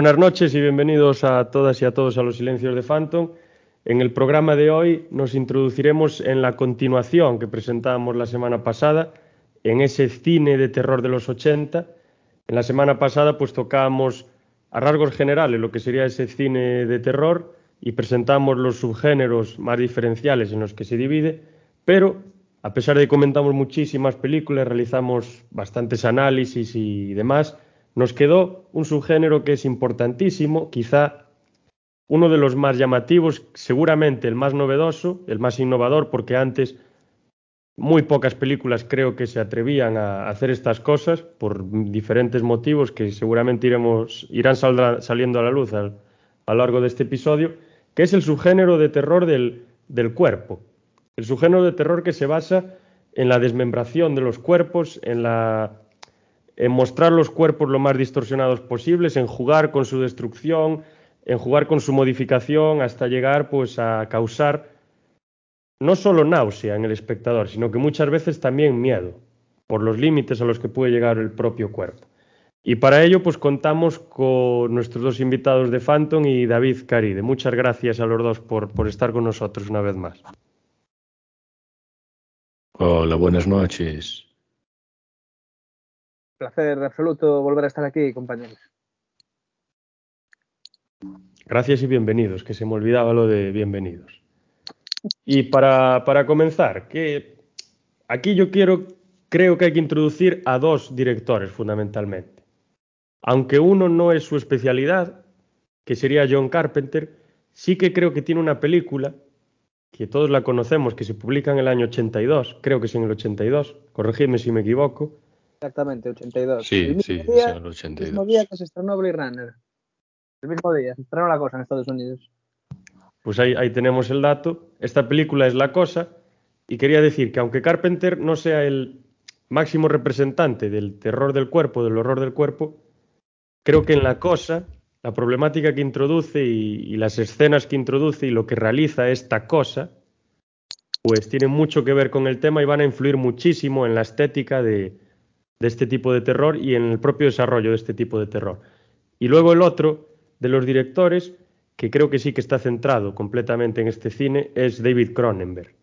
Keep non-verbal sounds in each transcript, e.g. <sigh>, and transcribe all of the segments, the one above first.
Buenas noches y bienvenidos a todas y a todos a los silencios de Phantom. En el programa de hoy nos introduciremos en la continuación que presentamos la semana pasada, en ese cine de terror de los 80. En la semana pasada pues tocamos a rasgos generales lo que sería ese cine de terror y presentamos los subgéneros más diferenciales en los que se divide, pero a pesar de que comentamos muchísimas películas, realizamos bastantes análisis y demás, nos quedó un subgénero que es importantísimo, quizá uno de los más llamativos, seguramente el más novedoso, el más innovador, porque antes muy pocas películas creo que se atrevían a hacer estas cosas por diferentes motivos que seguramente iremos, irán saliendo a la luz a lo largo de este episodio, que es el subgénero de terror del, del cuerpo. El subgénero de terror que se basa en la desmembración de los cuerpos, en la en mostrar los cuerpos lo más distorsionados posibles, en jugar con su destrucción, en jugar con su modificación hasta llegar pues a causar no solo náusea en el espectador, sino que muchas veces también miedo por los límites a los que puede llegar el propio cuerpo. Y para ello pues contamos con nuestros dos invitados de Phantom y David Caride. Muchas gracias a los dos por, por estar con nosotros una vez más. Hola, buenas noches placer absoluto volver a estar aquí, compañeros. Gracias y bienvenidos, que se me olvidaba lo de bienvenidos. Y para, para comenzar, que aquí yo quiero, creo que hay que introducir a dos directores fundamentalmente. Aunque uno no es su especialidad, que sería John Carpenter, sí que creo que tiene una película que todos la conocemos, que se publica en el año 82, creo que es en el 82, corregidme si me equivoco, Exactamente, 82. Sí, el sí, día, el 82. El mismo día que se estrenó Blade Runner. El mismo día, se estrenó la cosa en Estados Unidos. Pues ahí, ahí tenemos el dato. Esta película es La Cosa. Y quería decir que aunque Carpenter no sea el máximo representante del terror del cuerpo, del horror del cuerpo, creo que en La Cosa, la problemática que introduce y, y las escenas que introduce y lo que realiza esta cosa, pues tienen mucho que ver con el tema y van a influir muchísimo en la estética de, de este tipo de terror y en el propio desarrollo de este tipo de terror. Y luego el otro de los directores, que creo que sí que está centrado completamente en este cine, es David Cronenberg.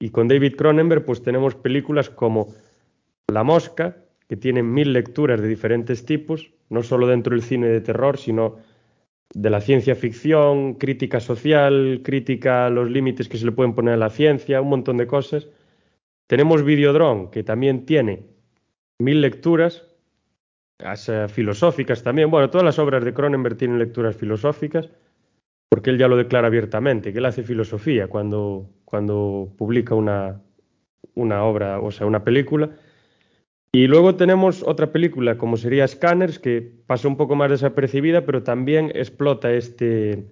Y con David Cronenberg pues tenemos películas como La Mosca, que tienen mil lecturas de diferentes tipos, no solo dentro del cine de terror, sino de la ciencia ficción, crítica social, crítica a los límites que se le pueden poner a la ciencia, un montón de cosas. Tenemos Videodrome, que también tiene mil lecturas, filosóficas también. Bueno, todas las obras de Cronenberg tienen lecturas filosóficas, porque él ya lo declara abiertamente, que él hace filosofía cuando, cuando publica una, una obra, o sea, una película. Y luego tenemos otra película, como sería Scanners, que pasa un poco más desapercibida, pero también explota este,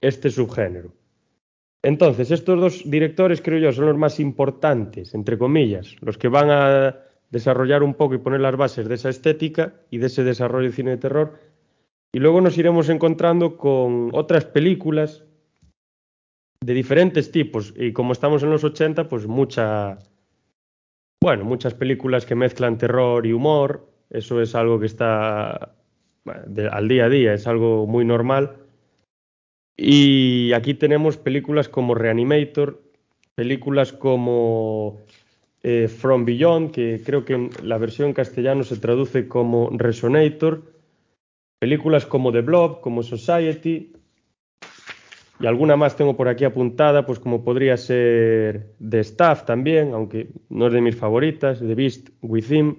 este subgénero. Entonces, estos dos directores, creo yo, son los más importantes, entre comillas, los que van a desarrollar un poco y poner las bases de esa estética y de ese desarrollo de cine de terror. Y luego nos iremos encontrando con otras películas de diferentes tipos. Y como estamos en los 80, pues mucha, bueno, muchas películas que mezclan terror y humor. Eso es algo que está al día a día, es algo muy normal. Y aquí tenemos películas como Reanimator, películas como eh, From Beyond, que creo que en la versión en castellano se traduce como Resonator, películas como The Blob, como Society, y alguna más tengo por aquí apuntada, pues como podría ser The Staff también, aunque no es de mis favoritas, The Beast Within,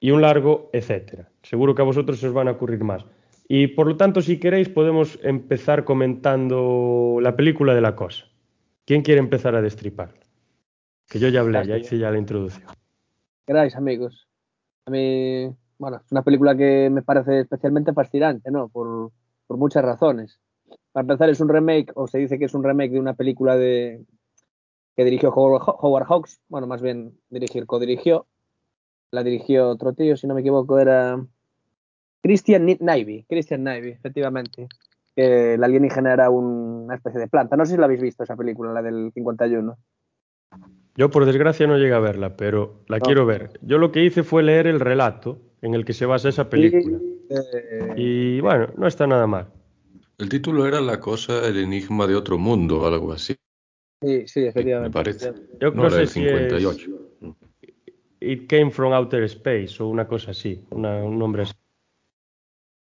y un largo, etcétera. Seguro que a vosotros os van a ocurrir más. Y por lo tanto, si queréis, podemos empezar comentando la película de la cosa. ¿Quién quiere empezar a destripar? Que yo ya hablé, ya hice ya la introducción. Queráis, amigos. A mí, bueno, es una película que me parece especialmente fascinante, ¿no? Por, por muchas razones. Para empezar, es un remake, o se dice que es un remake de una película de que dirigió Howard Hawks, bueno, más bien dirigir, co-dirigió. La dirigió otro tío, si no me equivoco, era Christian Navy, Christian Navy, efectivamente. Que el alienígena era una especie de planta. No sé si la habéis visto esa película, la del 51. Yo por desgracia no llegué a verla, pero la quiero ver. Yo lo que hice fue leer el relato en el que se basa esa película. Eh, y bueno, no está nada mal. El título era La cosa, el enigma de otro mundo, o algo así. Sí, sí, efectivamente. Me parece. Yo no, sé el si 58. It Came from Outer Space o una cosa así, una, un nombre así.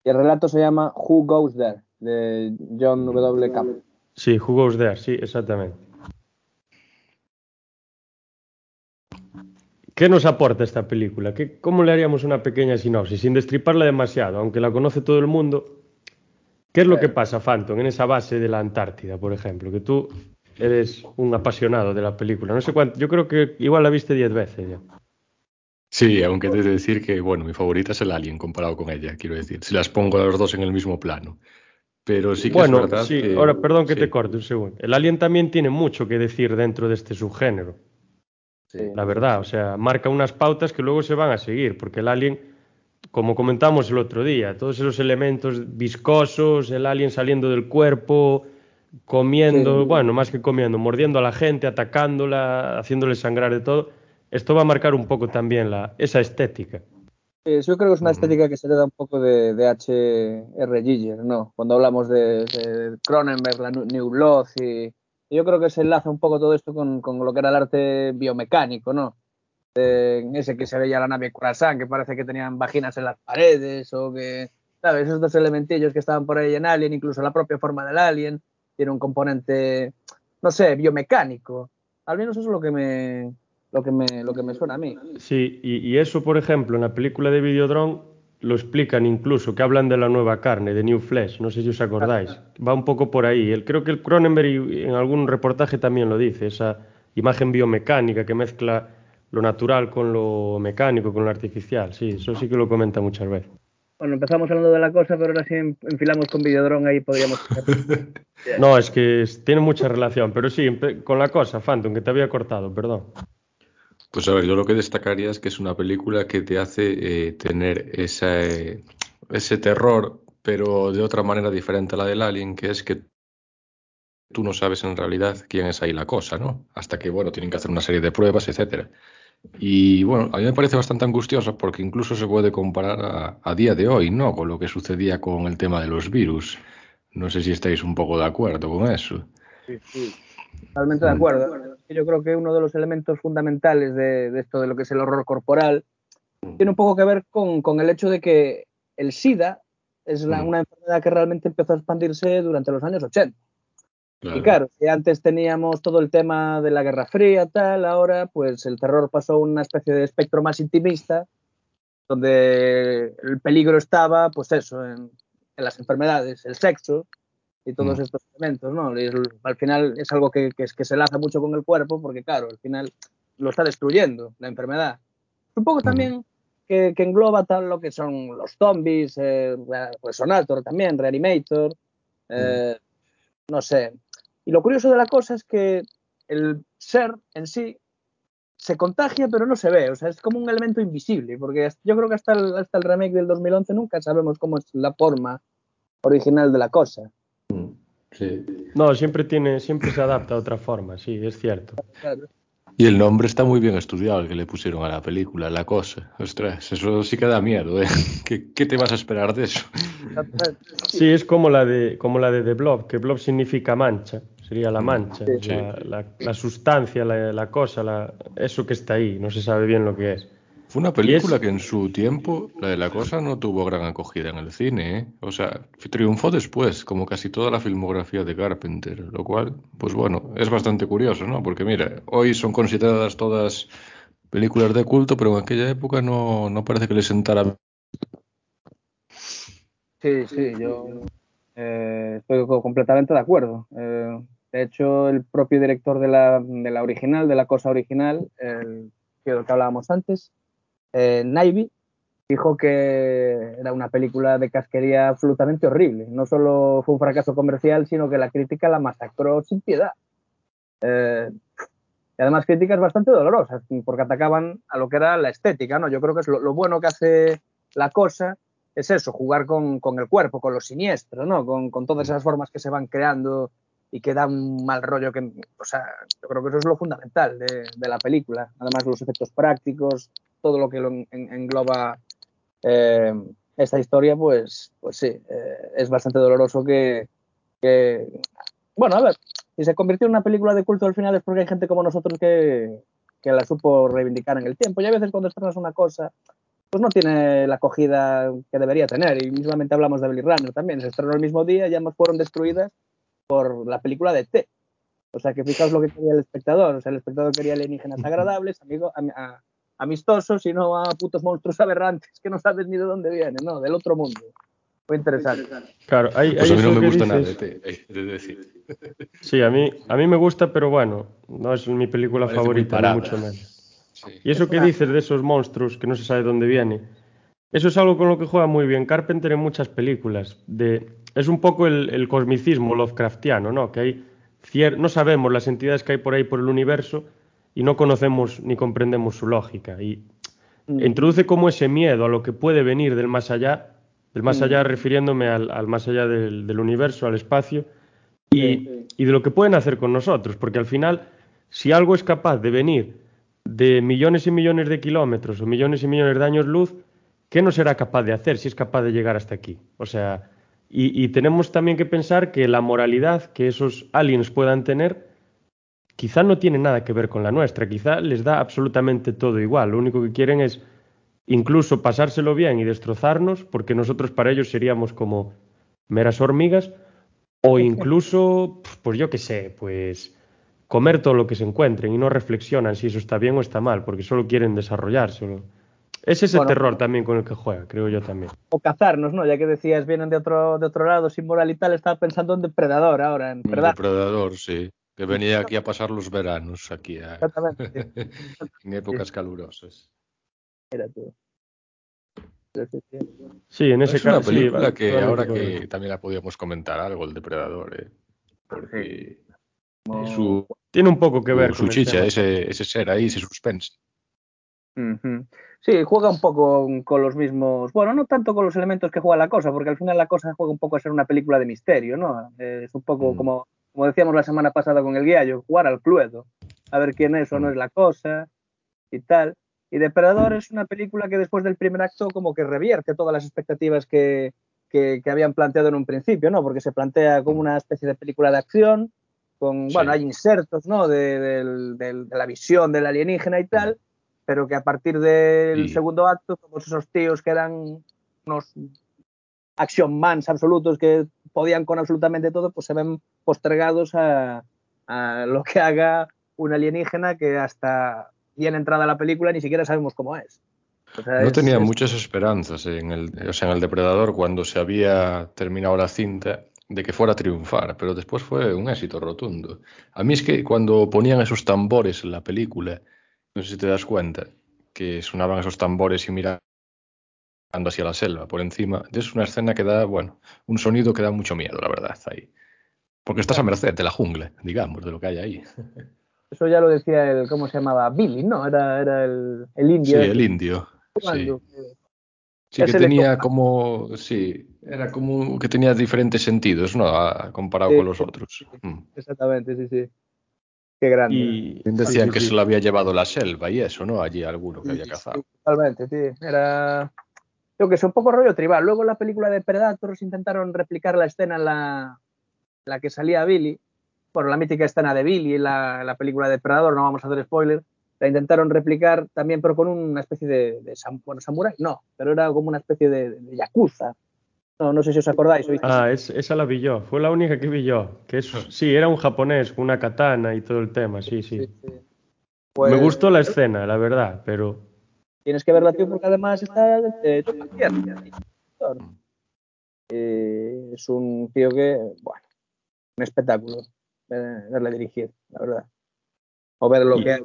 Y el relato se llama Who Goes There, de John W. Campbell. Sí, Who Goes There, sí, exactamente. ¿Qué nos aporta esta película? ¿Qué, ¿Cómo le haríamos una pequeña sinopsis sin destriparla demasiado, aunque la conoce todo el mundo? ¿Qué es lo que pasa, Phantom, en esa base de la Antártida, por ejemplo? Que tú eres un apasionado de la película. No sé cuánto, yo creo que igual la viste diez veces ya. Sí, aunque te de decir que, bueno, mi favorita es el Alien comparado con ella, quiero decir. Si las pongo a los dos en el mismo plano. Pero sí que bueno, es verdad sí, que... ahora perdón que sí. te corte un segundo. El Alien también tiene mucho que decir dentro de este subgénero. Sí. La verdad, o sea, marca unas pautas que luego se van a seguir, porque el Alien, como comentamos el otro día, todos esos elementos viscosos, el Alien saliendo del cuerpo, comiendo, Sí. bueno, más que comiendo, mordiendo a la gente, atacándola, haciéndole sangrar de todo. Esto va a marcar un poco también la, esa estética. Sí, yo creo que es una estética que se le da un poco de, de H.R. Giger, ¿no? Cuando hablamos de, de Cronenberg, la New Blood, y yo creo que se enlaza un poco todo esto con, con lo que era el arte biomecánico, ¿no? De- ese que se veía la nave Khorasan, que parece que tenían vaginas en las paredes, o que, ¿sabes? Esos dos elementillos que estaban por ahí en Alien, incluso la propia forma del Alien, tiene un componente, no sé, biomecánico. Al menos eso es lo que me, lo que me, lo que me suena a mí. Sí, y, y eso, por ejemplo, en la película de Videodrome lo explican incluso, que hablan de la nueva carne, de New Flesh, no sé si os acordáis. Va un poco por ahí. El, creo que el Cronenberg en algún reportaje también lo dice, esa imagen biomecánica que mezcla lo natural con lo mecánico, con lo artificial. Sí, eso sí que lo comenta muchas veces. Bueno, empezamos hablando de la cosa, pero ahora sí enfilamos con Videodrome, ahí podríamos... <laughs> No, es que tiene mucha relación, pero sí, con la cosa, Phantom, que te había cortado, perdón. Pues a ver, yo lo que destacaría es que es una película que te hace eh, tener esa, eh, ese terror, pero de otra manera diferente a la del Alien, que es que tú no sabes en realidad quién es ahí la cosa, ¿no? Hasta que, bueno, tienen que hacer una serie de pruebas, etcétera. Y bueno, a mí me parece bastante angustiosa porque incluso se puede comparar a, a día de hoy, ¿no? Con lo que sucedía con el tema de los virus. No sé si estáis un poco de acuerdo con eso. Sí, sí. Totalmente de acuerdo. Yo creo que uno de los elementos fundamentales de, de esto de lo que es el horror corporal tiene un poco que ver con, con el hecho de que el SIDA es la- Mm. una enfermedad que realmente empezó a expandirse durante los años 80. Claro. Y claro, si antes teníamos todo el tema de la Guerra Fría, tal, ahora pues el terror pasó a una especie de espectro más intimista, donde el peligro estaba, pues eso, en, en las enfermedades, el sexo y todos Mm. estos elementos, ¿no? Y al final es algo que, que, que se laza mucho con el cuerpo, porque claro, al final lo está destruyendo la enfermedad. Un poco Mm. también que, que engloba tal lo que son los zombies, eh, pues Sonator también, Reanimator, eh, no sé. Y lo curioso de la cosa es que el ser en sí se contagia, pero no se ve. O sea, es como un elemento invisible, porque yo creo que hasta el, hasta el remake del 2011 nunca sabemos cómo es la forma original de la cosa. Sí. No, siempre tiene, siempre se adapta a otra forma, sí, es cierto. Claro. Y el nombre está muy bien estudiado, el que le pusieron a la película, La Cosa. Ostras, eso sí que da miedo, ¿eh? <laughs> ¿Qué, qué te vas a esperar de eso? Sí, es como la de, como la de The Blob, que Blob significa mancha, sería la mancha, Sí. la, la- la sustancia, la, la cosa, la- eso que está ahí, no se sabe bien lo que es. Fue una película es- que en su tiempo, la de La Cosa, no tuvo gran acogida en el cine, ¿eh? O sea, triunfó después, como casi toda la filmografía de Carpenter, lo cual, pues bueno, es bastante curioso, ¿no? Porque mira, hoy son consideradas todas películas de culto, pero en aquella época no, no parece que le sentara. Sí, sí, yo eh, estoy completamente de acuerdo. Eh, de hecho, el propio director de la, de la original, de la cosa original, el que hablábamos antes, eh, Navy, dijo que era una película de casquería absolutamente horrible. No solo fue un fracaso comercial, sino que la crítica la masacró sin piedad. Eh, y además críticas bastante dolorosas, porque atacaban a lo que era la estética, ¿no? Yo creo que es lo, bueno que hace la cosa es eso, jugar con, el cuerpo, con lo siniestro, ¿no? Con, todas esas formas que se van creando y que dan un mal rollo que, o sea, yo creo que eso es lo fundamental de la película. Además, los efectos prácticos, todo lo que lo engloba eh, esta historia, pues, pues sí, eh, es bastante doloroso que, bueno, a ver, si se convirtió en una película de culto al final es porque hay gente como nosotros que, que la supo reivindicar en el tiempo. Y a veces cuando estrenas una cosa, pues no tiene la acogida que debería tener. Y mismamente hablamos de Billy Runner también. Se estrenó el mismo día y ambos fueron destruidas por la película de T. O sea que fijaos lo que quería el espectador. O sea, el espectador quería alienígenas agradables, amigo, a, amistosos y no a putos monstruos aberrantes que no sabes ni de dónde vienen, no, del otro mundo. Fue interesante. Claro, hay, Pues hay a mí no me gusta nada dices. de, de- de decir. Sí, a mí, a mí me gusta, pero bueno, no es mi película Parece favorita, ni mucho menos. Sí. Y eso que dices de esos monstruos que no se sabe dónde viene, eso es algo con lo que juega muy bien Carpenter en muchas películas. De, es un poco el, el cosmicismo Lovecraftiano, ¿no? Que hay cier- no sabemos las entidades que hay por ahí por el universo y no conocemos ni comprendemos su lógica. Y Mm. introduce como ese miedo a lo que puede venir del más allá, del más Mm. allá refiriéndome al, al más allá del, del universo, al espacio, y, y de lo que pueden hacer con nosotros, porque al final, si algo es capaz de venir de millones y millones de kilómetros o millones y millones de años luz, ¿qué no será capaz de hacer si es capaz de llegar hasta aquí? O sea, y, y tenemos también que pensar que la moralidad que esos aliens puedan tener quizá no tiene nada que ver con la nuestra, quizá les da absolutamente todo igual, lo único que quieren es incluso pasárselo bien y destrozarnos, porque nosotros para ellos seríamos como meras hormigas, o incluso, pues yo qué sé, pues comer todo lo que se encuentren y no reflexionan si eso está bien o está mal, porque solo quieren desarrollarse. ¿no? Es ese Bueno. terror también con el que juega, creo yo también. O cazarnos, ¿no? Ya que decías, vienen de otro, de otro lado, sin moral y tal, estaba pensando en depredador ahora, en Un verdad. depredador, sí. Que venía aquí a pasar los veranos, aquí a- Exactamente. <laughs> en épocas calurosas. Tú. Pero sí, en ese es una caso. sí, película vale, que ahora que también la podíamos comentar algo, el depredador, ¿eh? porque su, Tiene un poco que ver su con el chicha, ese, ese ser ahí, ese suspense. Sí, juega un poco con los mismos, bueno, no tanto con los elementos que juega la cosa, porque al final la cosa juega un poco a ser una película de misterio, ¿no? Es un poco Mm. como, como decíamos la semana pasada con el guiallo, jugar al cluedo, a ver quién es o no es la cosa y tal. Y Depredador es una película que después del primer acto como que revierte todas las expectativas que, que, que habían planteado en un principio, ¿no? Porque se plantea como una especie de película de acción, con, Sí. bueno, hay insertos, ¿no? De, de la visión del alienígena y tal, pero que a partir del segundo acto, todos esos tíos que eran unos action mans absolutos que podían con absolutamente todo, pues se ven postergados a, a lo que haga un alienígena que hasta bien entrada la película ni siquiera sabemos cómo es. O sea, No es- tenía es- muchas esperanzas en el, o sea, en el Depredador cuando se había terminado la cinta de que fuera a triunfar, pero después fue un éxito rotundo. A mí es que cuando ponían esos tambores en la película, no sé si te das cuenta, que sonaban esos tambores y mirando hacia la selva por encima, es una escena que da, bueno, un sonido que da mucho miedo, la verdad, ahí. Porque estás a merced de la jungla, digamos, de lo que hay ahí. <laughs> Eso ya lo decía el, ¿cómo se llamaba? Billy, ¿no? Era, era el, el Sí, indio. el indio. Sí. Cuando- Sí, que tenía como, sí, era como que tenía diferentes sentidos, ¿no? A- comparado Sí, con los sí, otros. Mm. Exactamente, sí, sí. Qué grande. Y Decían sí, sí, que sí. se lo había llevado la selva y eso, ¿no? Allí alguno que había Sí, cazado. sí, totalmente, sí. Era. Yo que sé, un poco rollo tribal. Luego en la película de Predators intentaron replicar la escena en la, la que salía Billy. Bueno, la mítica escena de Billy en la, la película de Predator, no vamos a hacer spoiler. La intentaron replicar también, pero con una especie de, de sam- bueno, samurái, no, pero era como una especie de, de yakuza. No, no sé si os acordáis. ¿oísteis? Ah, es- esa la vi yo, fue la única que vi yo. Que es, sí, era un japonés con una katana y todo el tema, sí, sí. Sí, sí. Me gustó la escena, la verdad, pero... Tienes que verla, tío, porque además está hecho eh, es un tío que, bueno, un espectáculo verle dirigir, la verdad. O ver lo que...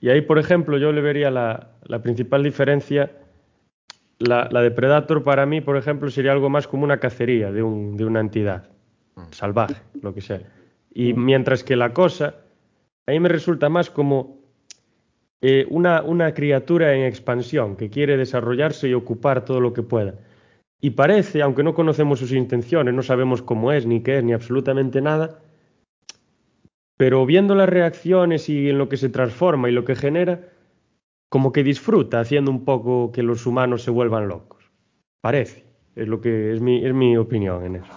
Y ahí, por ejemplo, yo le vería la, principal diferencia. La, de Predator para mí, por ejemplo, sería algo más como una cacería de, una entidad mm. salvaje, lo que sea. Y mientras que la cosa, a mí me resulta más como eh, una, una criatura en expansión que quiere desarrollarse y ocupar todo lo que pueda. Y parece, aunque no conocemos sus intenciones, no sabemos cómo es, ni qué es, ni absolutamente nada, pero viendo las reacciones y en lo que se transforma y lo que genera, como que disfruta haciendo un poco que los humanos se vuelvan locos. Parece, es lo que es mi, es mi opinión en eso.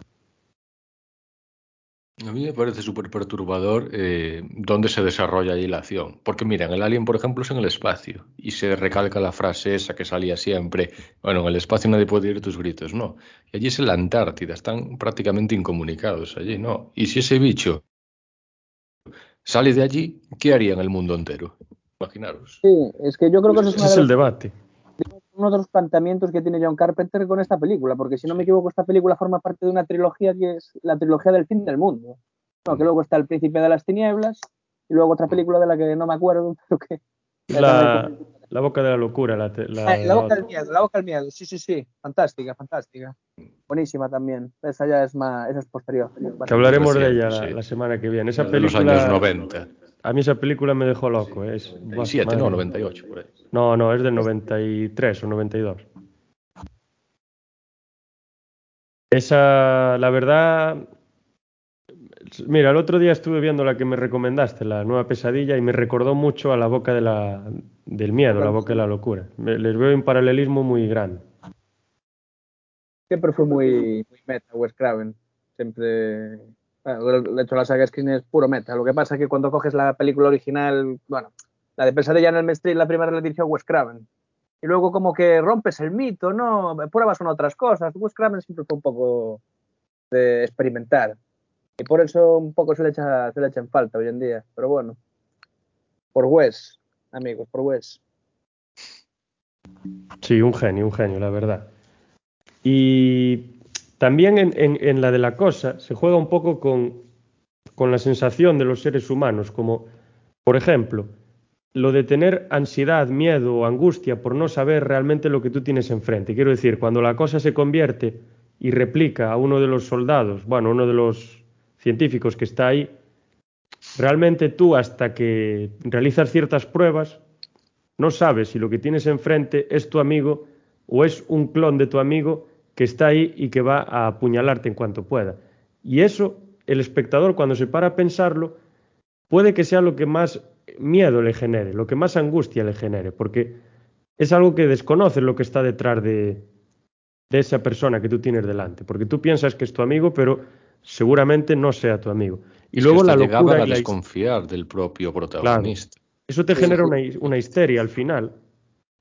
A mí me parece súper perturbador eh, dónde se desarrolla ahí la acción. Porque mira, en el Alien, por ejemplo, es en el espacio. Y se recalca la frase esa que salía siempre. Bueno, en el espacio nadie puede oír tus gritos. No. Y allí es en la Antártida. Están prácticamente incomunicados allí, ¿no? Y si ese bicho sale de allí, ¿qué haría en el mundo entero? Imaginaros. Sí, es que yo creo que eso es, es el debate uno de los planteamientos que tiene John Carpenter con esta película, porque si no me equivoco, esta película forma parte de una trilogía que es la trilogía del fin del mundo. que luego está El Príncipe de las Tinieblas y luego otra película de la que no me acuerdo, <laughs> pero que. La, la boca de la locura. La, la, ah, la, boca del miedo, la boca del miedo, sí, sí, sí. Fantástica, fantástica. Buenísima también. Esa ya es más, esa es posterior. Que hablaremos de ella la, semana que viene. Esa película. De los años 90. A mí esa película me dejó loco. Es, 97, no, 98 por ahí. No, no, es del 93 o 92. Esa, la verdad, mira, el otro día estuve viendo la que me recomendaste, la nueva pesadilla, y me recordó mucho a la boca de la, del miedo, la boca de la locura. les veo un paralelismo muy grande. Siempre fue muy, muy meta, Wes Craven. Siempre de hecho, la saga Screen es puro meta. Lo que pasa es que cuando coges la película original, bueno, la de Pesadilla en el Street, la primera la dirigió Wes Craven. Y luego como que rompes el mito, ¿no? Pruebas con otras cosas. Wes Craven siempre fue un poco de experimentar. Y por eso un poco se le echa, se le echa en falta hoy en día. Pero bueno, por Wes, amigos, por Wes. Sí, un genio, un genio, la verdad. Y también en, la de la cosa se juega un poco con, la sensación de los seres humanos, como, por ejemplo, lo de tener ansiedad, miedo o angustia por no saber realmente lo que tú tienes enfrente. Quiero decir, cuando la cosa se convierte y replica a uno de los soldados, bueno, uno de los científicos que está ahí, realmente tú hasta que realizas ciertas pruebas, no sabes si lo que tienes enfrente es tu amigo o es un clon de tu amigo que está ahí y que va a apuñalarte en cuanto pueda. Y eso, el espectador, cuando se para a pensarlo, puede que sea lo que más miedo le genere, lo que más angustia le genere, porque es algo que desconoces lo que está detrás de, esa persona que tú tienes delante, porque tú piensas que es tu amigo, pero seguramente no sea tu amigo. Y luego la locura a desconfiar del propio protagonista. eso te genera una, una, histeria al final,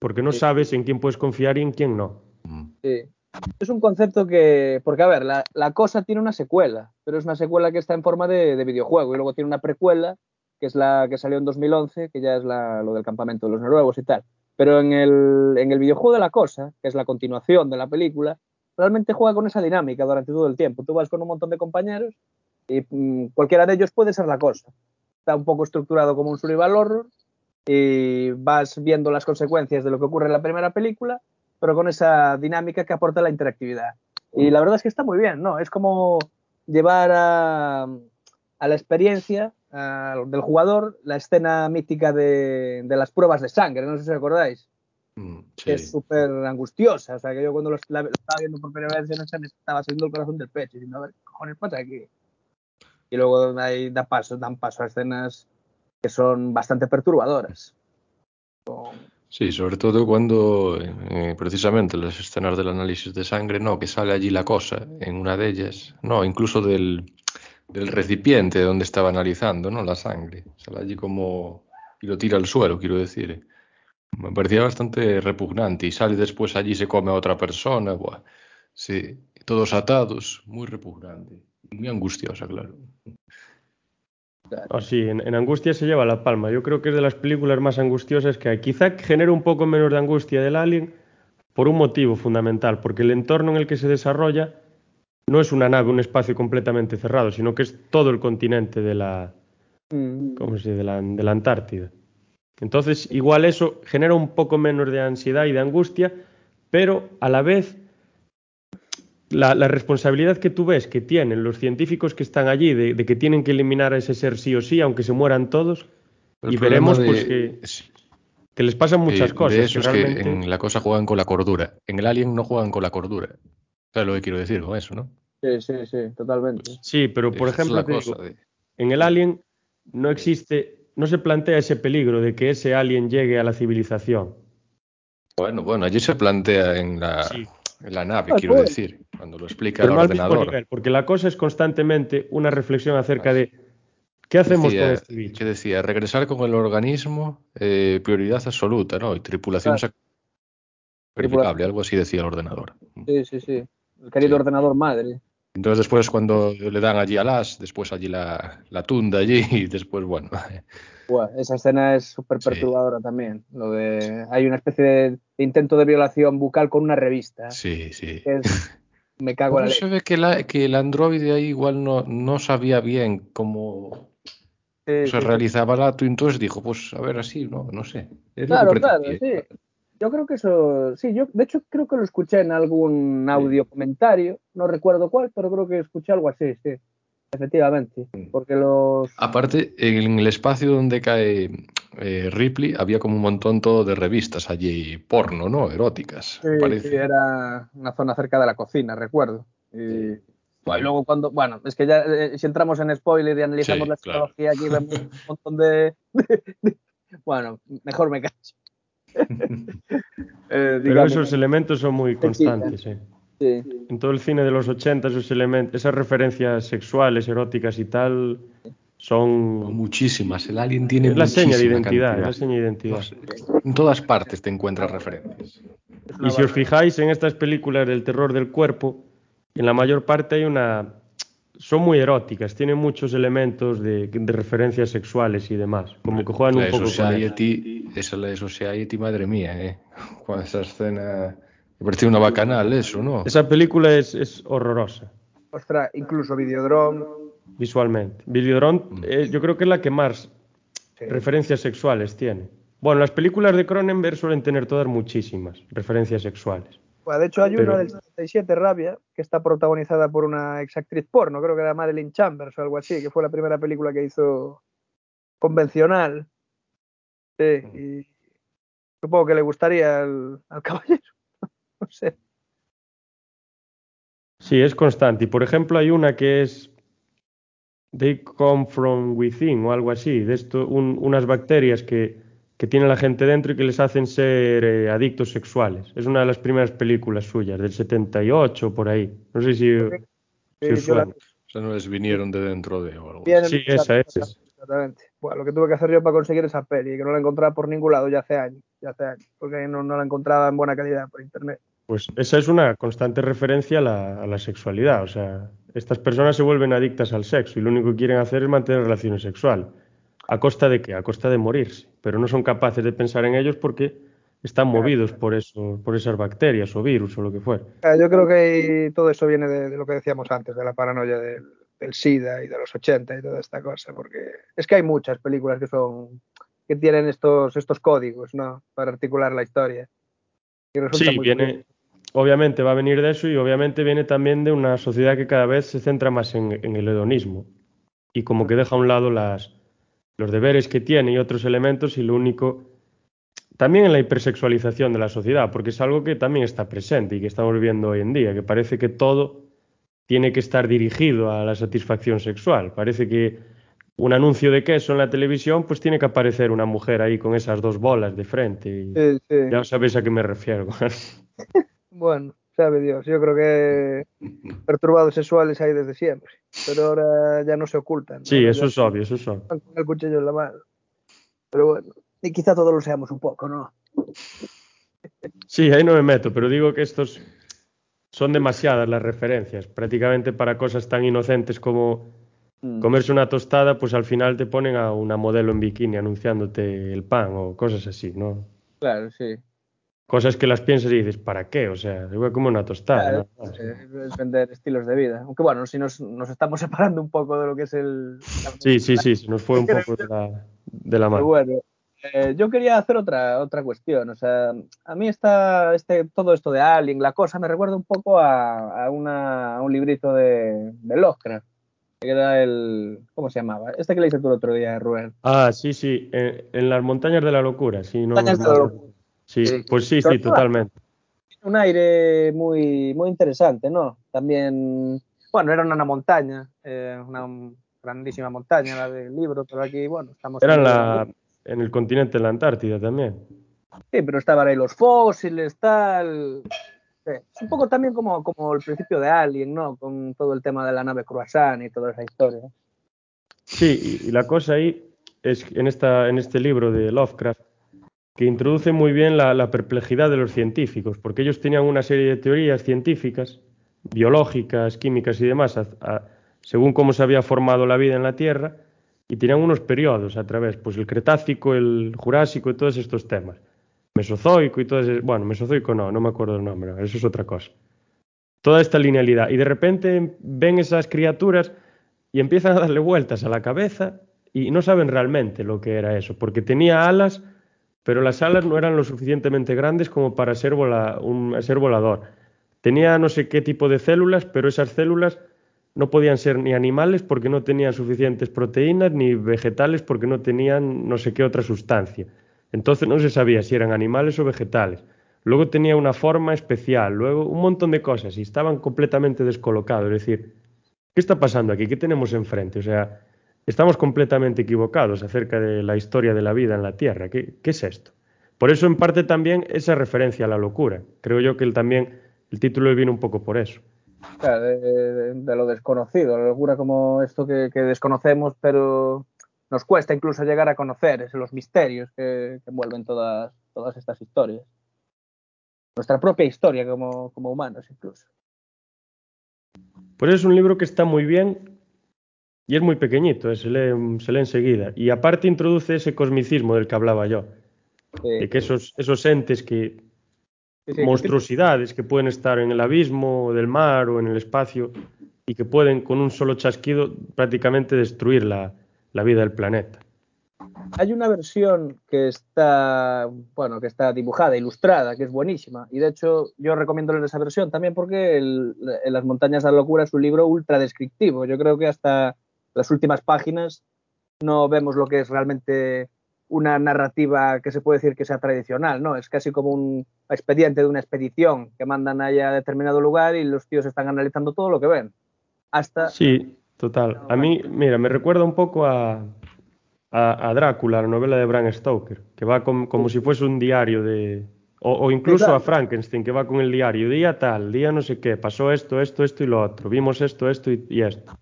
porque no sabes en quién puedes confiar y en quién no. Sí. Es un concepto que, porque a ver, la, cosa tiene una secuela, pero es una secuela que está en forma de, videojuego y luego tiene una precuela, que es la que salió en 2011, que ya es lo del campamento de los noruegos y tal. Pero en el, videojuego de la cosa, que es la continuación de la película, realmente juega con esa dinámica durante todo el tiempo. Tú vas con un montón de compañeros y mm, cualquiera de ellos puede ser la cosa. Está un poco estructurado como un survival horror y vas viendo las consecuencias de lo que ocurre en la primera película pero con esa dinámica que aporta la interactividad. Y la verdad es que está muy bien, ¿no? Es como llevar a, la experiencia del jugador la escena mítica de, las pruebas de sangre, no sé si os acordáis. Mm, que es súper angustiosa, o sea, que yo cuando lo, estaba viendo por primera vez me estaba saliendo el corazón del pecho, diciendo, a ver, ¿qué cojones pasa aquí? Y luego ahí da paso, dan paso a escenas que son bastante perturbadoras. Sí, sobre todo cuando eh, precisamente las escenas del análisis de sangre, no, que sale allí la cosa en una de ellas, no, incluso del, del recipiente donde estaba analizando, ¿no? La sangre, sale allí como y lo tira al suelo, quiero decir. Me parecía bastante repugnante y sale después allí se come a otra persona, buah. Sí, todos atados, muy repugnante, muy angustiosa, claro. Oh, sí, en, en, Angustia se lleva la palma. Yo creo que es de las películas más angustiosas que hay. Quizá genera un poco menos de angustia del Alien por un motivo fundamental, porque el entorno en el que se desarrolla no es una nave, un espacio completamente cerrado, sino que es todo el continente de la, mm. ¿cómo se dice? de la, de la Antártida. Entonces, igual eso genera un poco menos de ansiedad y de angustia, pero a la vez la, la, responsabilidad que tú ves que tienen los científicos que están allí de, de, que tienen que eliminar a ese ser sí o sí, aunque se mueran todos, y veremos de, pues que, que, les pasan muchas eh, cosas. De eso que realmente... es que en la cosa juegan con la cordura. En el Alien no juegan con la cordura. ¿Sabes lo que quiero decir con eso, no? Sí, sí, sí, totalmente. Sí, pero por Esa ejemplo, es digo, de... en el Alien no existe, no se plantea ese peligro de que ese alien llegue a la civilización. Bueno, bueno, allí se plantea en la, sí. En la nave, ah, quiero decir, cuando lo explica Pero el no ordenador. Nivel, porque la cosa es constantemente una reflexión acerca de qué hacemos decía, con este bicho. ¿Qué decía? Regresar con el organismo, eh, prioridad absoluta, ¿no? Y tripulación claro. verificable, algo así decía el ordenador. Sí, sí, sí. El querido sí. ordenador madre. Entonces después cuando le dan allí a las, después allí la, la tunda allí y después, bueno. <laughs> Buah, esa escena es súper perturbadora sí. también. Lo de hay una especie de intento de violación bucal con una revista. Sí, sí. Es, me cago en la se ve que, la, que el androide ahí igual no, no sabía bien cómo sí, se sí, realizaba el acto y entonces dijo, pues a ver así, no, no sé. Es claro, claro, sí. Yo creo que eso, sí, yo de hecho creo que lo escuché en algún audio comentario, no recuerdo cuál, pero creo que escuché algo así, sí. Efectivamente, porque los... Aparte, en el espacio donde cae eh, Ripley había como un montón todo de revistas allí, porno, ¿no? Eróticas. Sí, parece. sí era una zona cerca de la cocina, recuerdo. Y, sí. y luego cuando, bueno, es que ya eh, si entramos en spoiler y analizamos sí, la psicología claro. aquí vemos un montón de, <laughs> de, de, Bueno, mejor me callo. <laughs> eh, Pero esos elementos son muy constantes, sí. Sí. En todo el cine de los 80, esos elementos, esas referencias sexuales, eróticas y tal, son muchísimas. El alien tiene es la seña de identidad, la seña de identidad. En todas partes te encuentras referencias. Y si os fijáis en estas películas del terror del cuerpo, en la mayor parte hay una son muy eróticas, tienen muchos elementos de, de referencias sexuales y demás, como que juegan la un poco society, con eso. Esa la Society, madre mía, ¿eh? <laughs> Con esa escena me pareció una bacanal eso, ¿no? Esa película es, es horrorosa. Ostras, incluso Videodrome. Visualmente. Videodrome mm. eh, yo creo que es la que más sí. referencias sexuales tiene. Bueno, las películas de Cronenberg suelen tener todas muchísimas referencias sexuales. Bueno, de hecho hay Pero... una del 77, Rabia, que está protagonizada por una exactriz porno, creo que era Madeline Chambers o algo así, que fue la primera película que hizo convencional. Sí, mm. y supongo que le gustaría al, al <laughs> caballero. no sé. Sí, es constante. Y por ejemplo, hay una que es They come from within o algo así, de esto, un, unas bacterias que, que, tiene la gente dentro y que les hacen ser eh, adictos sexuales. Es una de las primeras películas suyas, del 78 por ahí. No sé si, sí, si suena. O sea, no les vinieron de dentro de o algo. Sí, esa es. Exactamente. Bueno, lo que tuve que hacer yo para conseguir esa peli, que no la encontraba por ningún lado ya hace años, ya hace años, porque no, no la encontraba en buena calidad por internet. Pues esa es una constante referencia a la, a la, sexualidad. O sea, estas personas se vuelven adictas al sexo y lo único que quieren hacer es mantener relaciones sexuales. ¿A costa de qué? A costa de morirse. Pero no son capaces de pensar en ellos porque están movidos por, eso, por esas bacterias o virus o lo que fuera. Yo creo que todo eso viene de, de lo que decíamos antes, de la paranoia del, del, SIDA y de los 80 y toda esta cosa. Porque es que hay muchas películas que son que tienen estos, estos códigos ¿no? para articular la historia. Sí, viene, obviamente va a venir de eso y obviamente viene también de una sociedad que cada vez se centra más en, en el hedonismo y como que deja a un lado las, los deberes que tiene y otros elementos y lo único también en la hipersexualización de la sociedad, porque es algo que también está presente y que estamos viendo hoy en día, que parece que todo tiene que estar dirigido a la satisfacción sexual. Parece que un anuncio de queso en la televisión, pues tiene que aparecer una mujer ahí con esas dos bolas de frente. Y sí, sí. Ya sabéis a qué me refiero. <laughs> Bueno, sabe Dios, yo creo que perturbados sexuales hay desde siempre, pero ahora ya no se ocultan. ¿no? Sí, eso ya es obvio, eso es obvio. Con el cuchillo en la mano. Pero bueno, y quizá todos lo seamos un poco, ¿no? Sí, ahí no me meto, pero digo que estos son demasiadas las referencias, prácticamente para cosas tan inocentes como Mm. Comerse una tostada, pues al final te ponen a una modelo en bikini anunciándote el pan o cosas así, ¿no? Claro, sí. Cosas que las piensas y dices, ¿para qué? O sea, a comer una tostada. Claro, ¿no? eh, es vender estilos de vida. Aunque bueno, si nos, nos estamos <laughs> separando un poco de lo que es el... Sí, sí, sí, se nos fue un poco de la, de la mano. bueno, eh, yo quería hacer otra, otra cuestión. O sea, a mí está este, todo esto de Alien, la cosa, me recuerda un poco a, a una- a un librito de, de Lovecraft, que era el... ¿Cómo se llamaba? Este que le hice tú el otro día, Rubén. Ah, sí, sí, en, en las montañas de la locura, sí, no. Montañas de la locura. Sí, Sí. pues sí, sí, totalmente. un aire muy, muy interesante, ¿no? También, bueno, era una montaña, eh, una grandísima montaña la del libro, pero aquí, bueno, estamos... Era en, la, en el continente de la Antártida también. Sí, pero estaban ahí los fósiles, tal... Sí, Es un poco también como, como el principio de Alien, ¿no? Con todo el tema de la nave Croissant y toda esa historia. Sí, y, y la cosa ahí es que en, esta, en este libro de Lovecraft que introduce muy bien la, perplejidad de los científicos, porque ellos tenían una serie de teorías científicas, biológicas, químicas y demás, según cómo se había formado la vida en la Tierra, y tenían unos periodos a través, pues el Cretácico, el Jurásico y todos estos temas. Mesozoico y todo ese, bueno, Mesozoico no, no me acuerdo el nombre, eso es otra cosa. Toda esta linealidad. Y de repente ven esas criaturas y empiezan a darle vueltas a la cabeza y no saben realmente lo que era eso, porque tenía alas, pero las alas no eran lo suficientemente grandes como para ser, un, ser volador. Tenía no sé qué tipo de células, pero esas células no podían ser ni animales porque no tenían suficientes proteínas, ni vegetales porque no tenían no sé qué otra sustancia. Entonces no se sabía si eran animales o vegetales. Luego tenía una forma especial, luego un montón de cosas y estaban completamente descolocados. Es decir, ¿qué está pasando aquí? ¿Qué tenemos enfrente? O sea, estamos completamente equivocados acerca de la historia de la vida en la Tierra. ¿Qué, qué es esto? Por eso, en parte, también esa referencia a la locura. Creo yo que él también, el título viene un poco por eso. Claro, de, de- de lo desconocido, la locura como esto que, que desconocemos, pero nos cuesta incluso llegar a conocer, es los misterios que, que envuelven todas, todas estas historias. Nuestra propia historia como, como humanos, incluso. Pues es un libro que está muy bien y es muy pequeñito, eh, se, lee, se lee enseguida. Y aparte introduce ese cosmicismo del que hablaba yo, Sí, de que esos, esos entes que, sí, sí, monstruosidades que pueden estar en el abismo del mar o en el espacio y que pueden con un solo chasquido prácticamente destruir la, la vida del planeta. Hay una versión que está, bueno, que está dibujada, ilustrada, que es buenísima. Y de hecho, yo recomiendo leer esa versión también porque el- en Las montañas de la locura es un libro ultra descriptivo. Yo creo que hasta las últimas páginas no vemos lo que es realmente una narrativa que se puede decir que sea tradicional, ¿no? Es casi como un expediente de una expedición que mandan allá a determinado lugar y los tíos están analizando todo lo que ven. Hasta Sí, total. A mí, mira, me recuerda un poco a, a, a Drácula, la novela de Bram Stoker, que va com- como si fuese un diario de... O, o incluso a. Frankenstein, que va con el diario, día tal, día no sé qué, pasó esto, esto, esto y lo otro, vimos esto, esto y, y esto.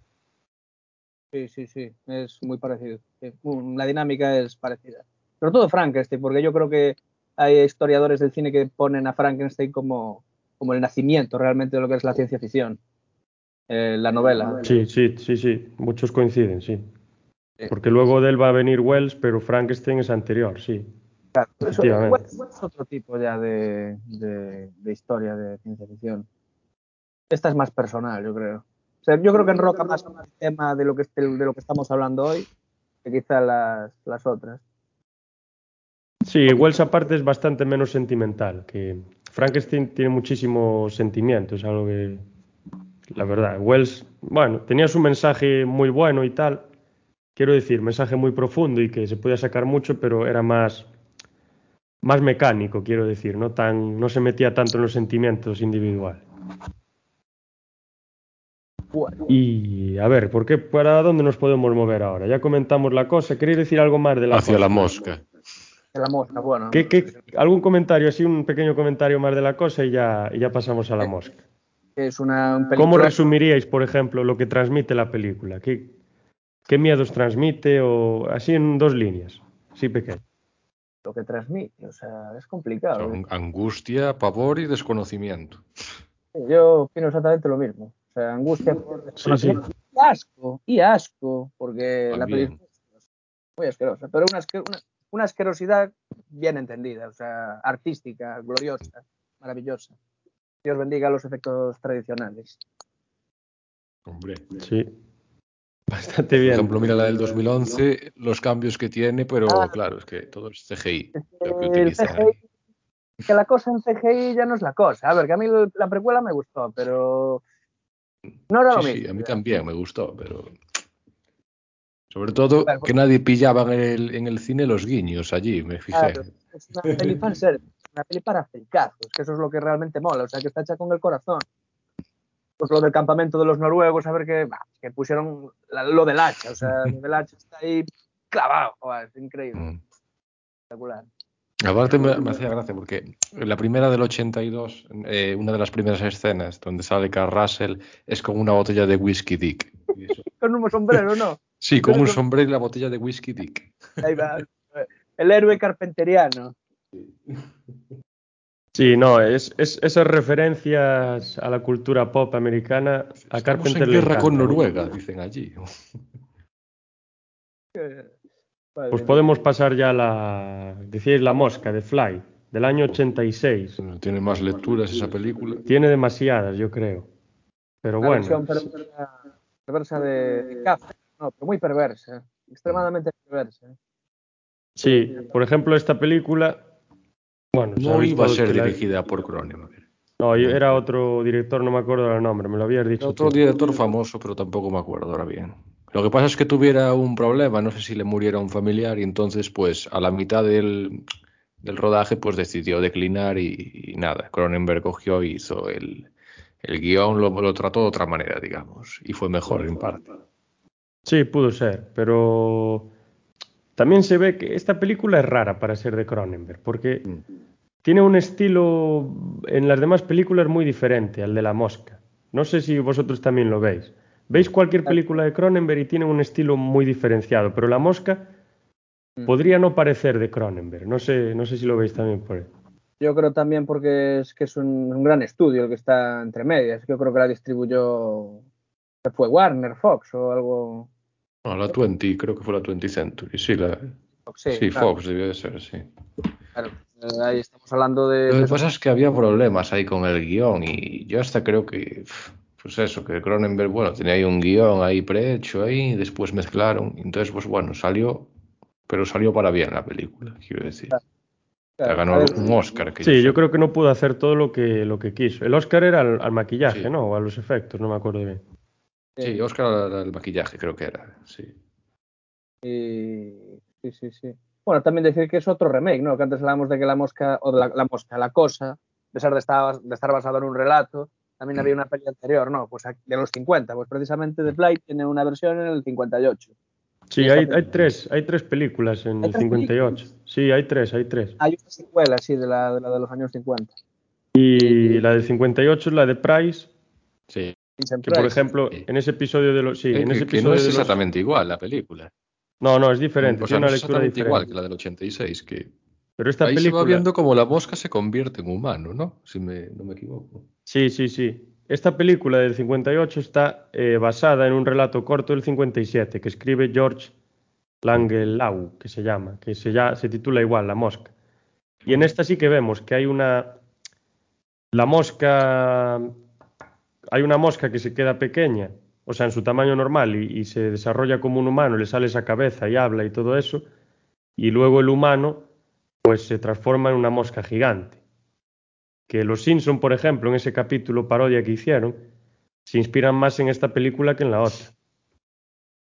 Sí, sí, sí, es muy parecido. Sí, mm, La dinámica es parecida. Sobre todo Frankenstein, porque yo creo que hay historiadores del cine que ponen a Frankenstein como, como el nacimiento realmente de lo que es la ciencia ficción. Eh, la novela. Sí, sí, sí, sí, muchos coinciden, sí. Sí. Porque luego de él va a venir Wells, pero Frankenstein es anterior, sí. Eso, efectivamente. es otro tipo ya de, de- de historia de ciencia ficción. Esta es más personal, yo creo. Yo creo que enroca más el tema de lo que, estamos hablando hoy que quizá las, otras. Sí, Wells aparte es bastante menos sentimental, Frankenstein tiene muchísimo sentimiento, es algo que, la verdad, Wells, bueno, tenía su mensaje muy bueno y tal, quiero decir, mensaje muy profundo y que se podía sacar mucho, pero era más, más mecánico, quiero decir, no tan, no se metía tanto en los sentimientos individuales. Bueno, Y a ver, ¿por qué, para dónde nos podemos mover ahora? Ya comentamos la cosa, ¿queréis decir algo más de la Hacia cosa? la mosca. de la mosca, bueno. ¿Qué- qué- algún comentario, así un pequeño comentario más de la cosa y ya, y ya pasamos a la mosca? Es una un ¿Cómo resumiríais, por ejemplo, lo que transmite la película? ¿Qué, qué miedos transmite? O así en dos líneas, sí pequeño. lo que transmite, o sea, es complicado. Son angustia, pavor y desconocimiento. Yo opino exactamente lo mismo. O sea, angustia por Sí, sí. desconocimiento. asco, y asco, porque la película es muy asquerosa, pero una, asque- una, una asquerosidad bien entendida, o sea, artística, gloriosa, maravillosa. Dios bendiga los efectos tradicionales. Hombre. Sí. Bastante Por bien. ejemplo, mira la del 2011, los cambios que tiene, pero Ah. claro, es que todo es CGI. Lo que El utilizan ahí. CGI, que la cosa en CGI ya no es la cosa. A ver, que a mí la precuela me gustó, pero no era lo Sí, mismo. sí, a mí también me gustó, pero sobre todo Claro, que nadie pillaba en el, en el cine los guiños allí, me fijé. Claro, es una peli fanservice, una peli para fricazos, que eso es lo que realmente mola, o sea, que está hecha con el corazón. Pues lo del campamento de los noruegos, a ver que, bah, que pusieron la- lo del hacha, o sea, <laughs> lo del hacha está ahí clavado, es increíble, Mm. espectacular. Aparte me, me hacía gracia porque la primera del 82, eh, una de las primeras escenas donde sale Carl Russell es con una botella de whisky Dick. Y eso- <laughs> Con un sombrero, ¿no? Sí, con un sombrero y la botella de whisky Dick. Ahí va, el héroe carpenteriano. Sí, no, es, es- esas referencias a la cultura pop americana a Estamos Carpenter en le guerra con. Noruega, dicen allí. <laughs> Madre Pues podemos pasar ya a la, decíais La Mosca, de Fly, del año 86. Tiene más lecturas esa película. Tiene demasiadas, yo creo. Pero Una bueno, versión perversa, perversa de, de Kafka, no, pero muy perversa, extremadamente perversa. sí, por ejemplo, esta película, bueno, No iba a ser la- dirigida por Cronenberg. No, yo- era otro director, no me acuerdo el nombre, me lo habías dicho Otro tú. director famoso, pero tampoco me acuerdo ahora bien. Lo que pasa es que tuviera un problema, no sé si le muriera un familiar y entonces pues a la mitad del, del rodaje pues decidió declinar y, y nada, Cronenberg cogió y hizo el, el guion, lo, lo trató de otra manera, digamos, y fue mejor en parte. Sí, pudo ser, pero también se ve que esta película es rara para ser de Cronenberg, porque tiene un estilo en las demás películas muy diferente al de La Mosca. No sé si vosotros también lo veis. Veis cualquier película de Cronenberg y tiene un estilo muy diferenciado, pero La Mosca Mm. podría no parecer de Cronenberg. No sé, no sé si lo veis también por ahí. Yo creo también porque es que es un, un gran estudio el que está entre medias. Yo creo que la distribuyó, ¿qué fue Warner, Fox o algo. No, la 20, creo que fue la 20 Century, sí, la, Sí, sí, claro, Fox debió de ser, sí. claro. Eh, ahí estamos hablando de. Lo de que pasa es que había problemas ahí con el guion y yo hasta creo que, pues eso, que Cronenberg, bueno, tenía ahí un guion ahí prehecho ahí, y después mezclaron, y entonces, pues bueno, salió, pero salió para bien la película, quiero decir. claro, ganó ver, un Oscar. Que Sí, yo sé. creo que no pudo hacer todo lo que, lo que quiso. El Oscar era al, al maquillaje, Sí. ¿no? O a los efectos, no me acuerdo bien. Sí, Oscar era el maquillaje, creo que era, sí. Y- Sí, sí, sí. Bueno, también decir que es otro remake, ¿no? Que antes hablábamos de que la mosca, o de la, la mosca, la cosa, a pesar de estar, de estar basado en un relato, también había una peli anterior, ¿no? Pues de los 50, pues precisamente The Flight tiene una versión en el 58. Sí, hay, hay tres, hay tres películas en ¿Hay el tres 58. Sí, hay tres, hay tres. Hay una secuela, sí, de la de, la de los años 50. Y la del 58 es la de Price, Sí, que por ejemplo, en ese episodio de los... Sí, Eh, en ese que, que episodio no es de los- exactamente igual la película. No, no, es diferente, O sea, tiene no una es lectura exactamente igual diferente. que la del 86, que Pero esta ahí película... se va viendo como la mosca se convierte en humano, ¿no? Si me, no me equivoco. Sí, sí, sí. Esta película del 58 está eh, basada en un relato corto del 57 que escribe George Langelau, que se llama, que se, ya, se titula igual, La Mosca. Y en esta sí que vemos que hay una... La mosca... Hay una mosca que se queda pequeña, o sea, en su tamaño normal y, y se desarrolla como un humano, le sale esa cabeza y habla y todo eso. Y luego el humano, pues se transforma en una mosca gigante que los Simpson, por ejemplo, en ese capítulo parodia que hicieron, se inspiran más en esta película que en la otra,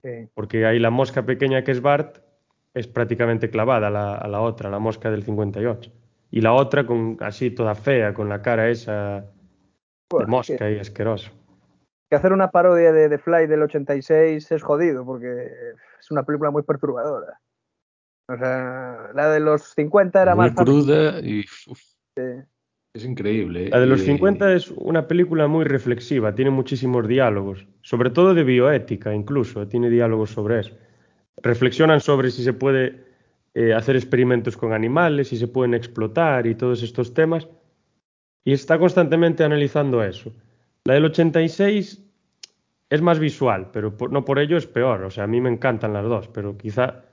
Sí. porque ahí la mosca pequeña que es Bart es prácticamente clavada a la, a la otra, la mosca del 58. Y la otra con así toda fea, con la cara esa de mosca y asqueroso. que hacer una parodia de The Fly del 86 es jodido porque es una película muy perturbadora. O sea, la de los 50 era Muy más fácil. cruda y uf, de- es increíble. ¿eh? La de los Y- 50 es una película muy reflexiva, tiene muchísimos diálogos, sobre todo de bioética incluso, tiene diálogos sobre eso. Reflexionan sobre si se puede eh, hacer experimentos con animales, si se pueden explotar y todos estos temas, y está constantemente analizando eso. La del 86 es más visual, pero por- no por ello es peor. O sea, a mí me encantan las dos, pero quizá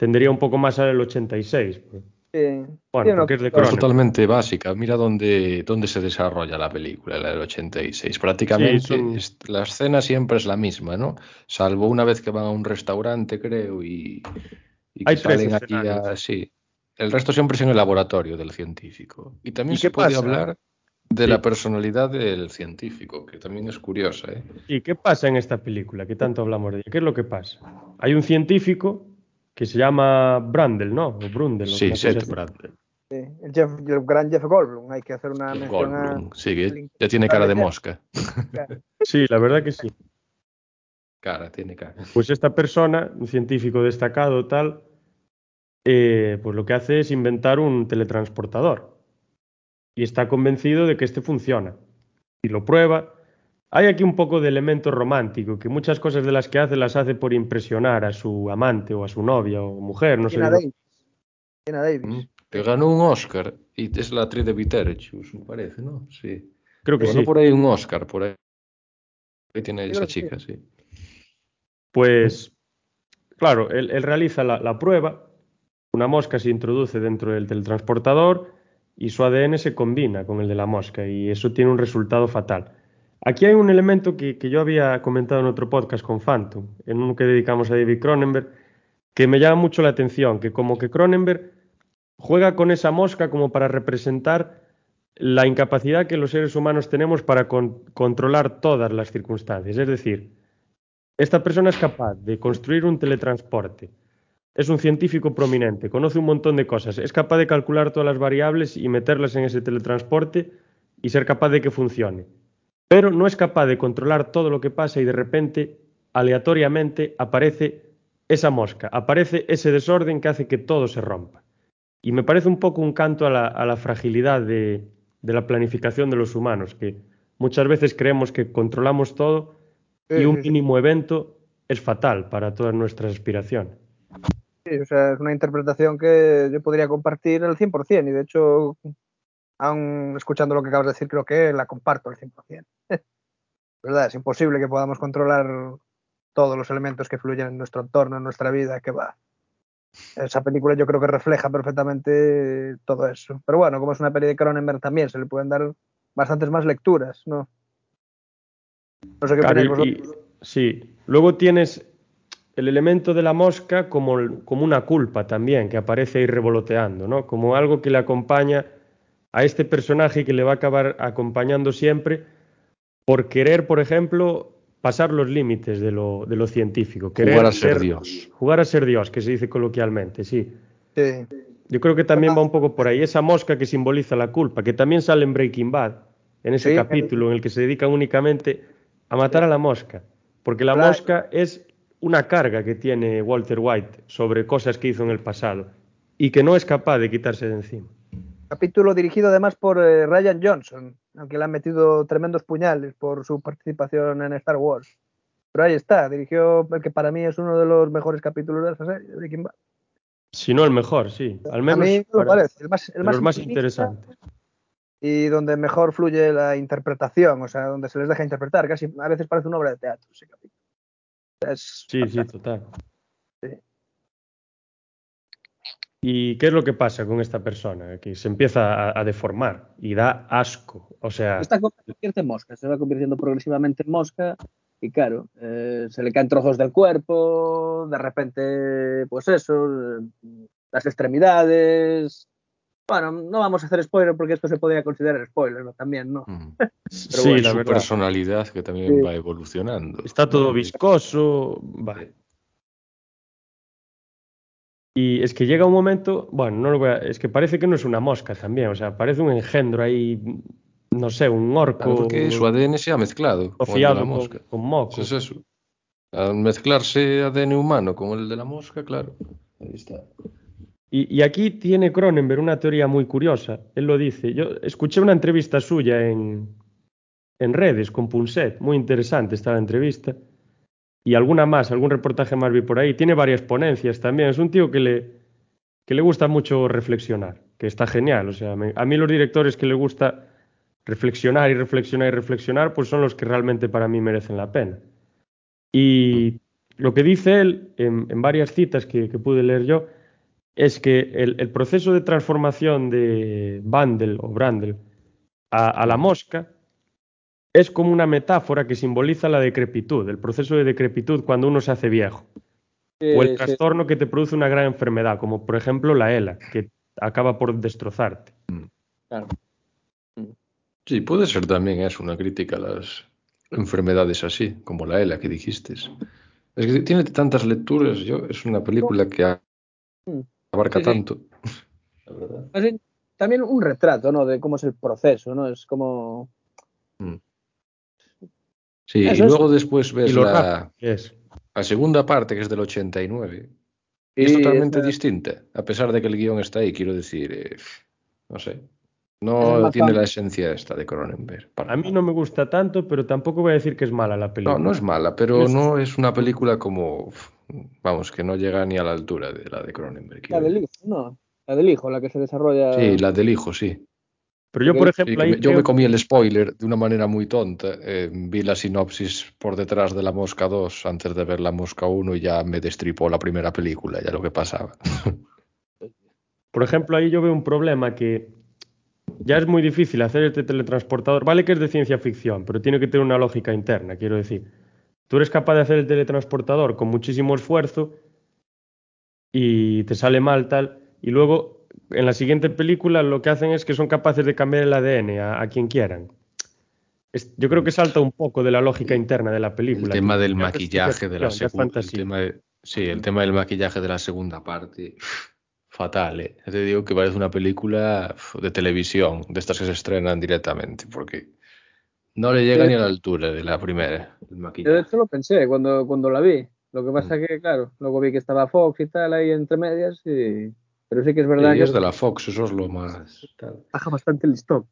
tendría un poco más al 86. pues. Sí. Bueno, Sí, no, porque es de Pero es Cronenberg. totalmente básica. Mira dónde, dónde se desarrolla la película, la del 86. Prácticamente Sí, son- es- la escena siempre es la misma, ¿no? Salvo una vez que van a un restaurante, creo, y, y que Hay salen aquí a... Sí. El resto siempre es en el laboratorio del científico. Y también ¿Y se puede pasa? hablar de Sí. la personalidad del científico, que también es curiosa, ¿eh? ¿Y qué pasa en esta película? Que tanto hablamos de ella. ¿Qué es lo que pasa? Hay un científico que se llama Brandel, ¿no? O Brundel. Sí, Seth así. Bradley. Sí, el, Jeff, el gran Jeff Goldblum. Hay que hacer una mención a. Goldblum. Sí, que ya tiene cara de mosca. Sí, la verdad que sí. Cara, tiene cara. Pues esta persona, un científico destacado tal, eh, pues lo que hace es inventar un teletransportador. Y está convencido de que este funciona. Y lo prueba. Hay aquí un poco de elemento romántico, que muchas cosas de las que hace las hace por impresionar a su amante o a su novia o mujer, no sé. Davis. Davis. Mm, Que ganó un Oscar y es la actriz de Beetlejuice, me parece, ¿no? Sí. Creo que Ganó sí. por ahí un Oscar, por ahí. Ahí tiene esa que chica, sí. Pues, claro, él, él realiza la, la prueba, una mosca se introduce dentro del teletransportador y su ADN se combina con el de la mosca y eso tiene un resultado fatal. Aquí hay un elemento que, yo había comentado en otro podcast con Phantom, en uno que dedicamos a David Cronenberg, que me llama mucho la atención, que como que Cronenberg juega con esa mosca como para representar la incapacidad que los seres humanos tenemos para con- controlar todas las circunstancias. Es decir, esta persona es capaz de construir un teletransporte. Es un científico prominente, conoce un montón de cosas, es capaz de calcular todas las variables y meterlas en ese teletransporte y ser capaz de que funcione. Pero no es capaz de controlar todo lo que pasa y de repente, aleatoriamente, aparece esa mosca, aparece ese desorden que hace que todo se rompa. Y me parece un poco un canto a la, a la fragilidad de, de la planificación de los humanos, que muchas veces creemos que controlamos todo y un mínimo evento es fatal para todas nuestras aspiraciones. Sí, o sea, es una interpretación que yo podría compartir al 100% y de hecho, aún escuchando lo que acabas de decir, creo que la comparto al 100%. <laughs> ¿Verdad? Es imposible que podamos controlar todos los elementos que fluyen en nuestro entorno, en nuestra vida, que va. Esa película yo creo que refleja perfectamente todo eso. Pero bueno, como es una peli de Cronenberg también, se le pueden dar bastantes más lecturas, ¿no? No sé qué Claro, opináis y- vosotros. y- sí, luego tienes el elemento de la mosca como, como una culpa también, que aparece ahí revoloteando, ¿no? Como algo que le acompaña a este personaje y que le va a acabar acompañando siempre por querer, por ejemplo, pasar los límites de lo, de lo científico. Querer Jugar a ser Dios. Jugar a ser Dios, que se dice coloquialmente, sí. Sí. Yo creo que también va un poco por ahí. Esa mosca que simboliza la culpa, que también sale en Breaking Bad, en ese Sí, capítulo en el que se dedican únicamente a matar a la mosca. Porque la Claro. mosca es una carga que tiene Walter White sobre cosas que hizo en el pasado y que no es capaz de quitarse de encima. Capítulo dirigido además por eh, Ryan Johnson, aunque le han metido tremendos puñales por su participación en Star Wars. Pero ahí está, dirigió el que para mí es uno de los mejores capítulos de esa serie, Breaking Bad. Si no el mejor, sí. Al A menos mí me parece, el más, el de más los más intimista interesantes. Y donde mejor fluye la interpretación, o sea, donde se les deja interpretar. Casi a veces parece una obra de teatro ese capítulo. Es Sí, sí, total. ¿Y qué es lo que pasa con esta persona? Que se empieza a, a deformar y da asco. O sea, Está co- se convierte en mosca, se va convirtiendo progresivamente en mosca y claro, eh, se le caen trozos del cuerpo, de repente, pues eso, eh, las extremidades. Bueno, no vamos a hacer spoiler porque esto se podría considerar spoiler ¿no? también, ¿no? Mm. <laughs> sí, la su verdad. personalidad que también Sí. va evolucionando. Está todo viscoso. Vale. Y es que llega un momento, bueno, no lo voy a- es que parece que no es una mosca también, o sea, parece un engendro ahí, no sé, un orco Claro, porque su ADN se ha mezclado con la mosca. con moco. Es eso. Al mezclarse ADN humano con el de la mosca, claro. Ahí está. Y, y aquí tiene Cronenberg una teoría muy curiosa. Él lo dice. Yo escuché una entrevista suya en, en redes con Punset. Muy interesante está la entrevista. Y alguna más, algún reportaje más vi por ahí. Tiene varias ponencias también. Es un tío que le, que le gusta mucho reflexionar, que está genial. O sea, a mí los directores que le gusta reflexionar y reflexionar y reflexionar, pues son los que realmente para mí merecen la pena. Y lo que dice él en, varias citas que, pude leer yo es que el, proceso de transformación de Bandel o Brandel a la mosca es como una metáfora que simboliza la decrepitud, el proceso de decrepitud cuando uno se hace viejo. Sí, o el sí. trastorno que te produce una gran enfermedad, como por ejemplo la ELA, que acaba por destrozarte. Claro. Sí, puede ser también es una crítica a las enfermedades así, como la ELA que dijiste. Es que tiene tantas lecturas, yo es una película que Mm. abarca Sí, sí. tanto. La verdad. También un retrato, ¿no? De cómo es el proceso, ¿no? Es como... Sí, Eso y es- luego después ves la, es. segunda parte, que es del 89, y es totalmente esa- distinta, a pesar de que el guion está ahí, quiero decir, eh, no sé, es no tiene la esencia esta de Cronenberg. para A mí no me gusta tanto, pero tampoco voy a decir que es mala la película. No, no es mala, pero Es- no es una película como, vamos, que no llega ni a la altura de la de Cronenberg. La del hijo, ¿no? La del hijo, la que se desarrolla... Sí, la del hijo, sí. Pero yo, por ejemplo, ahí yo creo- me comí el spoiler de una manera muy tonta. eh, vi la sinopsis por detrás de la Mosca 2 antes de ver la Mosca 1 y ya me destripó la primera película, ya lo que pasaba. <laughs> Por ejemplo, ahí yo veo un problema que ya es muy difícil hacer este teletransportador. Vale que es de ciencia ficción, pero tiene que tener una lógica interna, quiero decir. Tú eres capaz de hacer el teletransportador con muchísimo esfuerzo y te sale mal tal, y luego en la siguiente película lo que hacen es que son capaces de cambiar el ADN a, a quien quieran. Es- yo creo que salta un poco de la lógica interna de la El película. tema tío. del maquillaje de la segunda. El tema de- sí, el tema del maquillaje de la segunda parte. Fatal, ¿eh? Te digo que parece una película de televisión, de estas que se estrenan directamente, porque no le llega ni a la altura de la primera. El Yo de maquillaje. hecho lo pensé cuando, cuando la vi. Lo que pasa Mm. que, claro, luego vi que estaba Fox y tal ahí entre medias y... Pero sí que es verdad que es de la Fox, eso es lo más. tal. baja bastante el listón.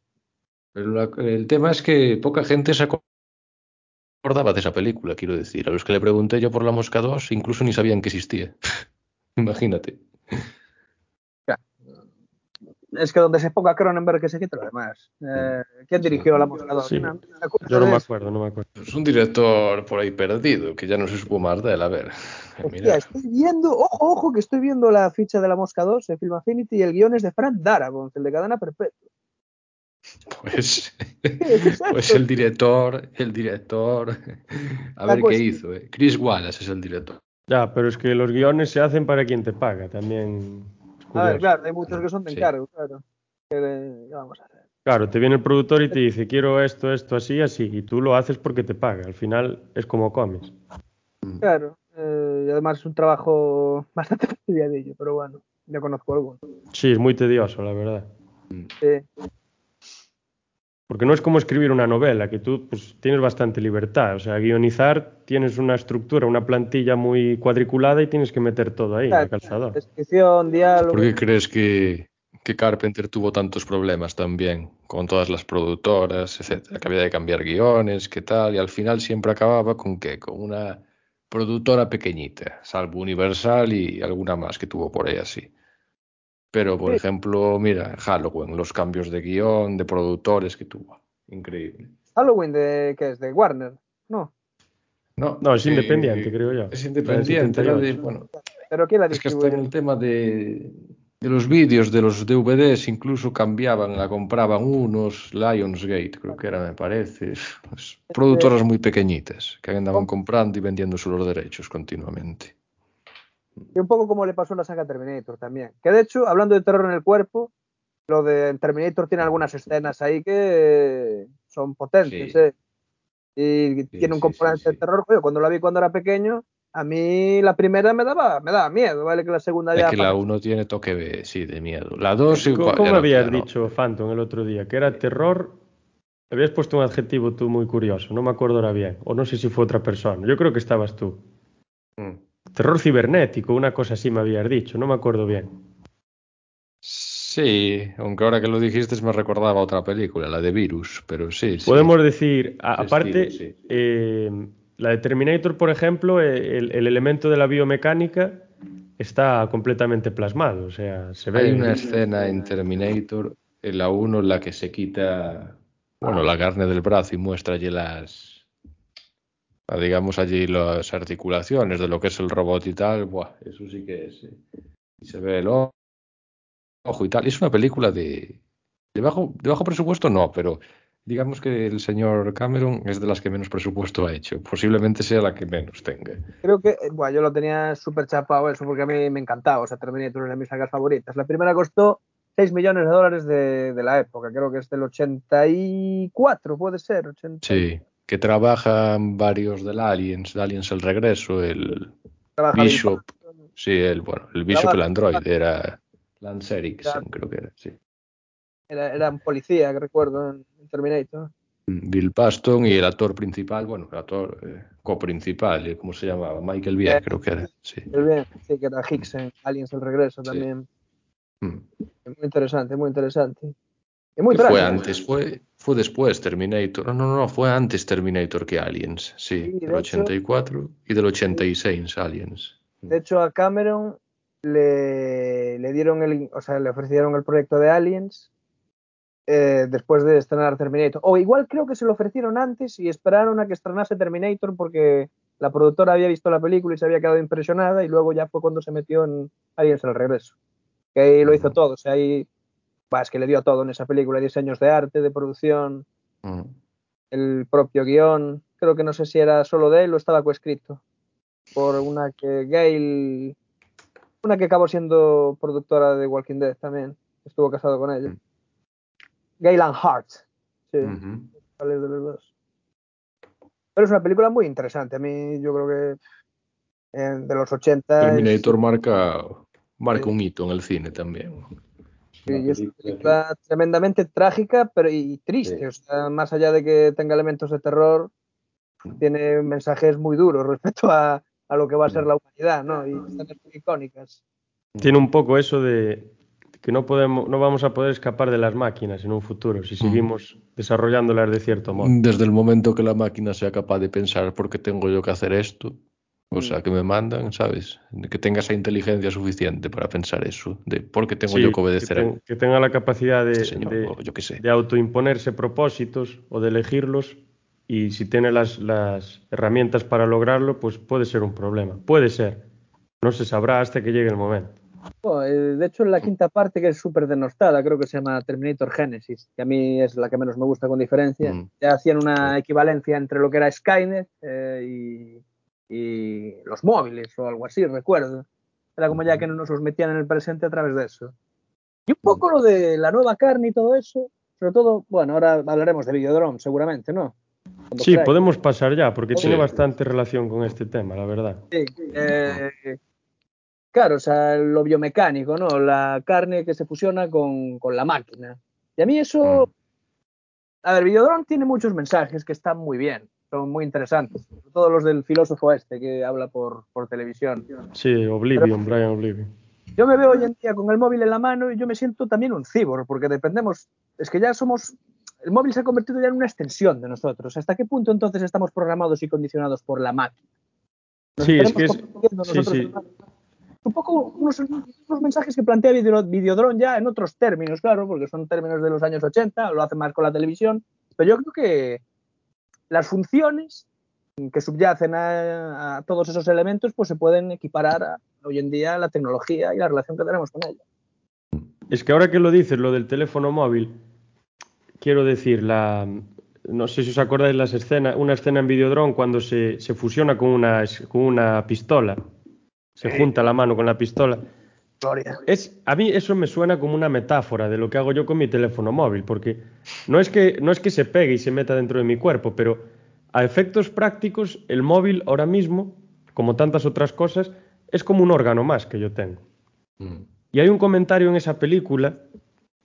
Pero la- el tema es que poca gente se acordaba de esa película, quiero decir. A los que le pregunté yo por la Mosca 2, incluso ni sabían que existía. <laughs> Imagínate. Es que donde se ponga Cronenberg que se quite lo demás. Eh, ¿Quién dirigió La Mosca 2? Sí. No, Yo no me acuerdo, no me acuerdo. Es un director por ahí perdido, que ya no se supo más de él. A ver, <laughs> Hostia, estoy viendo, ojo, ojo, que estoy viendo la ficha de La Mosca 2 de Film Affinity y el guion es de Frank Darabont, el de Cadena Perpetua. Pues, <laughs> pues el director, el director. A La ver qué hizo. eh. Chris Wallace es el director. Ya, pero es que los guiones se hacen para quien te paga, también. A ver, claro, hay muchos que son de Sí. encargo, claro. ¿Qué, le- qué vamos a hacer? Claro, te viene el productor y te dice, quiero esto, esto, así, así, y tú lo haces porque te paga. Al final es como comes. Claro, eh, y además es un trabajo <laughs> bastante fastidiadillo, pero bueno, ya conozco alguno. Sí, es muy tedioso, la verdad. Sí. Porque no es como escribir una novela, que tú pues, tienes bastante libertad. O sea, guionizar tienes una estructura, una plantilla muy cuadriculada y tienes que meter todo ahí, Claro, al calzador. Descripción, diálogo. ¿Por qué crees que, que Carpenter tuvo tantos problemas también con todas las productoras, etcétera? Que había de cambiar guiones, qué tal, y al final siempre acababa con qué? Con una productora pequeñita, salvo Universal y alguna más que tuvo por ahí así. Pero, por Sí. ejemplo, mira, Halloween, los cambios de guion, de productores que tuvo. Increíble. Halloween de ¿qué es? De Warner. No, No, No, es eh, independiente, creo yo. Es independiente, era de, 78. bueno, pero ¿quién la Es que hasta en el tema de, de los vídeos, de los DVDs, incluso cambiaban, la compraban unos, Lionsgate, creo que era, me parece. Pues, productoras muy pequeñitas que andaban comprando y vendiendo los derechos continuamente. Y un poco como le pasó a la saga Terminator también. Que de hecho, hablando de terror en el cuerpo, lo de Terminator tiene algunas escenas ahí que son potentes, Sí. ¿eh? Y tiene un sí, componente sí, de sí. terror. Oye, cuando la vi cuando era pequeño, a mí la primera me daba, me daba miedo, ¿vale? Que la segunda Es ya. que la pasa- 1 tiene toque de, sí, de miedo. La 2 ¿Cómo, igual. cómo no- habías no. dicho, Phantom, el otro día? Que era terror. Habías puesto un adjetivo tú muy curioso, no me acuerdo ahora bien. O no sé si fue otra persona. Yo creo que estabas tú. Mm. Terror cibernético, una cosa así me habías dicho, no me acuerdo bien. Sí, aunque ahora que lo dijiste me recordaba otra película, la de Virus, pero sí, sí. Podemos decir, a- aparte, estilo, sí. eh, la de Terminator, por ejemplo, eh, el, el elemento de la biomecánica está completamente plasmado. O sea, se ve. Hay una escena en Terminator, en la 1, en la que se quita, bueno, la carne del brazo y muestra allí las, digamos allí las articulaciones de lo que es el robot y tal, buah, eso sí que es. Eh, y se ve el ojo y tal. Es una película de, de, bajo, de bajo presupuesto, no, pero digamos que el señor Cameron es de las que menos presupuesto ha hecho. Posiblemente sea la que menos tenga. Creo que, bueno, yo lo tenía súper chapado eso porque a mí me encantaba. O sea, Terminator es de mis sagas favoritas. La primera costó 6 millones de dólares de, de, la época. Creo que es del 84, puede ser. 80. Sí, que trabajan varios del Aliens, de Aliens el regreso, el Trabaja Bishop. Bill Sí, el, bueno, el Bishop, Trabaja- el android, era Lance Erickson, creo que era, sí. Era, era un policía, que recuerdo, en Terminator. Bill Paston y el actor principal, bueno, el actor eh, coprincipal, eh, ¿cómo se llamaba? Michael Biehn, Eh, creo que era, sí. Bien, sí, que era Hicks en Aliens el regreso también. Mm. Muy interesante, muy interesante. Muy fue antes, fue, fue después Terminator. No, no, no, fue antes Terminator que Aliens, sí, Sí, de del hecho- 84 y del 86 Aliens. De hecho, a Cameron le, le dieron el, o sea, le ofrecieron el proyecto de Aliens eh, después de estrenar Terminator. O igual creo que se lo ofrecieron antes y esperaron a que estrenase Terminator porque la productora había visto la película y se había quedado impresionada y luego ya fue cuando se metió en Aliens el regreso. Que ahí lo hizo todo, o sea, ahí bah, es que le dio todo en esa película, diseños de arte, de producción, Mm. el propio guion, creo que no sé si era solo de él o estaba coescrito por una que Gail, una que acabó siendo productora de Walking Dead también, estuvo casado con ella. Mm. Gail Ann Hart, sí, es de los dos. Pero es una película muy interesante, a mí yo creo que eh, de los 80 es- Terminator marca, marca Sí. un hito en el cine también. Sí, es una película que- tremendamente trágica pero y triste. Sí. O sea, más allá de que tenga elementos de terror, tiene mensajes muy duros <laughs> respecto a, a lo que va a ser la humanidad, ¿no? Y escenas muy icónicas. Tiene un poco eso de que no podemos, no vamos a poder escapar de las máquinas en un futuro si seguimos desarrollándolas de cierto modo. Desde el momento que la máquina sea capaz de pensar por qué tengo yo que hacer esto, o sea, que me mandan, ¿sabes? Que tenga esa inteligencia suficiente para pensar eso, de por qué tengo Sí, yo que obedecer que, a ten- que tenga la capacidad de, este señor, de- yo qué sé. de autoimponerse propósitos o de elegirlos y si tiene las, las herramientas para lograrlo, pues puede ser un problema. Puede ser. No se sabrá hasta que llegue el momento. Oh, eh, de hecho, en la quinta parte, que es súper denostada, creo que se llama Terminator Genesis, que a mí es la que menos me gusta con diferencia, Mm. ya hacían una equivalencia entre lo que era Skynet eh, y, y los móviles o algo así, recuerdo. Era como ya que no nos los metían en el presente a través de eso. Y un poco lo de la nueva carne y todo eso, sobre todo, bueno, ahora hablaremos de Videodrome, seguramente, ¿no? Cuando Sí, podemos pasar ya, porque Sí. tiene bastante relación con este tema, la verdad. Sí, eh, claro, o sea, lo biomecánico, ¿no? La carne que se fusiona con, con la máquina. Y a mí eso, Mm. a ver, Videodrome tiene muchos mensajes que están muy bien, son muy interesantes, sobre todo los del filósofo este que habla por, por televisión. Sí, Oblivion, Brian Oblivion. Yo me veo hoy en día con el móvil en la mano y yo me siento también un cibor, porque dependemos, es que ya somos, el móvil se ha convertido ya en una extensión de nosotros. ¿Hasta qué punto entonces estamos programados y condicionados por la máquina? Nos Sí, es que es- sí, sí. Un poco unos, unos mensajes que plantea Video- Videodrome ya en otros términos, claro, porque son términos de los años 80, lo hace más con la televisión, pero yo creo que las funciones que subyacen a, a todos esos elementos pues se pueden equiparar a, hoy en día a la tecnología y la relación que tenemos con ella. Es que ahora que lo dices, lo del teléfono móvil, quiero decir, la, no sé si os acordáis las escenas, una escena en Videodrome cuando se, se fusiona con una, con una pistola, se junta la mano con la pistola. Gloria. Es, a mí eso me suena como una metáfora de lo que hago yo con mi teléfono móvil, porque no es que, no es que se pegue y se meta dentro de mi cuerpo, pero a efectos prácticos, el móvil ahora mismo, como tantas otras cosas, es como un órgano más que yo tengo. Mm. Y hay un comentario en esa película,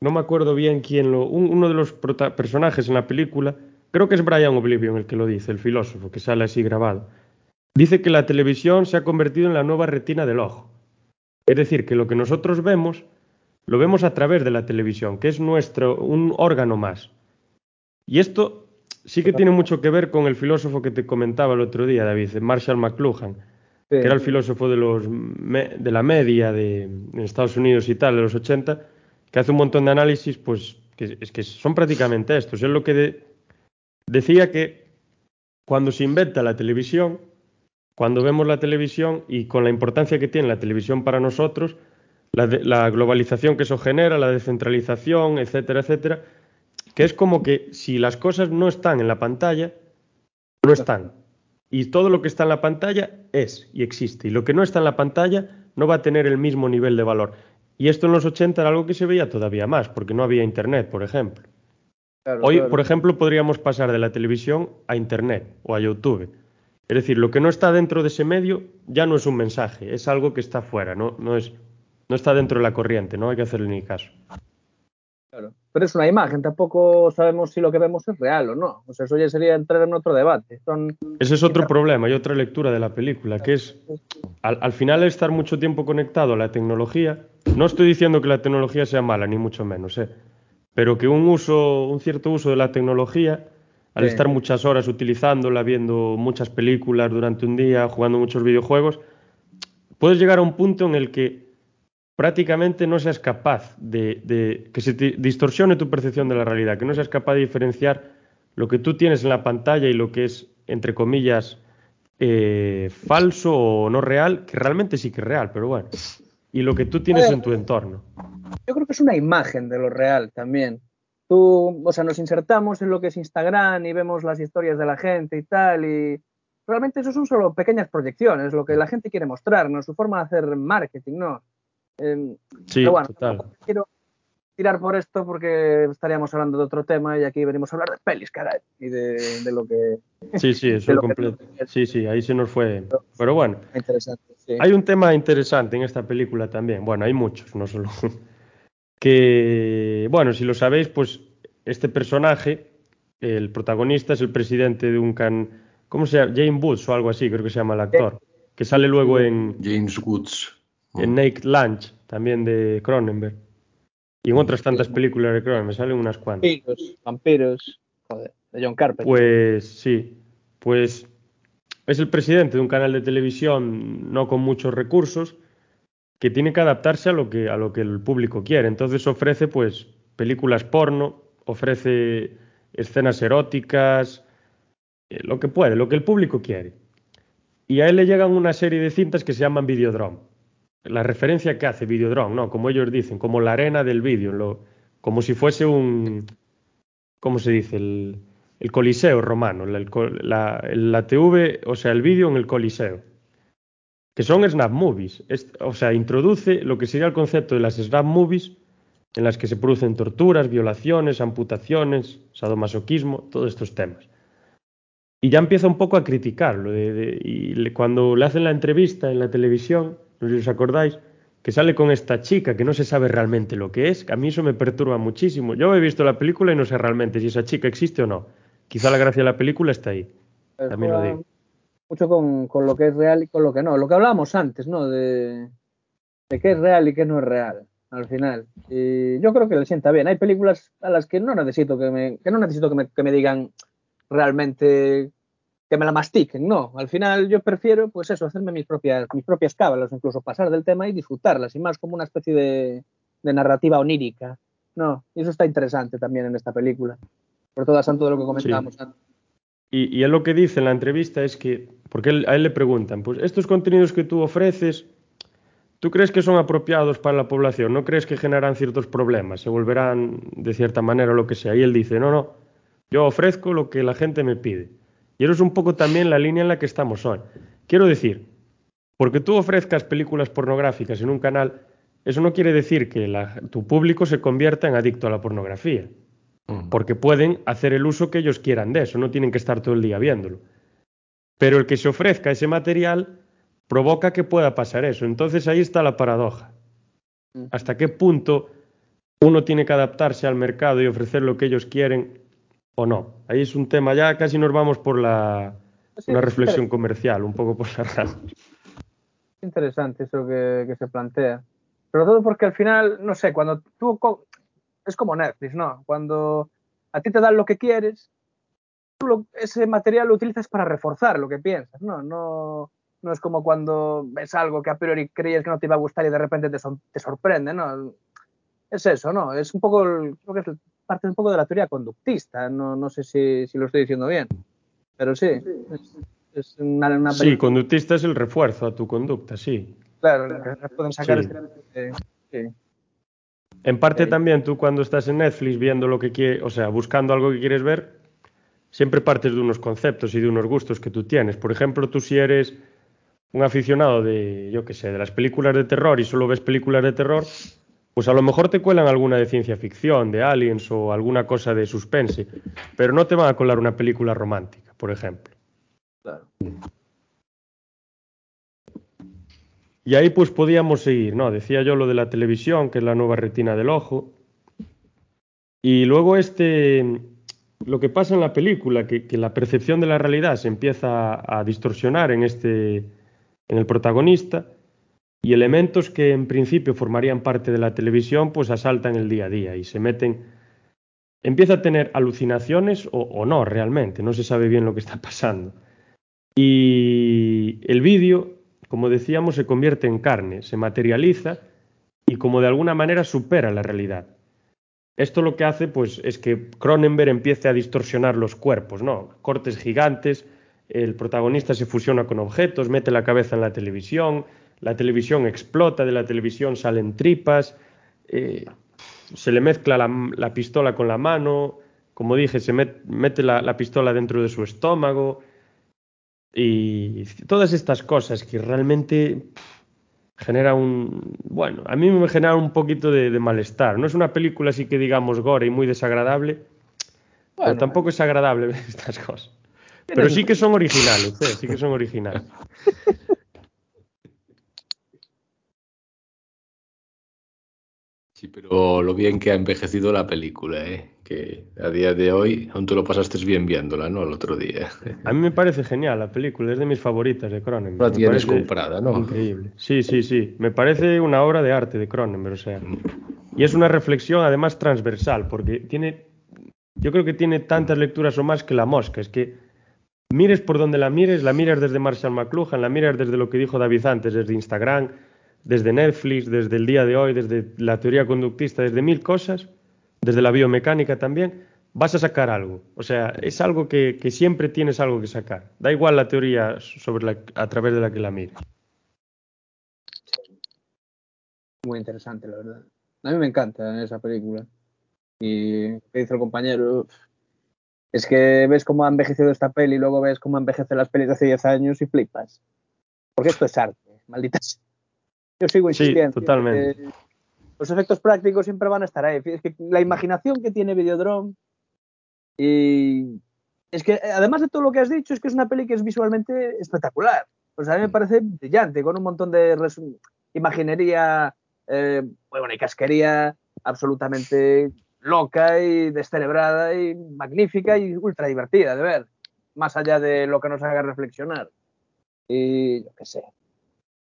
no me acuerdo bien quién lo. un- uno de los personajes en la película, creo que es Brian Oblivion el que lo dice, el filósofo, que sale así grabado. Dice que la televisión se ha convertido en la nueva retina del ojo. Es decir, que lo que nosotros vemos, lo vemos a través de la televisión, que es nuestro, un órgano más. Y esto sí que tiene mucho que ver con el filósofo que te comentaba el otro día, David, Marshall McLuhan Sí. que era el filósofo de, los de la media de, en Estados Unidos y tal, de los 80, que hace un montón de análisis, pues que, es que son prácticamente estos. Es lo que de- decía que cuando se inventa la televisión, cuando vemos la televisión y con la importancia que tiene la televisión para nosotros, la, la globalización que eso genera, la descentralización, etcétera, etcétera, que es como que si las cosas no están en la pantalla, no están. Y todo lo que está en la pantalla es y existe. Y lo que no está en la pantalla no va a tener el mismo nivel de valor. Y esto en los 80 era algo que se veía todavía más, porque no había Internet, por ejemplo. Claro, Hoy, claro. por ejemplo, podríamos pasar de la televisión a Internet o a YouTube. Es decir, lo que no está dentro de ese medio ya no es un mensaje, es algo que está fuera, no, no, es, no está dentro de la corriente, no hay que hacerle ni caso. Claro. Pero es una imagen, tampoco sabemos si lo que vemos es real o no. O sea, eso ya sería entrar en otro debate. Son Ese es otro problema y otra lectura de la película, que es, al, al final, estar mucho tiempo conectado a la tecnología. No estoy diciendo que la tecnología sea mala, ni mucho menos, ¿eh? pero que un uso, un cierto uso de la tecnología, al Sí. estar muchas horas utilizándola, viendo muchas películas durante un día, jugando muchos videojuegos, puedes llegar a un punto en el que prácticamente no seas capaz de, de- que se te distorsione tu percepción de la realidad, que no seas capaz de diferenciar lo que tú tienes en la pantalla y lo que es, entre comillas, eh, falso o no real, que realmente sí que es real, pero bueno, y lo que tú tienes en tu entorno. yo creo que es una imagen de lo real también. Tú, o sea, nos insertamos en lo que es Instagram y vemos las historias de la gente y tal, y realmente eso son solo pequeñas proyecciones, lo que la gente quiere mostrarnos, su forma de hacer marketing, ¿no? Em, Sí, pero bueno, total. quiero tirar por esto porque estaríamos hablando de otro tema y aquí venimos a hablar de pelis, caray, y de, de lo que <laughs> Sí, sí, eso que- completo. Sí, sí, ahí se nos fue. Pero bueno, es interesante. sí. Hay un tema interesante en esta película también. Bueno, hay muchos, no solo. <laughs> Que, bueno, si lo sabéis, pues este personaje, el protagonista es el presidente de un can. ¿Cómo se llama? Jane Woods o algo así, creo que se llama el actor. Que sale luego en, James Woods. en Naked Lunch, también de Cronenberg. Y en otras tantas películas de Cronenberg, salen unas cuantas. Vampiros, vampiros, joder, de John Carpenter. Pues sí, pues es el presidente de un canal de televisión no con muchos recursos que tiene que adaptarse a lo que, a lo que el público quiere. Entonces ofrece pues películas porno, ofrece escenas eróticas, eh, lo que puede, lo que el público quiere. Y a él le llegan una serie de cintas que se llaman Videodrome. La referencia que hace Videodrome, ¿no? Como ellos dicen, como la arena del vídeo, como si fuese un, ¿cómo se dice? El, el coliseo romano, la- la TV, o sea, el vídeo en el coliseo. Que son snap movies. Es- o sea, introduce lo que sería el concepto de las snap movies, en las que se producen torturas, violaciones, amputaciones, sadomasoquismo, todos estos temas. Y ya empieza un poco a criticarlo. de- de- y le- cuando le hacen la entrevista en la televisión, no sé si os acordáis, que sale con esta chica que no se sabe realmente lo que es, que a mí eso me perturba muchísimo. Yo he visto la película y no sé realmente si esa chica existe o no. Quizá la gracia de la película está ahí. También lo digo. Mucho con, con lo que es real y con lo que no. Lo que hablábamos antes, ¿no? De, de qué es real y qué no es real, al final. Y yo creo que le sienta bien. Hay películas a las que no necesito que me, que no necesito que me, que me digan realmente que me la mastiquen, no. Al final yo prefiero, pues eso, hacerme mis propias, mis propias cábalas, incluso pasar del tema y disfrutarlas, y más como una especie de, de narrativa onírica. No, y eso está interesante también en esta película. Por todo santo de lo que comentábamos antes. Y, y él lo que dice en la entrevista es que, porque él- a él le preguntan, pues estos contenidos que tú ofreces, ¿tú crees que son apropiados para la población? ¿No crees que generan ciertos problemas? ¿Se volverán de cierta manera o lo que sea? Y él dice, no, no, yo ofrezco lo que la gente me pide. Y eso es un poco también la línea en la que estamos hoy. Quiero decir, porque tú ofrezcas películas pornográficas en un canal, eso no quiere decir que la- tu público se convierta en adicto a la pornografía. Porque pueden hacer el uso que ellos quieran de eso, no tienen que estar todo el día viéndolo. Pero el que se ofrezca ese material provoca que pueda pasar eso. Entonces ahí está la paradoja. ¿Hasta qué punto uno tiene que adaptarse al mercado y ofrecer lo que ellos quieren o no? Ahí es un tema, ya casi nos vamos por la, una reflexión comercial, un poco por las <laughs> ramas. interesante eso que, que se plantea. Sobre todo porque al final, no sé, cuando tú. Es como Netflix, ¿no? Cuando a ti te dan lo que quieres, tú lo- ese material lo utilizas para reforzar lo que piensas, ¿no? No, no es como cuando ves algo que a priori creías que no te iba a gustar y de repente te, te sorprende, ¿no? Es eso, ¿no? Es un poco, el- creo que es parte un poco de la teoría conductista, no, no sé si, si lo estoy diciendo bien. pero sí, es, una, una Sí, conductista es el refuerzo a tu conducta, sí. Claro, pueden sacar sí. este, sí. En parte también tú cuando estás en Netflix viendo lo que quieres, o sea, buscando algo que quieres ver, siempre partes de unos conceptos y de unos gustos que tú tienes. Por ejemplo, tú si eres un aficionado de, yo qué sé, de las películas de terror y solo ves películas de terror, pues a lo mejor te cuelan alguna de ciencia ficción, de aliens o alguna cosa de suspense, pero no te van a colar una película romántica, por ejemplo. Claro. Y ahí pues podíamos seguir, ¿no? Decía yo lo de la televisión, que es la nueva retina del ojo. Y luego este, lo que pasa en la película, que, que la percepción de la realidad se empieza a, distorsionar en este, en el protagonista, y elementos que en principio formarían parte de la televisión, pues asaltan el día a día y se meten, empieza a tener alucinaciones o, o no realmente, no se sabe bien lo que está pasando. Y el vídeo como decíamos, se convierte en carne, se materializa y como de alguna manera supera la realidad. Esto lo que hace pues es que Cronenberg empiece a distorsionar los cuerpos, ¿no? Cortes gigantes, el protagonista se fusiona con objetos, mete la cabeza en la televisión, la televisión explota, de la televisión salen tripas, eh, se le mezcla la, la, pistola con la mano, como dije, se met, mete la pistola dentro de su estómago, y todas estas cosas que realmente genera un... Bueno, a mí me genera un poquito de, de malestar. No es una película así que digamos gore y muy desagradable, bueno, pero tampoco es agradable ver <laughs> estas cosas. Pero sí que son originales, ¿eh? sí que son originales. <laughs> Sí, pero lo bien que ha envejecido la película, ¿eh? Que a día de hoy aún tú lo pasaste bien viéndola, ¿no? El otro día. A mí me parece genial la película, es de mis favoritas de Cronenberg. La tienes comprada, ¿no? Increíble. Sí, sí, sí. Me parece una obra de arte de Cronenberg, o sea. Y es una reflexión además transversal, porque tiene. Yo creo que tiene tantas lecturas o más que la mosca. Es que mires por donde la mires, la miras desde Marshall McLuhan, la miras desde lo que dijo David antes, desde Instagram, desde Netflix, desde el día de hoy, desde la teoría conductista, desde mil cosas desde la biomecánica también, vas a sacar algo. O sea, es algo que, que siempre tienes algo que sacar. Da igual la teoría sobre la, a través de la que la mires. Muy interesante, la verdad. A mí me encanta esa película. Y que dice el compañero, es que ves cómo ha envejecido esta peli y luego ves cómo envejecen las pelis de hace 10 años y flipas. Porque esto es arte, maldita sea. Yo sigo insistiendo. Sí, totalmente. Los efectos prácticos siempre van a estar ahí. Es que la imaginación que tiene Videodrome y es que además de todo lo que has dicho es que es una peli que es visualmente espectacular. Pues a mí me parece brillante, con un montón de imaginería, eh, bueno, y casquería absolutamente loca y descerebrada y magnífica y ultra divertida de ver, más allá de lo que nos haga reflexionar. Y yo qué sé.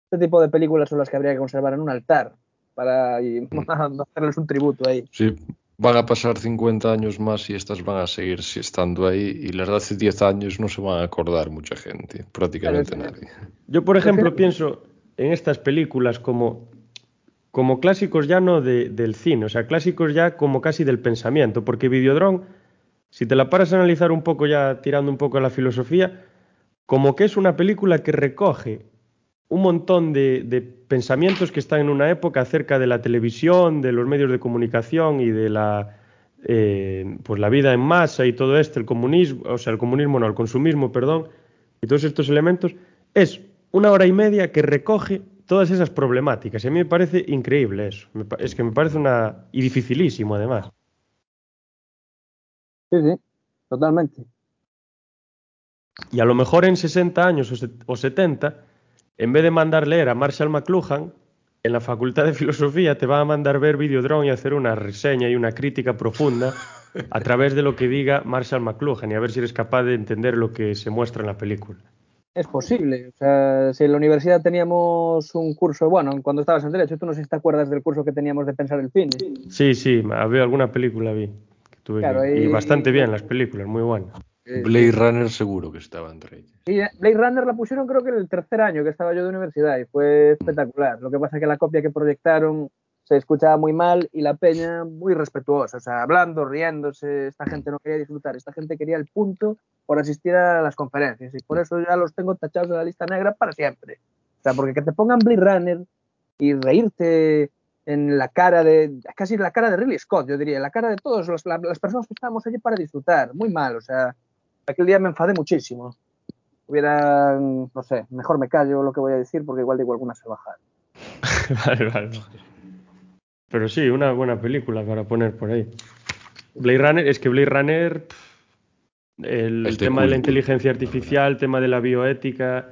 Este tipo de películas son las que habría que conservar en un altar, para y, <laughs> hacerles un tributo ahí. Sí, van a pasar 50 años más y estas van a seguir estando ahí y las de hace 10 años no se van a acordar mucha gente, prácticamente Claro, nadie. Yo, por ejemplo, pienso en estas películas como, como clásicos ya no de, del cine, o sea, clásicos ya como casi del pensamiento, porque Videodrome, si te la paras a analizar un poco ya tirando un poco a la filosofía, como que es una película que recoge un montón de, de, pensamientos que están en una época acerca de la televisión, de los medios de comunicación y de la, eh, pues la vida en masa y todo esto, el comunismo, o sea, el comunismo no, el consumismo, perdón, y todos estos elementos, es una hora y media que recoge todas esas problemáticas. Y a mí me parece increíble eso. Es que me parece una... y dificilísimo además. Sí, sí, totalmente. Y a lo mejor en 60 años o 70 en vez de mandar leer a Marshall McLuhan, en la Facultad de Filosofía te va a mandar ver Videodrome y hacer una reseña y una crítica profunda a través de lo que diga Marshall McLuhan y a ver si eres capaz de entender lo que se muestra en la película. Es posible. O sea, si en la universidad teníamos un curso, bueno, cuando estabas en Derecho, tú no sé si te acuerdas del curso que teníamos de pensar el cine. Sí, sí, había alguna película vi. Que tuve Claro, que- y y- bastante bien las películas, muy buenas. Eh, Blade Runner seguro que estaba entre ellas. Sí, Blade Runner la pusieron creo que en el tercer año que estaba yo de universidad y fue espectacular. Lo que pasa es que la copia que proyectaron se escuchaba muy mal y la peña muy respetuosa, o sea, hablando, riéndose, esta gente no quería disfrutar, esta gente quería el punto por asistir a las conferencias y por eso ya los tengo tachados en la lista negra para siempre. O sea, porque que te pongan Blade Runner y reírte en la cara de, casi la cara de Ridley Scott, yo diría, la cara de todas las personas que estábamos allí para disfrutar, muy mal, o sea, aquel día me enfadé muchísimo. Hubiera, no sé, mejor me callo lo que voy a decir porque igual digo alguna salvajada. <laughs> vale, vale. Pero sí, una buena película para poner por ahí. Blade Runner, es que Blade Runner, el, el tema de la inteligencia artificial, tema de la bioética,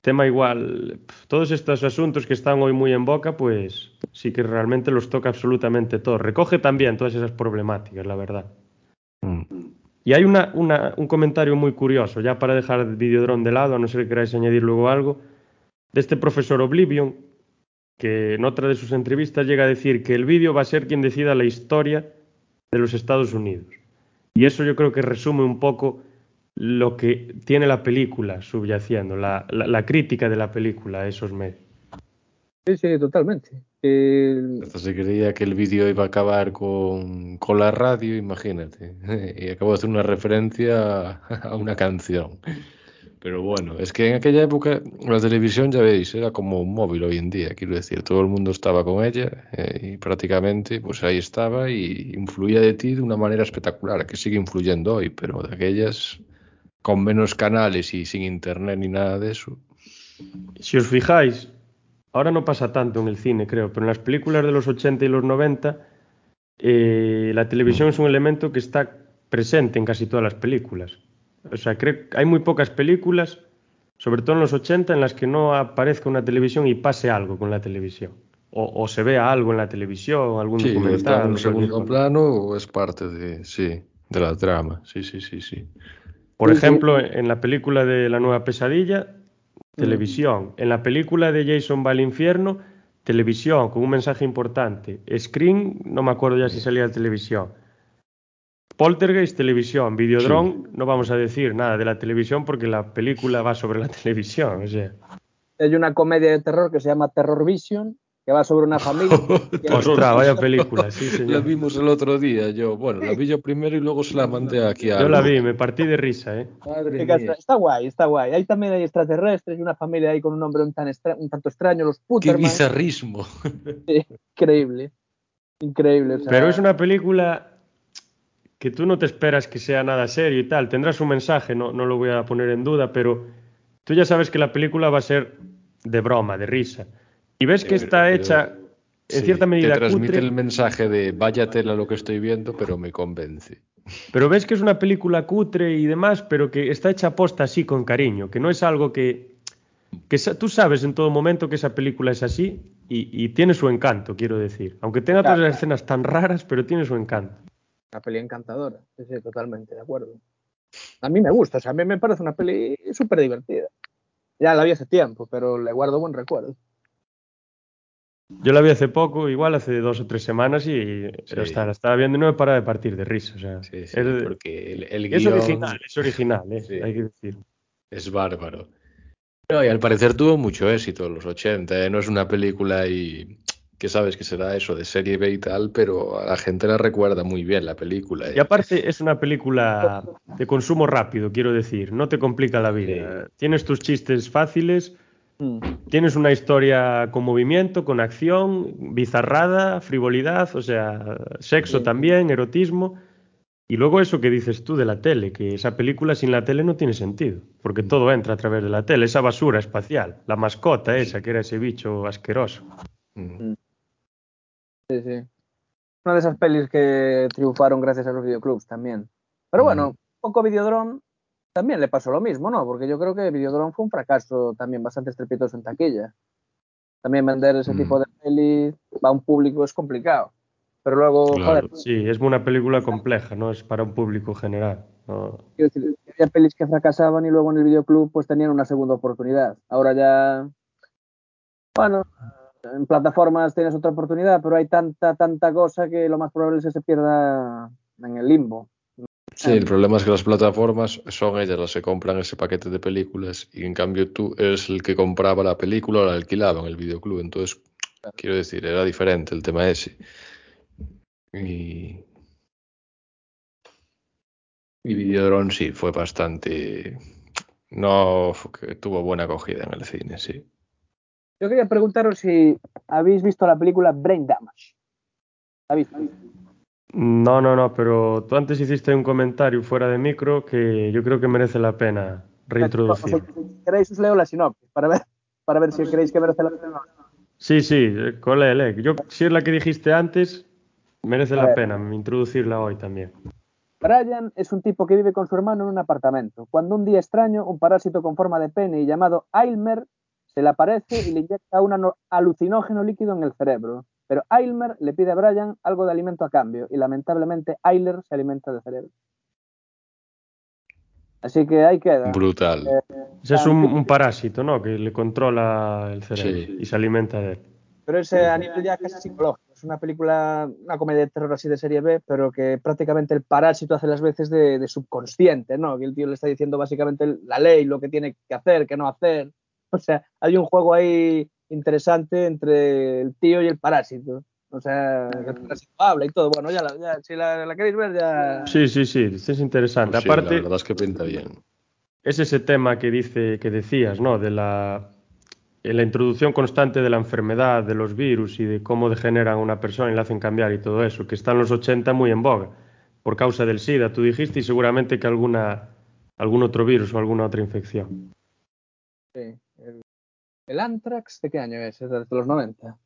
tema igual, todos estos asuntos que están hoy muy en boca, pues sí que realmente los toca absolutamente todo. Recoge también todas esas problemáticas, la verdad. Mm. Y hay un comentario muy curioso, ya para dejar el Videodrone de lado, a no ser que queráis añadir luego algo, de este profesor Oblivion, que en otra de sus entrevistas llega a decir que el vídeo va a ser quien decida la historia de los Estados Unidos. Y eso yo creo que resume un poco lo que tiene la película subyaciendo, la, la, la crítica de la película a esos medios. Sí, sí, totalmente. Hasta se creía que el vídeo iba a acabar con, con la radio, imagínate. <laughs> y acabó de hacer una referencia <laughs> a una canción. Pero bueno, es que en aquella época la televisión, ya veis, era como un móvil hoy en día, quiero decir, todo el mundo estaba con ella eh, y prácticamente pues ahí estaba y influía de ti de una manera espectacular, que sigue influyendo hoy, pero de aquellas con menos canales y sin internet ni nada de eso. Si os fijáis, ahora no pasa tanto en el cine, creo, pero en las películas de los 80 y los 90, eh, la televisión es un elemento que está presente en casi todas las películas. O sea, creo que hay muy pocas películas, sobre todo en los 80, en las que no aparezca una televisión y pase algo con la televisión. O, o se vea algo en la televisión, algún sí, documental. En un segundo plano o es parte de, sí, de la trama. Sí, sí, sí, sí. Por ejemplo, en la película de La Nueva Pesadilla, televisión. En la película de Jason va al infierno, televisión, con un mensaje importante. Screen, no me acuerdo ya si salía de televisión. Poltergeist, televisión. Videodrome, sí. no vamos a decir nada de la televisión porque la película va sobre la <laughs> televisión. O sea. Hay una comedia de terror que se llama Terror Vision, que va sobre una familia. <laughs> Ostras, vaya película, sí, <laughs> señor. La vimos el otro día, yo. Bueno, la vi yo primero y luego se la mandé aquí a. Yo la vi, me partí de risa, ¿eh? Madre mía. Está guay, está guay. Ahí también hay extraterrestres y una familia ahí con un nombre un, tan extra, un tanto extraño, los Putterman. Qué bizarrismo. Sí, increíble. Increíble. O sea... Pero es una película que tú no te esperas que sea nada serio y tal. Tendrás un mensaje, no, no lo voy a poner en duda, pero tú ya sabes que la película va a ser de broma, de risa. Y ves que está hecha en sí, cierta medida te transmite cutre, el mensaje de vaya tela lo que estoy viendo, pero me convence. Pero ves que es una película cutre y demás, pero que está hecha posta así con cariño, que no es algo que, que tú sabes en todo momento que esa película es así y, y tiene su encanto, quiero decir. Aunque tenga todas las escenas tan raras, pero tiene su encanto. Una peli encantadora, sí, sí, totalmente, de acuerdo. A mí me gusta, o sea, a mí me parece una peli súper divertida. Ya la vi hace tiempo, pero le guardo buen recuerdo. Yo la vi hace poco, igual hace dos o tres semanas y sí. hasta la estaba viendo y no me para de partir de risa. O sea, sí, sí, es, porque el, el es original, es original, ¿eh? hay que decir. Es bárbaro. No, y al parecer tuvo mucho éxito en los 80, ¿eh? no es una película y que sabes que será eso de serie B y tal, pero a la gente la recuerda muy bien la película. ¿eh? Y aparte es una película de consumo rápido, quiero decir, no te complica la vida. Tienes tus chistes fáciles, Mm. Tienes una historia con movimiento, con acción, bizarrada, frivolidad, o sea, sexo sí. también, erotismo. Y luego eso que dices tú de la tele, que esa película sin la tele no tiene sentido, porque Mm. todo entra a través de la tele, esa basura espacial, la mascota esa, que era ese bicho asqueroso. Mm. Sí, sí. Una de esas pelis que triunfaron gracias a los videoclubs también. Pero bueno, poco Videodrome también le pasó lo mismo, ¿no? Porque yo creo que Videodrome fue un fracaso también bastante estrepitoso en taquilla. También vender ese Mm. tipo de peli a un público es complicado. Pero luego, Claro. joder, Sí, es una película compleja, no es para un público general. no. quiero decir, había pelis que fracasaban y luego en el videoclub pues tenían una segunda oportunidad. Ahora ya, bueno, en plataformas tienes otra oportunidad, pero hay tanta, tanta cosa que lo más probable es que se pierda en el limbo. Sí, el problema es que las plataformas son ellas las que compran ese paquete de películas y en cambio tú eres el que compraba la película o la alquilaba en el videoclub. Entonces, Quiero decir, era diferente el tema ese. Y. Y Videodrome sí, fue bastante. No, tuvo buena acogida en el cine, sí. Yo quería preguntaros si habéis visto la película Brain Damage. ¿La habéis visto? No, no, no, pero tú antes hiciste un comentario fuera de micro que yo creo que merece la pena reintroducir. Si queréis, os leo la sinopsis para ver, para ver si creéis que merece la pena. Sí, sí, colele. Yo, si es la que dijiste antes, merece la pena introducirla hoy también. Brian es un tipo que vive con su hermano en un apartamento. Cuando un día extraño, un parásito con forma de pene y llamado Aylmer se le aparece y le inyecta un alucinógeno líquido en el cerebro. Pero Aylmer le pide a Brian algo de alimento a cambio y lamentablemente Ayler se alimenta de cerebro. Así que ahí queda. Brutal. Ese es un, un parásito, ¿no? Que le controla el cerebro Sí. y se alimenta de él. Pero es eh, a nivel ya casi psicológico. Es una película, una comedia de terror así de serie B, pero que prácticamente el parásito hace las veces de, de subconsciente, ¿no? Que el tío le está diciendo básicamente la ley, lo que tiene que hacer, que no hacer. O sea, hay un juego ahí interesante entre el tío y el parásito. O sea, que el parásito habla y todo. Bueno, ya, la- ya si la, la queréis ver, ya. Sí, sí, sí, este es interesante. Pues Sí, la Aparte, verdad es que pinta bien. es ese tema que dice, que decías, ¿no? De la, en la introducción constante de la enfermedad, de los virus y de cómo degeneran a una persona y la hacen cambiar y todo eso, que está en los 80 muy en boga, por causa del SIDA, tú dijiste, y seguramente que alguna, algún otro virus o alguna otra infección. Sí. El, Anthrax, ¿de qué año es? Es de los 90.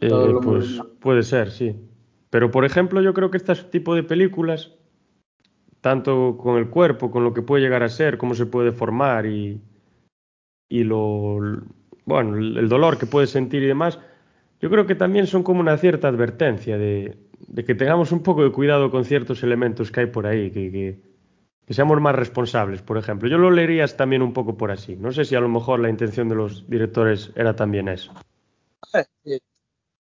Eh, pues puede ser, sí. Pero, por ejemplo, yo creo que este tipo de películas, tanto con el cuerpo, con lo que puede llegar a ser, cómo se puede formar y, y lo, bueno, el el dolor que puede sentir y demás, yo creo que también son como una cierta advertencia de, de que tengamos un poco de cuidado con ciertos elementos que hay por ahí, que, que, que seamos más responsables, por ejemplo. Yo lo leerías también un poco por así. No sé si a lo mejor la intención de los directores era también eso. Eh.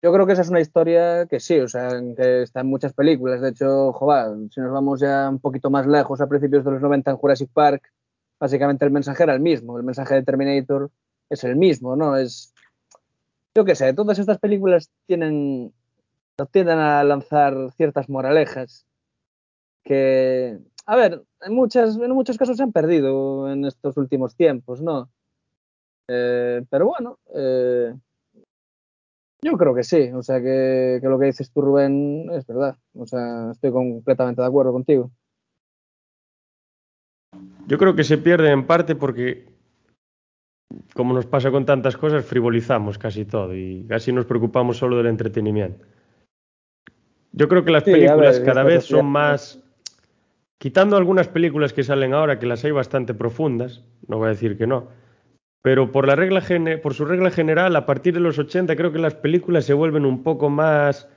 Yo creo que esa es una historia que sí, o sea, que está en muchas películas. De hecho, joder, si nos vamos ya un poquito más lejos, a principios de los 90 en Jurassic Park, básicamente el mensaje era el mismo. El mensaje de Terminator es el mismo, ¿no? Es. Yo qué sé, todas estas películas tienen. tienden a lanzar ciertas moralejas que. A ver, en, muchas, en muchos casos se han perdido en estos últimos tiempos, ¿no? Eh, pero bueno, eh, yo creo que sí, o sea que, que lo que dices tú, Rubén, es verdad. O sea, estoy completamente de acuerdo contigo. Yo creo que se pierde en parte porque, como nos pasa con tantas cosas, frivolizamos casi todo y casi nos preocupamos solo del entretenimiento. Yo creo que las Sí, películas ver, cada vez son más, quitando algunas películas que salen ahora, que las hay bastante profundas, no voy a decir que no, pero por la regla por su regla general, a partir de los 80 creo que las películas se vuelven un poco más,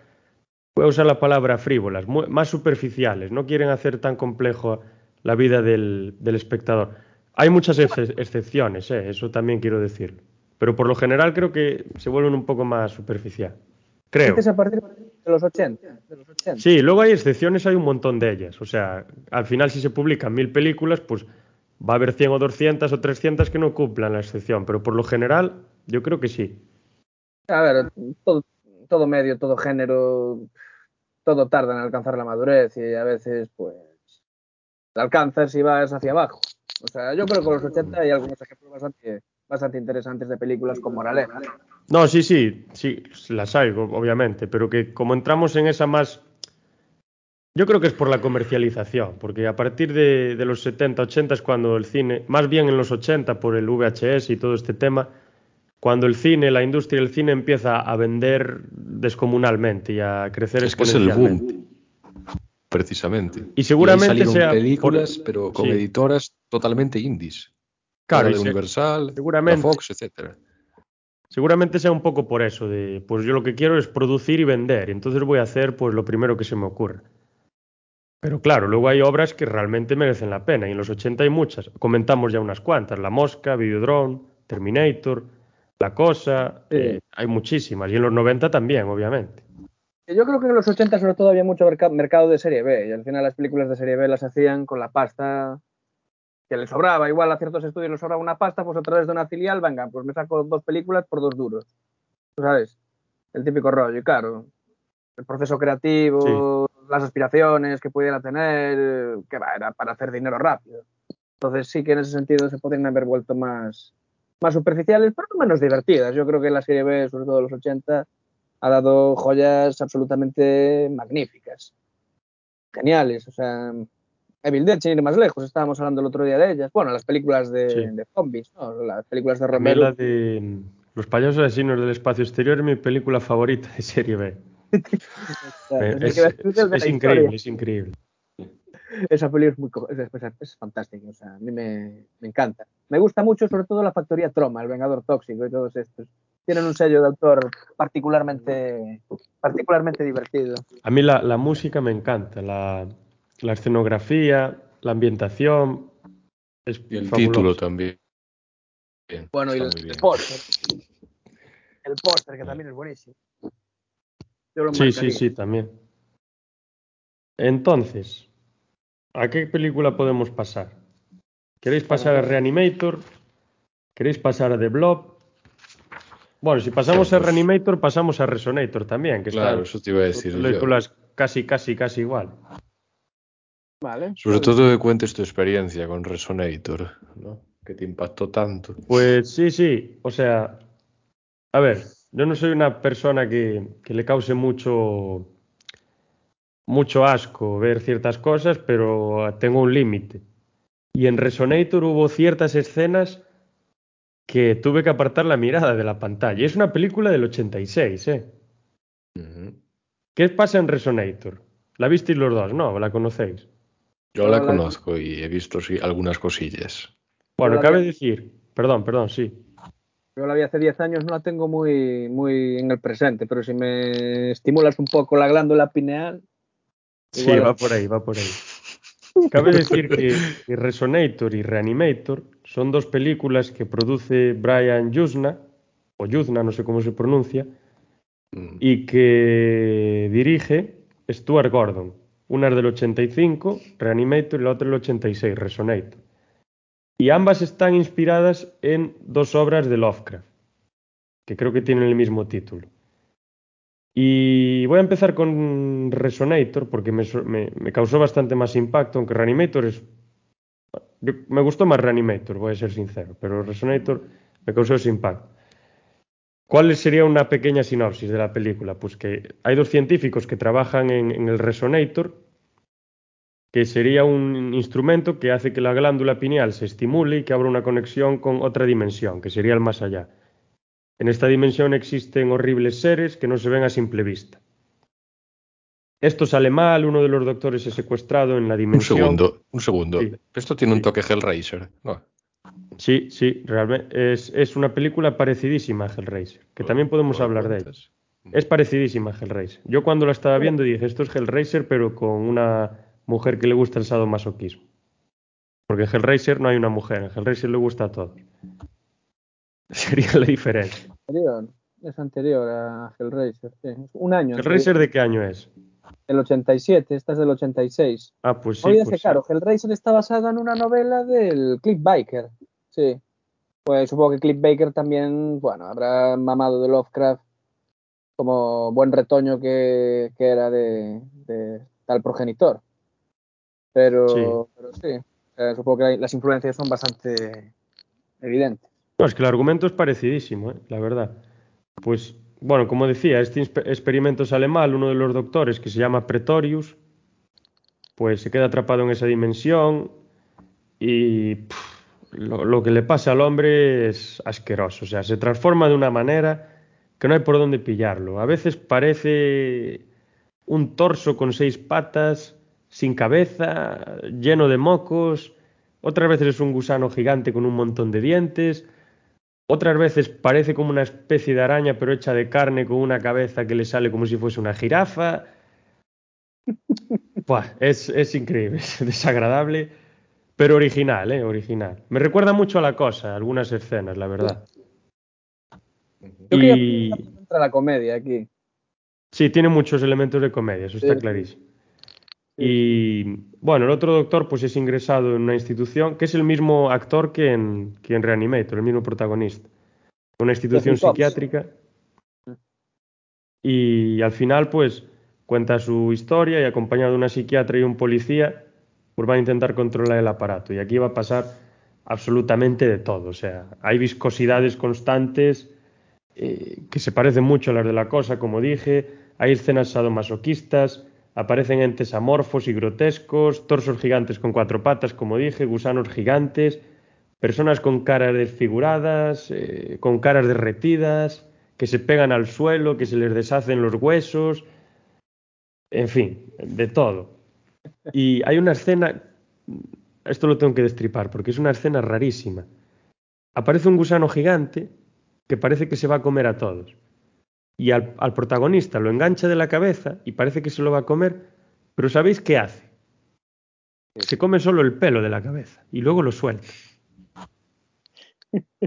voy a usar la palabra frívolas, más superficiales, no quieren hacer tan complejo la vida del, del espectador. Hay muchas ex- excepciones, ¿eh? eso también quiero decir, pero por lo general creo que se vuelven un poco más superficial. Creo. A partir de los 80. De los 80. Sí, luego hay excepciones, hay un montón de ellas. O sea, al final si se publican mil películas, pues va a haber 100 o 200 o 300 que no cumplan la excepción, pero por lo general yo creo que sí. A ver, todo, todo medio, todo género, todo tarda en alcanzar la madurez y a veces, pues, la alcanzas y vas hacia abajo. O sea, yo creo que con los 80 hay algunos ejemplos bastante, bastante interesantes de películas con moraleja. No, sí, sí, sí, las hay, obviamente, pero que como entramos en esa más... Yo creo que es por la comercialización, porque a partir de, de los 70, 80 es cuando el cine, más bien en los 80 por el VHS y todo este tema, cuando el cine, la industria del cine empieza a vender descomunalmente y a crecer Es que es el exponencialmente. boom, precisamente. Y seguramente salieron sea por- películas, pero con sí. editoras totalmente indies. Claro, La y de se- Universal, la seguramente- Fox, etcétera. Seguramente sea un poco por eso, de pues yo lo que quiero es producir y vender, y entonces voy a hacer pues lo primero que se me ocurra. Pero claro, luego hay obras que realmente merecen la pena, y en los 80 hay muchas. Comentamos ya unas cuantas, La Mosca, Videodrome, Terminator, La Cosa, eh, hay muchísimas, y en los 90 también, obviamente. Yo creo que en los 80 sobre todo había mucho merca- mercado de serie B y al final las películas de serie B las hacían con la pasta que les sobraba. Igual a ciertos estudios les sobraba una pasta, pues a través de una filial, venga, pues me saco dos películas por dos duros. ¿sabes? El típico rollo, y claro, el proceso creativo, las aspiraciones que pudiera tener, que va, era para hacer dinero rápido. Entonces sí que en ese sentido se podrían haber vuelto más, más superficiales, pero menos divertidas. Yo creo que la serie B, sobre todo los 80, ha dado joyas absolutamente magníficas, geniales. O sea, Evil Dead, sin ir más lejos, estábamos hablando el otro día de ellas. Bueno, las películas de, Sí. de zombies, ¿no? las películas de Romero. la de Los payasos asesinos del espacio exterior es mi película favorita de serie B. <laughs> Me- es increíble, es increíble. Esa peli es muy es, es- es fantástica, o sea, a mí me, me encanta. Me gusta mucho sobre todo la factoría Troma, el Vengador Tóxico y todos estos. Tienen un sello de autor particularmente, particularmente divertido. A mí la, la música me encanta, la, la escenografía, la ambientación. Es Y el fabuloso. título también. Bien, Bueno, y el, póster. El póster, que también es buenísimo. Yo lo Sí, sí, sí, también. Entonces, ¿a qué película podemos pasar? ¿Queréis pasar a Reanimator? ¿Queréis pasar a The Blob? Bueno, si pasamos a Pues- Reanimator, pasamos a Resonator también, que Claro, están eso te iba a decir yo. películas casi, casi, casi igual. Vale. Sobre vale. todo que cuentes tu experiencia con Resonator, ¿no? Que te impactó tanto. Pues sí, sí. O sea, a ver, yo no soy una persona que, que le cause mucho, mucho asco ver ciertas cosas, pero tengo un límite. Y en Resonator hubo ciertas escenas que tuve que apartar la mirada de la pantalla. Y es una película del 86, ¿eh? Ujú. ¿Qué pasa en Resonator? ¿La visteis los dos? No, ¿la conocéis? Yo la conozco y he visto sí, algunas cosillas. Bueno, cabe vi- decir, perdón, perdón, sí. Yo la vi hace 10 años, no la tengo muy, muy en el presente, pero si me estimulas un poco la glándula pineal, Sí, Igual- va por ahí, va por ahí. <laughs> Cabe decir que, que Resonator y Reanimator son dos películas que produce Brian Yuzna, o Yuzna, no sé cómo se pronuncia, Mm. y que dirige Stuart Gordon. Una es del 85, Reanimator, y la otra del 86, Resonator. Y ambas están inspiradas en dos obras de Lovecraft, que creo que tienen el mismo título. Y voy a empezar con Resonator porque me, me- causó bastante más impacto, aunque Reanimator es... me gustó más Reanimator, voy a ser sincero, pero Resonator me causó ese impacto. ¿Cuál sería una pequeña sinopsis de la película? Pues que hay dos científicos que trabajan en, en el Resonator, que sería un instrumento que hace que la glándula pineal se estimule y que abra una conexión con otra dimensión, que sería el más allá. En esta dimensión existen horribles seres que no se ven a simple vista. Esto sale mal, uno de los doctores es secuestrado en la Un dimensión. segundo, un segundo. Sí. Esto tiene un toque Hellraiser. ¿no? Sí, sí, realmente es, es una película parecidísima a Hellraiser, que también podemos ¿Lo hablar de ella. Es parecidísima a Hellraiser. Yo cuando la estaba viendo dije, esto es Hellraiser, pero con una mujer que le gusta el sadomasoquismo. Porque en Hellraiser no hay una mujer, en Hellraiser le gusta a todos. <laughs> Sería la diferencia. anterior, es anterior a Hellraiser, sí. Es un año. ¿Hellraiser de qué año es? El 87, esta es del 86. Ah, pues sí. Es pues que sí. claro, Hellraiser está basado en una novela del Cliff Baker. Sí. Pues supongo que Cliff Baker también, bueno, habrá mamado de Lovecraft como buen retoño que, que era de, de tal progenitor. Pero Sí. sí, pero sí eh, supongo que las influencias son bastante evidentes. No, es que el argumento es parecidísimo, ¿eh? la verdad. Pues, bueno, como decía, este experimento sale mal. Uno de los doctores, que se llama Pretorius, pues se queda atrapado en esa dimensión y lo, lo que le pasa al hombre es asqueroso. O sea, se transforma de una manera que no hay por dónde pillarlo. A veces parece un torso con seis patas, sin cabeza, lleno de mocos. Otras veces es un gusano gigante con un montón de dientes. Otras veces parece como una especie de araña, pero hecha de carne, con una cabeza que le sale como si fuese una jirafa. <laughs> Buah, es, es increíble, es desagradable, pero original, ¿eh? Original. Me recuerda mucho a la cosa, algunas escenas, la verdad. Yo quería Y contra la comedia aquí. sí, tiene muchos elementos de comedia, eso está Sí. clarísimo. Y bueno, el otro doctor pues es ingresado en una institución que es el mismo actor que en, que en Reanimator, el mismo protagonista. Una institución psiquiátrica. Y al final, pues, cuenta su historia y acompañado de una psiquiatra y un policía, pues van a intentar controlar el aparato. Y aquí va a pasar absolutamente de todo. O sea, hay viscosidades constantes eh, que se parecen mucho a las de la cosa, como dije. Hay escenas sadomasoquistas, aparecen entes amorfos y grotescos, torsos gigantes con cuatro patas, como dije, gusanos gigantes, personas con caras desfiguradas, eh, con caras derretidas, que se pegan al suelo, que se les deshacen los huesos, en fin, de todo. Y hay una escena, esto lo tengo que destripar, porque es una escena rarísima. Aparece un gusano gigante que parece que se va a comer a todos. Y al, al protagonista lo engancha de la cabeza y parece que se lo va a comer, pero ¿sabéis qué hace? Se come solo el pelo de la cabeza y luego lo suelta.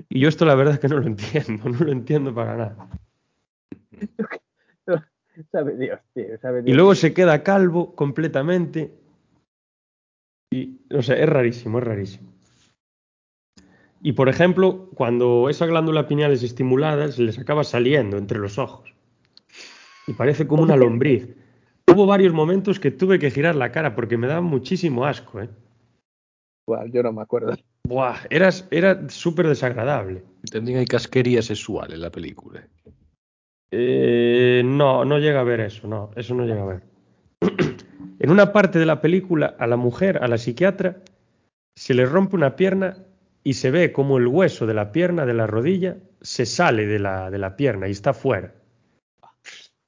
Y yo esto la verdad es que no lo entiendo, no lo entiendo para nada. <laughs> Sabe Dios, tío, sabe Y luego se queda calvo completamente. Y, o sea, es rarísimo, es rarísimo. Y por ejemplo, cuando esa glándula pineal es estimulada, se les acaba saliendo entre los ojos. Y parece como una lombriz. Hubo varios momentos que tuve que girar la cara porque me daba muchísimo asco, ¿eh? Buah, yo no me acuerdo. Buah, era, era súper desagradable. También hay casquería sexual en la película. Eh, no, no llega a ver eso, no, eso no llega a ver. en una parte de la película, a la mujer, a la psiquiatra, se le rompe una pierna y se ve como el hueso de la pierna, de la rodilla, se sale de la, de la pierna y está fuera.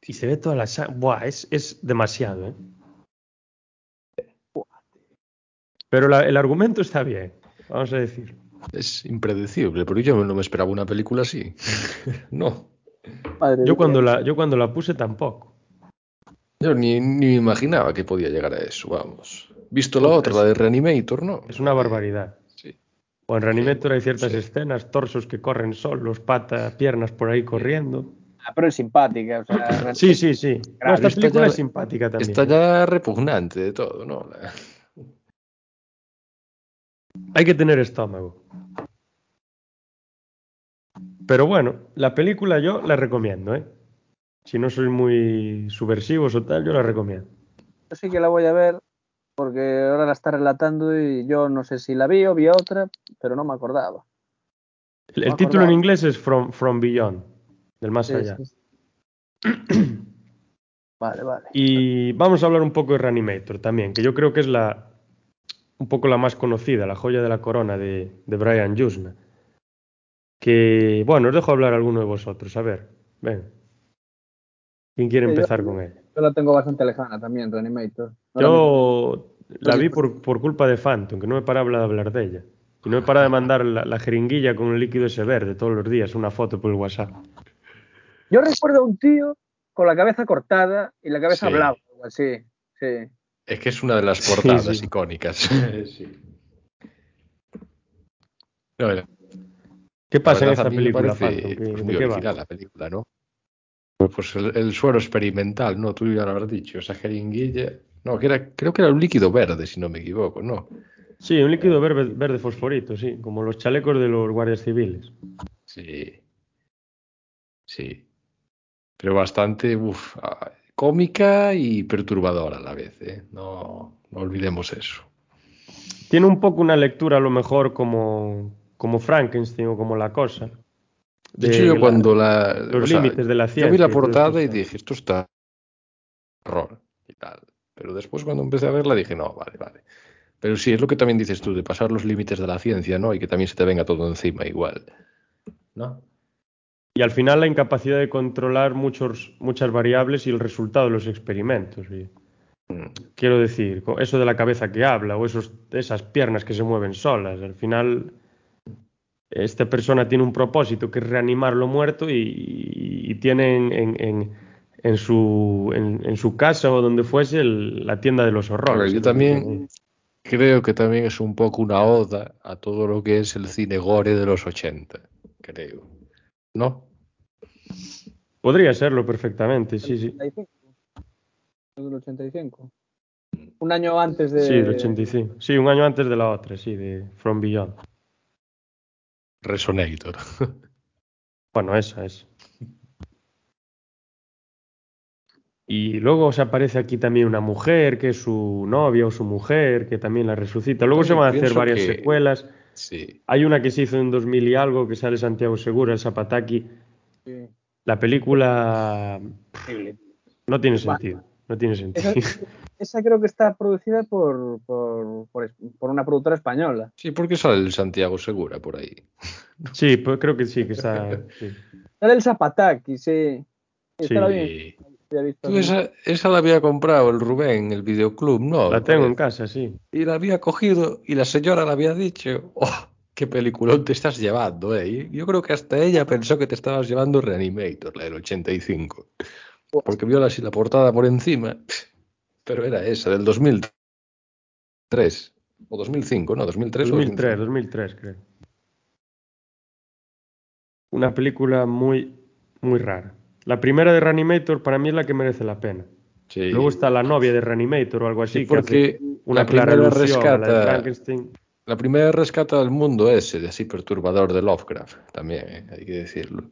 Y se ve toda la sangre. Buah, es, es demasiado, ¿eh? Pero la- el argumento está bien, vamos a decir. Es impredecible, pero yo no me esperaba una película así. <laughs> no. Madre Yo cuando la, yo cuando la puse tampoco. Yo ni, ni me imaginaba que podía llegar a eso, vamos. Visto la otra, la de Reanimator, ¿no? Es una barbaridad. O en Reanimator hay ciertas sí. escenas, torsos que corren solos, patas, piernas por ahí corriendo. Ah, pero es simpática, o sea, Sí, sí, sí. No, Claro, esta esta película ya- es simpática también. Está ya repugnante de todo, ¿no? <laughs> Hay que tener estómago. Pero bueno, la película yo la recomiendo, ¿eh? Si no sois muy subversivos o tal, yo la recomiendo. yo sí que la voy a ver porque ahora la está relatando y yo no sé si la vi o vi otra, pero no me acordaba. El, el Me título en inglés es From, From Beyond, del más Sí, allá. sí. <clears throat> Vale, vale. Y vamos a hablar un poco de Reanimator también, que yo creo que es la un poco la más conocida, la joya de la corona de, de Brian Yuzna. Que, bueno, os dejo hablar a alguno de vosotros. A ver, ven. ¿Quién quiere yo- empezar con ella? Yo la tengo bastante lejana también, Reanimator. Ahora mismo- Yo la vi por, por culpa de Phantom, que no me paraba de hablar de ella. Y no me paraba de mandar la, la jeringuilla con el líquido ese verde todos los días, una foto por el WhatsApp. Yo recuerdo a un tío con la cabeza cortada y la cabeza Sí. algo así. Sí. Es que es una de las portadas sí. icónicas. sí. <laughs> No, la ¿Qué pasa en esta película, parece, pues, ¿De muy qué va? original la película, ¿no? Pues el, el suero experimental, ¿no? Tú ya lo habrás dicho, esa jeringuilla. No, que era, creo que era un líquido verde, si no me equivoco, ¿no? Sí, un líquido verde, verde fosforito, sí, como los chalecos de los guardias civiles. Sí. Sí. Pero bastante, uf, ah, cómica y perturbadora a la vez, ¿eh? No, no olvidemos eso. Tiene un poco una lectura a lo mejor como, como Frankenstein o como la cosa. De hecho, yo la- cuando la. los sea, límites de la Yo ciencia. vi la portada y dije, esto está. Horror y tal. Pero después, cuando empecé a verla, dije, no, vale, vale. Pero sí, es lo que también dices tú, de pasar los límites de la ciencia, ¿no? Y que también se te venga todo encima igual. ¿No? Y al final la incapacidad de controlar muchos, muchas variables y el resultado de los experimentos. Mm. quiero decir, eso de la cabeza que habla o esos, esas piernas que se mueven solas. Al final, esta persona tiene un propósito que es reanimar lo muerto y, y tiene en, en- en- en su, en, en su casa o donde fuese el- la tienda de los horrores. ver, yo también creo que también es un poco una oda a todo lo que es el cine gore de los 80, creo. ¿No? Podría serlo perfectamente, sí, sí. 85. Del 85. Un año antes de. Sí, del 85. Sí, un año antes de la otra, sí, de From Beyond. Resonator. <laughs> Bueno, esa es. Y luego se aparece aquí también una mujer, que es su novia o su mujer, que también la resucita. Luego se van a hacer varias que- secuelas. Sí. Hay una que se hizo en 2000 y algo, que sale Santiago Segura, el Zapataki. Sí. La película no tiene sentido. No tiene Esa, sentido. esa creo que está producida por, por, por, por una productora española. Sí, porque sale el Santiago Segura por ahí. <laughs> Sí, pues creo que sí, que está. sí. Era el Zapataki, sí. Sí, Sí. está visto tú esa, esa la había comprado el Rubén en el videoclub, ¿no? La tengo en Parece. casa, sí. Y la había cogido y la señora le había dicho, oh, qué peliculón te estás llevando, ¿eh? Yo creo que hasta ella pensó que te estabas llevando Reanimator, la del 85. Porque vio así la portada por encima, pero era esa, del 2003. O 2005, ¿no? 2003 o 2003, 2005. 2003, creo. Una película muy, muy rara. La primera de Reanimator para mí es la que merece la pena. Sí. Luego está la novia de Reanimator o algo así, Sí, que hace porque una la clara primera alusión a la de rescata- Frankenstein. La primera rescata al mundo ese, de así perturbador de Lovecraft, también, ¿eh? hay que decirlo.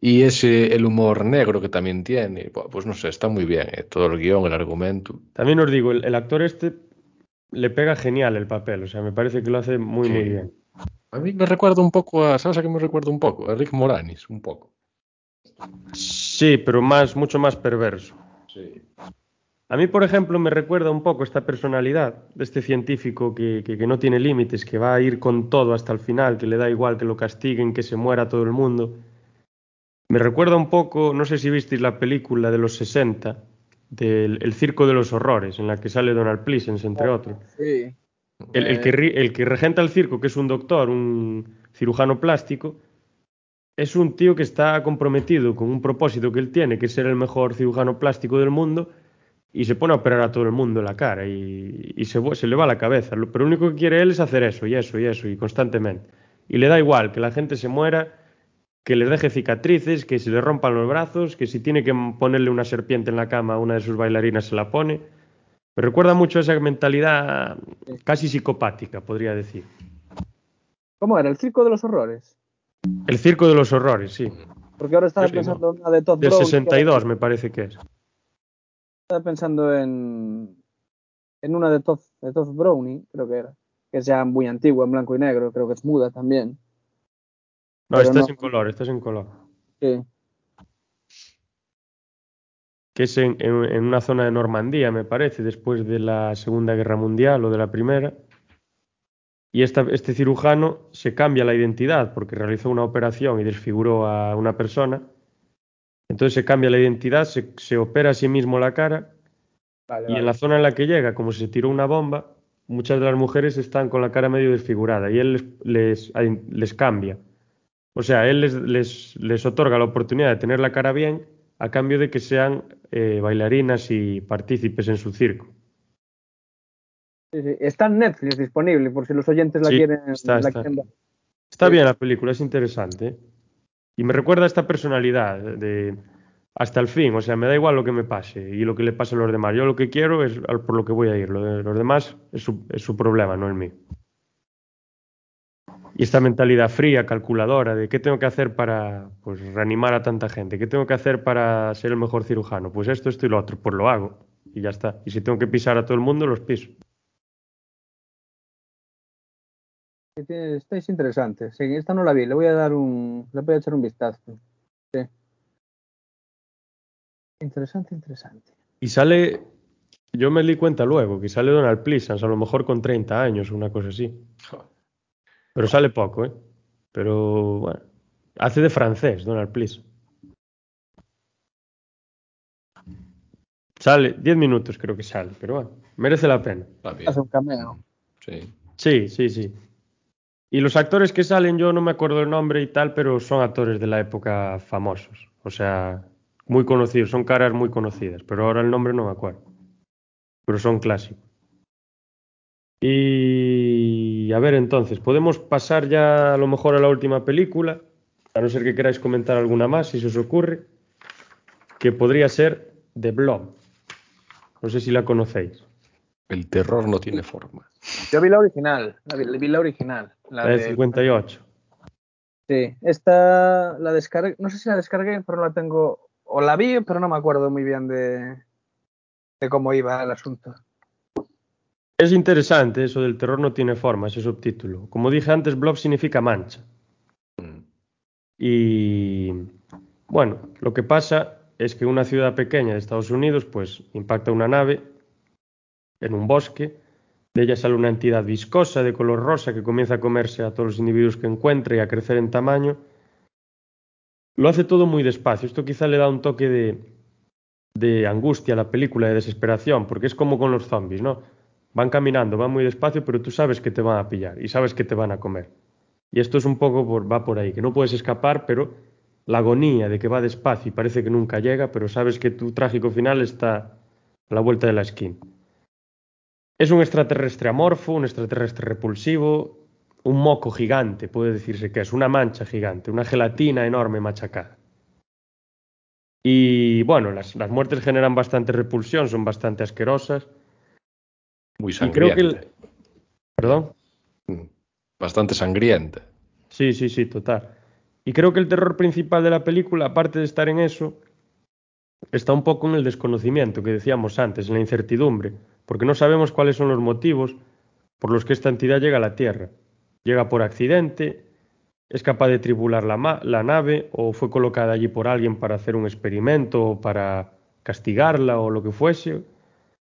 Y ese, el humor negro que también tiene, pues no sé, está muy bien, ¿eh? todo el guion, el argumento. También os digo, el, el actor este le pega genial el papel, o sea, me parece que lo hace muy, Sí. muy bien. A mí me recuerda un poco a, ¿sabes a qué me recuerda un poco? A Rick Moranis, un poco. Sí, pero más, mucho más perverso. Sí. A mí, por ejemplo, me recuerda un poco esta personalidad de este científico que, que- que no tiene límites, que va a ir con todo hasta el final, que le da igual que lo castiguen, que se muera todo el mundo. Me recuerda un poco, no sé si visteis la película de los 60, del El Circo de los Horrores, en la que sale Donald Pleasence, entre otros. Sí. El, el que, ri- el que regenta el circo, que es un doctor, un cirujano plástico, es un tío que está comprometido con un propósito que él tiene, que es ser el mejor cirujano plástico del mundo, y se pone a operar a todo el mundo en la cara y, y se, se le va la cabeza. Pero lo único que quiere él es hacer eso y eso y eso y constantemente. Y le da igual que la gente se muera, que les deje cicatrices, que se le rompan los brazos, que si tiene que ponerle una serpiente en la cama a una de sus bailarinas se la pone. Me recuerda mucho a esa mentalidad casi psicopática, podría decir. ¿Cómo era? ¿El circo de los horrores? El circo de los horrores, sí. Porque ahora estaba Sí, pensando en una de Todd Del Browning, 62 me parece que es. Estaba pensando en, en una de Todd, de Todd Browning, creo que era. Que es ya muy antigua, en blanco y negro, creo que es muda también. No, esta es en color, esta es en color. Sí. Que es en, en- en una zona de Normandía, me parece, después de la Segunda Guerra Mundial o de la Primera. Y esta- este cirujano se cambia la identidad porque realizó una operación y desfiguró a una persona. Entonces se cambia la identidad, se, se opera a sí mismo la cara Vale, y vale. en la zona en la que llega, como se tiró una bomba, muchas de las mujeres están con la cara medio desfigurada y él les, les, les cambia. O sea, él les, les, les otorga la oportunidad de tener la cara bien a cambio de que sean eh, bailarinas y partícipes en su circo. Sí, sí. Está en Netflix disponible, por si los oyentes la Sí, quieren, está, la está. quieren ver. Está Sí. bien la película, es interesante. Y me recuerda a esta personalidad de hasta el fin, o sea, me da igual lo que me pase y lo que le pase a los demás. Yo lo que quiero es por lo que voy a ir. Lo de los demás es su, es su problema, no el mío. Y esta mentalidad fría, calculadora, de qué tengo que hacer para pues, reanimar a tanta gente, qué tengo que hacer para ser el mejor cirujano. Pues esto, esto y lo otro, pues lo hago y ya está. Y si tengo que pisar a todo el mundo, los piso. Sí, tiene- Esta es interesante. Sí, esta no la vi, le voy a dar un, le voy a echar un vistazo. Sí. Interesante, interesante. Y sale, yo me di cuenta luego, que sale Donald Pleasance, a lo mejor con 30 años, una cosa así. Pero sale poco, ¿eh? Pero bueno, hace de francés Donald Pleasance. Sale, 10 minutos creo que sale, pero bueno, merece la pena. Hace un cameo. sí. Sí, sí, sí. Y los actores que salen, yo no me acuerdo el nombre y tal, pero son actores de la época famosos. O sea, muy conocidos, son caras muy conocidas, pero ahora el nombre no me acuerdo. Pero son clásicos. Y a ver, entonces, podemos pasar ya a lo mejor a la última película, a no ser que queráis comentar alguna más, si se os ocurre, que podría ser The Blob. No sé si la conocéis. El terror no tiene forma. Yo vi la original, la vi, vi la original. La, La de de- 58. Sí, esta la descargué, no sé si la descargué, pero la tengo, o la vi, pero no me acuerdo muy bien de, de cómo iba el asunto. Es interesante eso del terror no tiene forma, ese subtítulo. Como dije antes, blob significa mancha. Y bueno, lo que pasa es que una ciudad pequeña de Estados Unidos, pues impacta una nave en un bosque, de ella sale una entidad viscosa de color rosa que comienza a comerse a todos los individuos que encuentra y a crecer en tamaño. Lo hace todo muy despacio. Esto quizá le da un toque de, de angustia a la película, de desesperación, porque es como con los zombies, ¿no? Van caminando, van muy despacio, pero tú sabes que te van a pillar y sabes que te van a comer. Y esto es un poco por, va por ahí, que no puedes escapar, pero la agonía de que va despacio y parece que nunca llega, pero sabes que tu trágico final está a la vuelta de la esquina. Es un extraterrestre amorfo, un extraterrestre repulsivo, un moco gigante, puede decirse que es una mancha gigante, una gelatina enorme machacada. Y bueno, las, las muertes generan bastante repulsión, son bastante asquerosas. Muy Y creo que sangrienta. el... Perdón. Mm. Bastante sangrienta. Sí, sí, sí, total. Y creo que el terror principal de la película, aparte de estar en eso, está un poco en el desconocimiento que decíamos antes, en la incertidumbre, porque no sabemos cuáles son los motivos por los que esta entidad llega a la Tierra. Llega por accidente, es capaz de tripular la, ma- la nave o fue colocada allí por alguien para hacer un experimento o para castigarla o lo que fuese.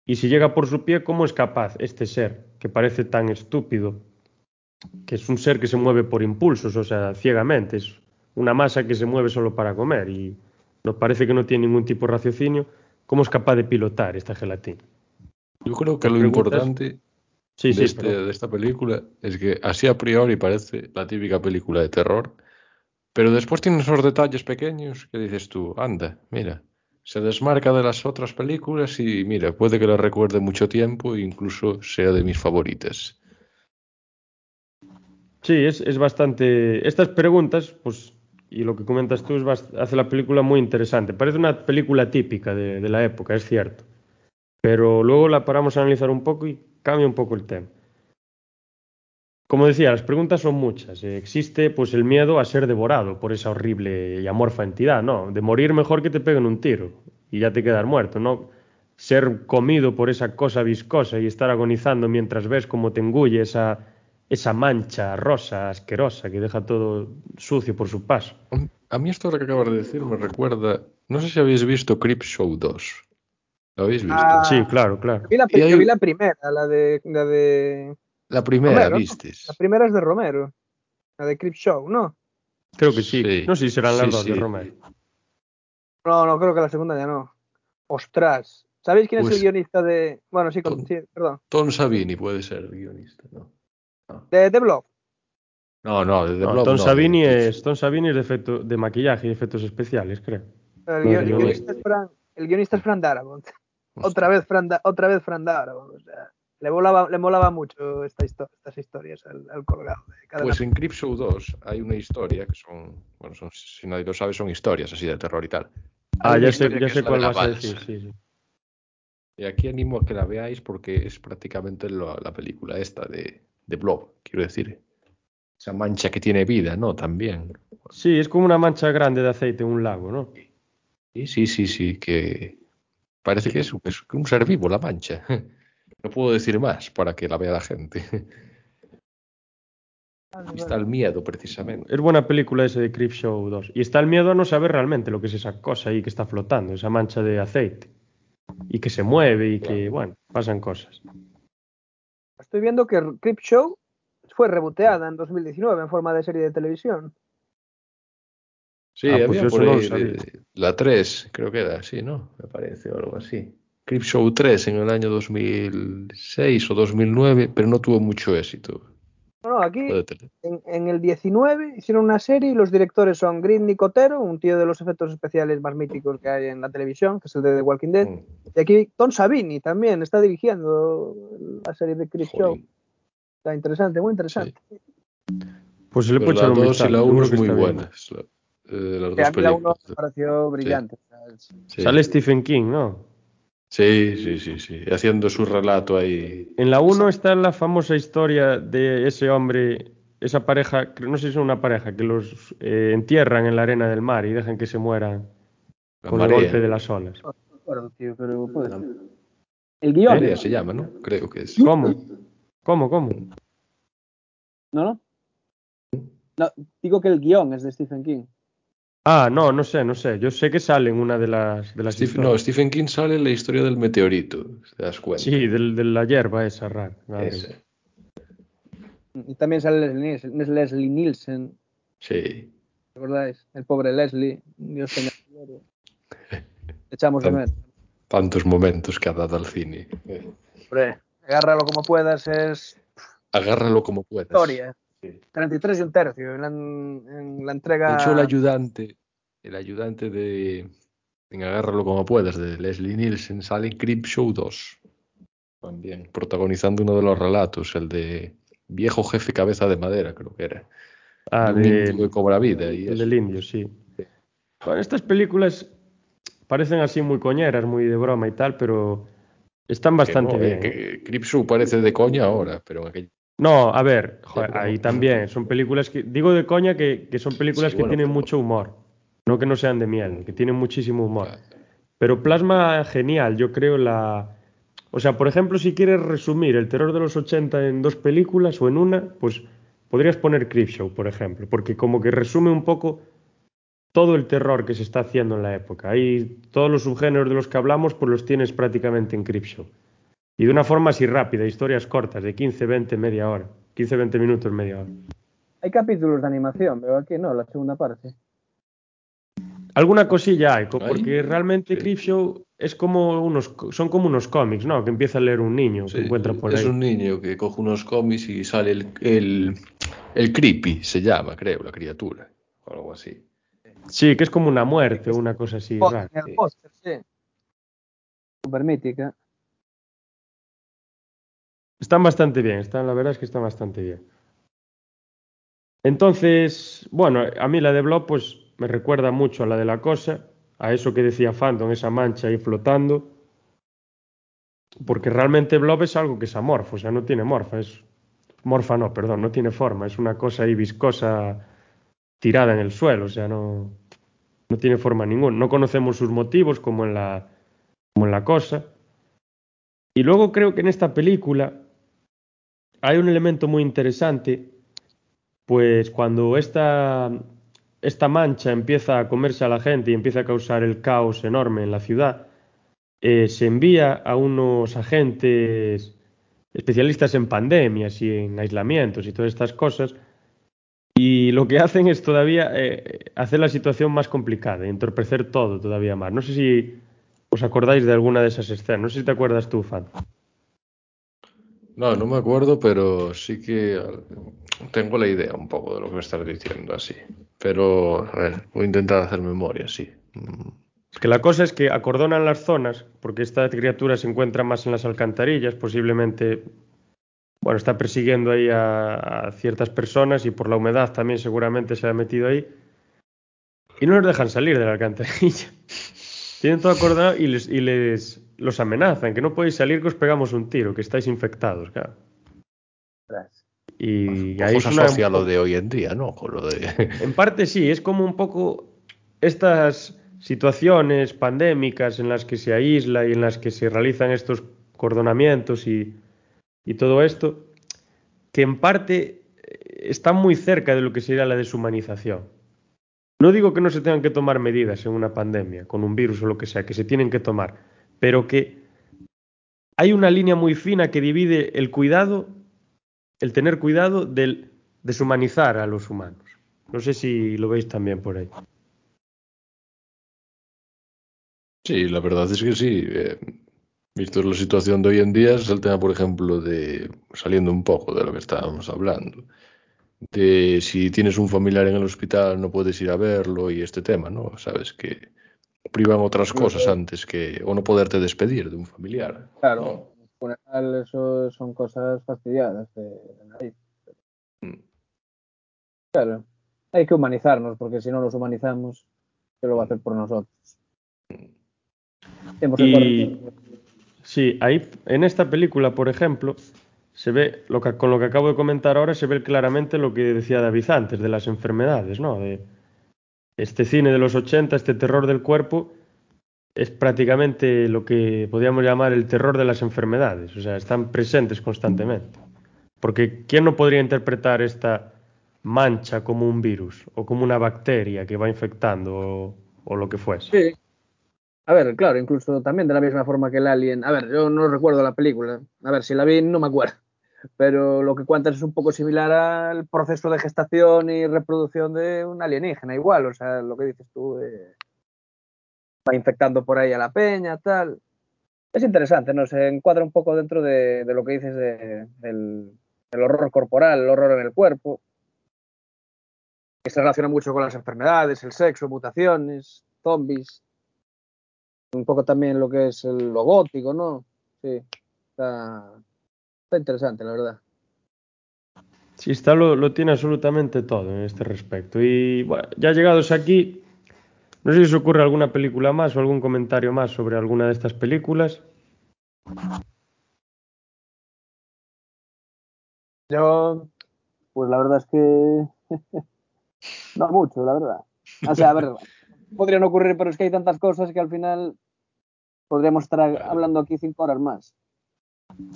Y si llega por su pie, ¿cómo es capaz este ser que parece tan estúpido que es un ser que se mueve por impulsos, o sea, ciegamente, es una masa que se mueve solo para comer y nos parece que no tiene ningún tipo de raciocinio, ¿cómo es capaz de pilotar esta gelatina? Yo creo que lo preguntas- importante Sí, de, sí, este- de esta película es que así a priori parece la típica película de terror, pero después tiene esos detalles pequeños que dices tú, anda, mira, se desmarca de las otras películas y mira, puede que la recuerde mucho tiempo e incluso sea de mis favoritas. Sí, es, es bastante... Estas preguntas, pues, y lo que comentas tú, es hace la película muy interesante. Parece una película típica de, de la época, es cierto. Pero luego la paramos a analizar un poco y cambia un poco el tema. Como decía, las preguntas son muchas. Eh, Existe pues el miedo a ser devorado por esa horrible y amorfa entidad, ¿no? De morir mejor que te peguen un tiro y ya te quedas muerto, ¿no? Ser comido por esa cosa viscosa y estar agonizando mientras ves cómo te engulle esa, esa mancha rosa asquerosa que deja todo sucio por su paso. A mí esto que acabas de decir me recuerda, no sé si habéis visto Creep Show 2. ¿Lo habéis visto? Ah, Sí, claro, claro. Yo vi, la, pri- Y hay- yo vi la primera, la de, la de. La primera, Romero, ¿no? ¿vistes? La primera es de Romero. La de Crip Show, ¿no? Creo que sí. Sí, No sé si serán las sí, dos de. Romero. No, no, creo que la segunda ya no. Ostras. ¿Sabéis quién es Pues- el guionista de. Bueno, sí, con- Tom- sí, perdón. Tom Savini puede ser el guionista, ¿no? De The Blob. No, no, de The No, Blob Tom, no, de- es, Tom Savini es de, efecto- de maquillaje y efectos especiales, creo. El, No, guion- el no, guionista, es Fran, el guionista es Fran Darabont. Otra vez Fran, otra vez Fran Darabont. O sea, le molaba, le molaba mucho esta histo- estas historias al, al colgado. De cada Pues en Creep Show 2 hay una historia que son, bueno, son, si nadie lo sabe, son historias así de terror y tal. Ah, ya sé, ya sé cuál vas a decir. Sí, sí. Y aquí animo a que la veáis porque es prácticamente lo- la película esta de, de Blob, quiero decir. Esa mancha que tiene vida, ¿no? También. Sí, es como una mancha grande de aceite en un lago, ¿no? Sí, sí, sí, sí, que parece que es un ser vivo la mancha. <laughs> No puedo decir más para que la vea la gente. Ahí está el miedo, precisamente. Es buena película ese de Creep Show 2. Y está el miedo a no saber realmente lo que es esa cosa ahí que está flotando, esa mancha de aceite. Y que se mueve y que, bueno, pasan cosas. Estoy viendo que Crip Show fue reboteada en 2019 en forma de serie de televisión. Sí, Ah, pues había por no de- la 3, creo que era así, ¿no? Me parece, o algo así. Creep Show 3 en el año 2006 o 2009, pero no tuvo mucho éxito. No, no, aquí en, en el 19 hicieron una serie y los directores son Green Nicotero, un tío de los efectos especiales más míticos que hay en la televisión, que es el de The Walking Dead. Mm, Y aquí Tom Savini también está dirigiendo la serie de Crip Show. Está interesante, muy interesante. Pues se le puede echar la un 2 y la 1 seguro es muy buenas. la- eh, las Que a dos mí la uno películas. me pareció brillante. o sea, es- Sí. Sale Stephen King, ¿no? Sí, sí, sí, sí. Haciendo su relato ahí. En la 1 está la famosa historia de ese hombre, esa pareja, creo- no sé si es una pareja, que los eh, entierran en la arena del mar y dejan que se mueran La con el golpe de las olas. no me acuerdo, tío, pero puede ser. El guion. Se llama, ¿no? Creo que es. ¿Cómo? ¿Cómo, cómo? ¿No, no? No, digo que el guion es de Stephen King. Ah, no, no sé, no sé. Yo sé que sale en una de las, de las Stephen, historias. no, Stephen King sale en la historia del meteorito, ¿te das cuenta? Sí, del- de la hierba esa rara. Y también sale Leslie Nielsen, es Leslie Nielsen, Sí. ¿recordáis? El pobre Leslie. Dios tenga gloria. <laughs> Echamos de menos. Tantos momentos que ha dado al cine. Hombre, agárralo como puedas, es Agárralo como puedas. historia. Sí. 33 y un tercio en la, en la entrega. De hecho, el ayudante, el ayudante de en Agárralo como puedas, de Leslie Nielsen, sale en Creepshow 2. También, protagonizando uno de los relatos, el de Viejo Jefe Cabeza de Madera, creo que era. Ah, de un de, indio que cobra vida. Y el eso. del indio, sí. Bueno, estas películas parecen así muy coñeras, muy de broma y tal, pero están Que bastante no, eh, bien. ¿eh? que Creepshow parece de coña ahora, pero en aquel- No, a ver, joder, ahí también son películas que, digo de coña que, que son películas Sí, que tienen pero- mucho humor, no que no sean de miel, que tienen muchísimo humor. Pero plasma genial, yo creo, la... O sea, por ejemplo, si quieres resumir el terror de los 80 en dos películas o en una, pues podrías poner Creepshow, por ejemplo, porque como que resume un poco todo el terror que se está haciendo en la época. Ahí todos los subgéneros de los que hablamos, pues los tienes prácticamente en Creepshow. Y de una forma así rápida, historias cortas, de 15, 20, media hora. 15, 20 minutos, media hora. Hay capítulos de animación, veo aquí, no, la segunda parte. Alguna cosilla hay, porque realmente sí. Creepshow es como unos, son como unos cómics, ¿no? Que empieza a leer un niño que Sí, encuentra por es ahí. un niño que coge unos cómics y sale el, el, el creepy, se llama, creo, la criatura, o algo así. Sí, que es como una muerte o una cosa así Oh, rara. el póster, sí. Super mítica. Están bastante bien, están, la verdad es que están bastante bien. Entonces, bueno, a mí la de Blob pues me recuerda mucho a la de la cosa, a eso que decía Phantom, esa mancha ahí flotando, porque realmente Blob es algo que es amorfo, o sea, no tiene morfa, es morfa no, perdón, no tiene forma, es una cosa ahí viscosa tirada en el suelo, o sea, no, no tiene forma ninguna. No conocemos sus motivos como en la, como en la cosa. Y luego creo que en esta película hay un elemento muy interesante, pues cuando esta, esta mancha empieza a comerse a la gente y empieza a causar el caos enorme en la ciudad, eh, se envía a unos agentes especialistas en pandemias y en aislamientos y todas estas cosas, y lo que hacen es todavía eh, hacer la situación más complicada entorpecer todo todavía más. No sé si os acordáis de alguna de esas escenas, no sé si te acuerdas tú, Fan. No, no me acuerdo, pero sí que tengo la idea un poco de lo que me estás diciendo así. Pero, a ver, voy a intentar hacer memoria, sí. Mm, Es que la cosa es que acordonan las zonas, porque esta criatura se encuentra más en las alcantarillas, posiblemente, bueno, está persiguiendo ahí a, a ciertas personas y por la humedad también seguramente se ha metido ahí. Y no los dejan salir de la alcantarilla. <laughs> Tienen todo acordonado y les, y les los amenazan, que no podéis salir, que os pegamos un tiro, que estáis infectados, claro. Y Ojo, ahí se es una- asocia a lo de hoy en día, ¿no? Con lo de... <laughs> En parte sí, es como un poco estas situaciones pandémicas en las que se aísla y en las que se realizan estos cordonamientos y, y todo esto, que en parte eh, están muy cerca de lo que sería la deshumanización. No digo que no se tengan que tomar medidas en una pandemia, con un virus o lo que sea, que se tienen que tomar, pero que hay una línea muy fina que divide el cuidado, el tener cuidado del deshumanizar a los humanos. No sé si lo veis también por ahí. Sí, la verdad es que sí. eh, visto la situación de hoy en día, es el tema, por ejemplo, de saliendo un poco de lo que estábamos hablando, de si tienes un familiar en el hospital no puedes ir a verlo y este tema, ¿no? Sabes que privan otras cosas antes que o no poderte despedir de un familiar. Claro, en funeral eso son cosas fastidiadas de, de nariz. Mm. Claro, hay que humanizarnos, porque si no los humanizamos, ¿qué lo va a hacer por nosotros? Hemos Y sí, ahí en esta película, por ejemplo, se ve lo que, con lo que acabo de comentar ahora, se ve claramente lo que decía David antes de las enfermedades, ¿no? De este cine de los 80, este terror del cuerpo, es prácticamente lo que podríamos llamar el terror de las enfermedades, o sea, están presentes constantemente. Porque ¿quién no podría interpretar esta mancha como un virus o como una bacteria que va infectando o, lo que fuese? Sí. A ver, claro, incluso también de la misma forma que el Alien. A ver, yo no recuerdo la película. A ver, si la vi no me acuerdo. Pero lo que cuentas es un poco similar al proceso de gestación y reproducción de un alienígena, igual. O sea, lo que dices tú, eh, va infectando por ahí a la peña, tal. Es interesante, ¿no? Se encuadra un poco dentro de, lo que dices de, del, del horror corporal, el horror en el cuerpo, que se relaciona mucho con las enfermedades, el sexo, mutaciones, zombies, un poco también lo que es el, lo gótico, ¿no? Sí, está, está interesante, la verdad. Sí, está lo, lo, tiene absolutamente todo en este respecto. Y bueno, ya llegados aquí, no sé si os ocurre alguna película más o algún comentario más sobre alguna de estas películas. Yo, pues la verdad es que <laughs> no mucho, la verdad. O sea, a ver, podrían ocurrir, pero es que hay tantas cosas que al final podríamos estar hablando aquí cinco horas más.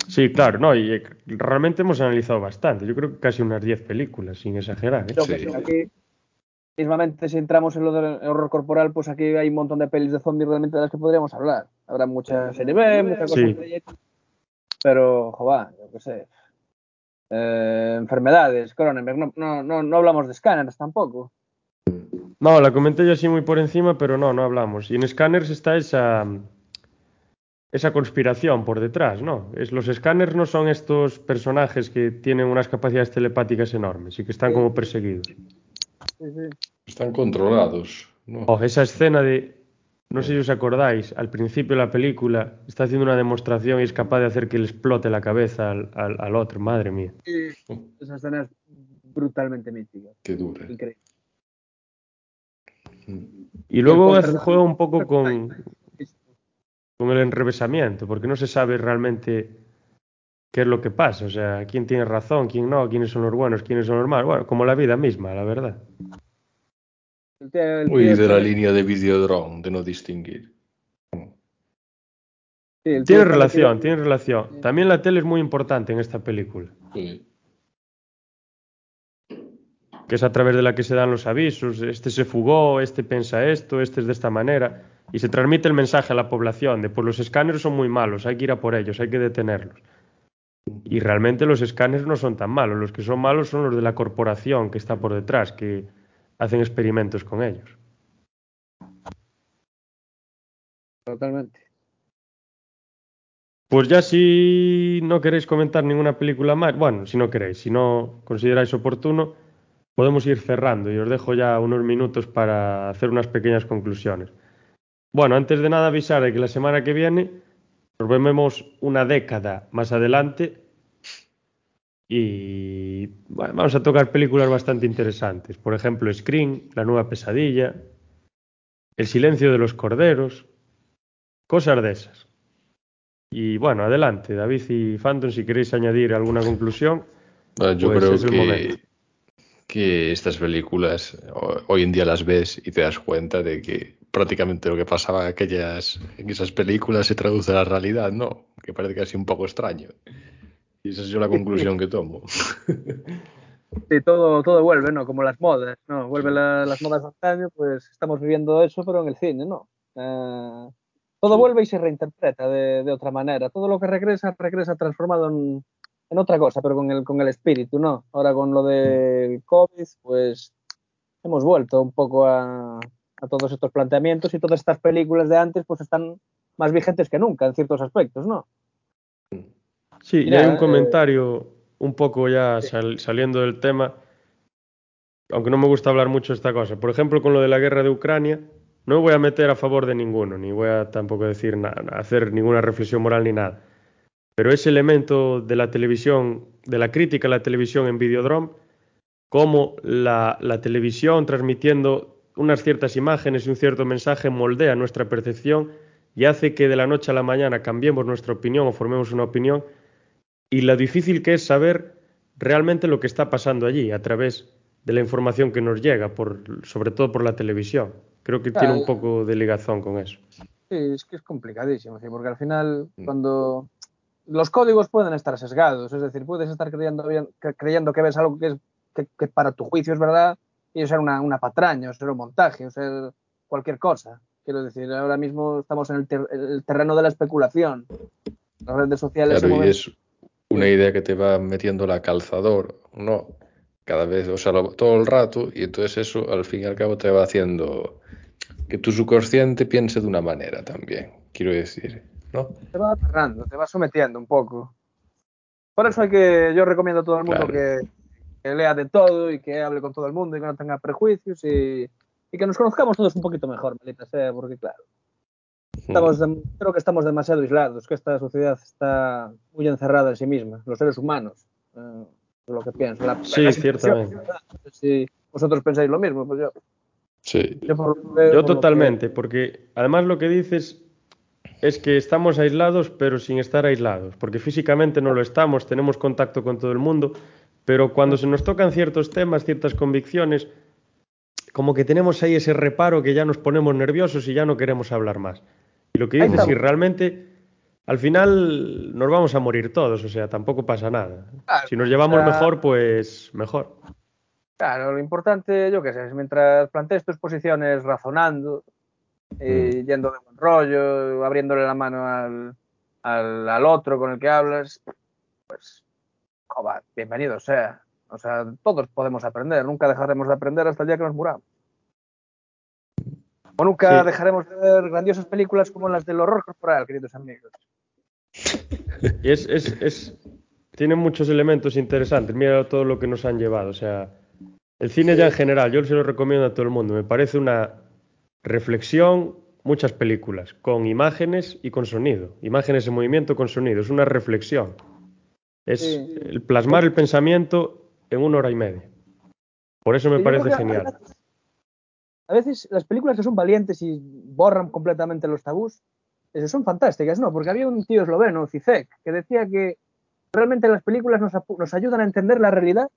Sí, claro, no, y eh, realmente hemos analizado bastante. Yo creo que casi unas 10 películas, sin exagerar. ¿eh? Sí. Aquí, mismamente, si entramos en lo del horror corporal, pues aquí hay un montón de pelis de zombies realmente de las que podríamos hablar. Habrá mucha serie B, muchas cosas Sí. de pero, joder, yo qué sé. Eh, enfermedades, Cronenberg, no, no, no, no hablamos de escáneres tampoco. No, la comenté yo así muy por encima, pero no, no hablamos. Y en Scanners está esa, esa conspiración por detrás, ¿no? Es, los escáneres no son estos personajes que tienen unas capacidades telepáticas enormes y que están como perseguidos. Están controlados. ¿no? Oh, esa escena de, no sé si os acordáis, al principio de la película está haciendo una demostración y es capaz de hacer que le explote la cabeza al, al, al otro, madre mía. Sí, esa escena es brutalmente mítica. Qué dura. Increíble. Y luego juega un poco con, con el enrevesamiento, porque no se sabe realmente qué es lo que pasa, o sea, quién tiene razón, quién no, quiénes son los buenos, quiénes son los malos, bueno, como la vida misma, la verdad. El tío- el Muy tío de la línea de Videodrome, de no distinguir. sí, Tiene relación, tiene relación. También la tele es muy importante en esta película, Sí. que es a través de la que se dan los avisos, este se fugó, este piensa esto, este es de esta manera, y se transmite el mensaje a la población de pues los escáneres son muy malos, hay que ir a por ellos, hay que detenerlos. Y realmente los escáneres no son tan malos, los que son malos son los de la corporación que está por detrás, que hacen experimentos con ellos. Totalmente. Pues ya si no queréis comentar ninguna película más, bueno, si no queréis, si no consideráis oportuno, podemos ir cerrando y os dejo ya unos minutos para hacer unas pequeñas conclusiones. Bueno, antes de nada avisar que la semana que viene nos vemos una década más adelante y bueno, vamos a tocar películas bastante interesantes. Por ejemplo, Scream, La nueva pesadilla, El silencio de los corderos, cosas de esas. Y bueno, adelante, David y Phantom, si queréis añadir alguna conclusión. Ah, Yo Pues creo es el que, momento. que estas películas ho- hoy en día las ves y te das cuenta de que prácticamente lo que pasaba en, aquellas, en esas películas se traduce a la realidad, ¿no? Que parece casi un poco extraño. Y esa es yo la conclusión que tomo. <laughs> Sí, todo, todo vuelve, ¿no? Como las modas, ¿no? Vuelven la- las modas de antaño, pues estamos viviendo eso, pero en el cine, ¿no? Eh, todo Sí. vuelve y se reinterpreta de, de otra manera. Todo lo que regresa, regresa transformado en, en otra cosa, pero con el, con el espíritu, ¿no? Ahora con lo del COVID, pues hemos vuelto un poco a, a todos estos planteamientos y todas estas películas de antes, pues están más vigentes que nunca en ciertos aspectos, ¿no? Sí, y hay un eh, comentario un poco ya sal- saliendo del tema, aunque no me gusta hablar mucho de esta cosa. Por ejemplo, con lo de la guerra de Ucrania, no me voy a meter a favor de ninguno, ni voy a tampoco decir nada, hacer ninguna reflexión moral ni nada. Pero ese elemento de la televisión, de la crítica a la televisión en Videodrome, cómo la, la televisión transmitiendo unas ciertas imágenes y un cierto mensaje moldea nuestra percepción y hace que de la noche a la mañana cambiemos nuestra opinión o formemos una opinión y lo difícil que es saber realmente lo que está pasando allí a través de la información que nos llega, por, sobre todo por la televisión. Creo que tiene un Claro. poco de ligazón con eso. Sí, es que es complicadísimo, sí, porque al final, mm. cuando los códigos pueden estar sesgados, es decir, puedes estar creyendo, creyendo que ves algo que, es, que, para tu juicio es verdad y ser una, una patraña, o ser un montaje, o ser cualquier cosa. Quiero decir, ahora mismo estamos en el, terreno de la especulación. Las redes sociales. Claro, y es una idea que te va metiendo la calzador, ¿no? Cada vez, o sea, todo el rato, y entonces eso al fin y al cabo te va haciendo que tu subconsciente piense de una manera también, quiero decir, ¿no? Te va aterrando, te va sometiendo un poco. Por eso hay que, yo recomiendo a todo el mundo que, lea de todo y que hable con todo el mundo y que no tenga prejuicios y, que nos conozcamos todos un poquito mejor, maldita sea, porque claro, estamos creo que estamos demasiado aislados, que esta sociedad está muy encerrada en sí misma, los seres humanos, eh, lo que pienso. sí, ciertamente. Si vosotros pensáis lo mismo, pues yo Sí. Yo, totalmente, porque además lo que dices es que estamos aislados, pero sin estar aislados, porque físicamente no lo estamos, tenemos contacto con todo el mundo, pero cuando se nos tocan ciertos temas, ciertas convicciones, como que tenemos ahí ese reparo que ya nos ponemos nerviosos y ya no queremos hablar más. Y lo que dices, si realmente al final nos vamos a morir todos, o sea, tampoco pasa nada. si nos llevamos mejor, pues mejor. Claro, lo importante, yo qué sé, mientras plantees tus posiciones razonando, y mm. yendo de buen rollo, abriéndole la mano al, al, otro con el que hablas, pues, joder, bienvenido sea. O sea, todos podemos aprender, nunca dejaremos de aprender hasta el día que nos muramos. O nunca dejaremos de ver grandiosas películas como las del horror corporal, queridos amigos. Y es, es, es, tiene muchos elementos interesantes. Mira todo lo que nos han llevado. O sea, el cine ya en general, yo se lo recomiendo a todo el mundo. Me parece una reflexión, muchas películas, con imágenes y con sonido. Imágenes en movimiento con sonido. Es una reflexión. Es el plasmar el pensamiento en una hora y media. Por eso me parece genial. A veces las películas que son valientes y borran completamente los tabús, son fantásticas, ¿no? Porque había un tío esloveno, Zizek, que decía que realmente las películas nos ayudan a entender la realidad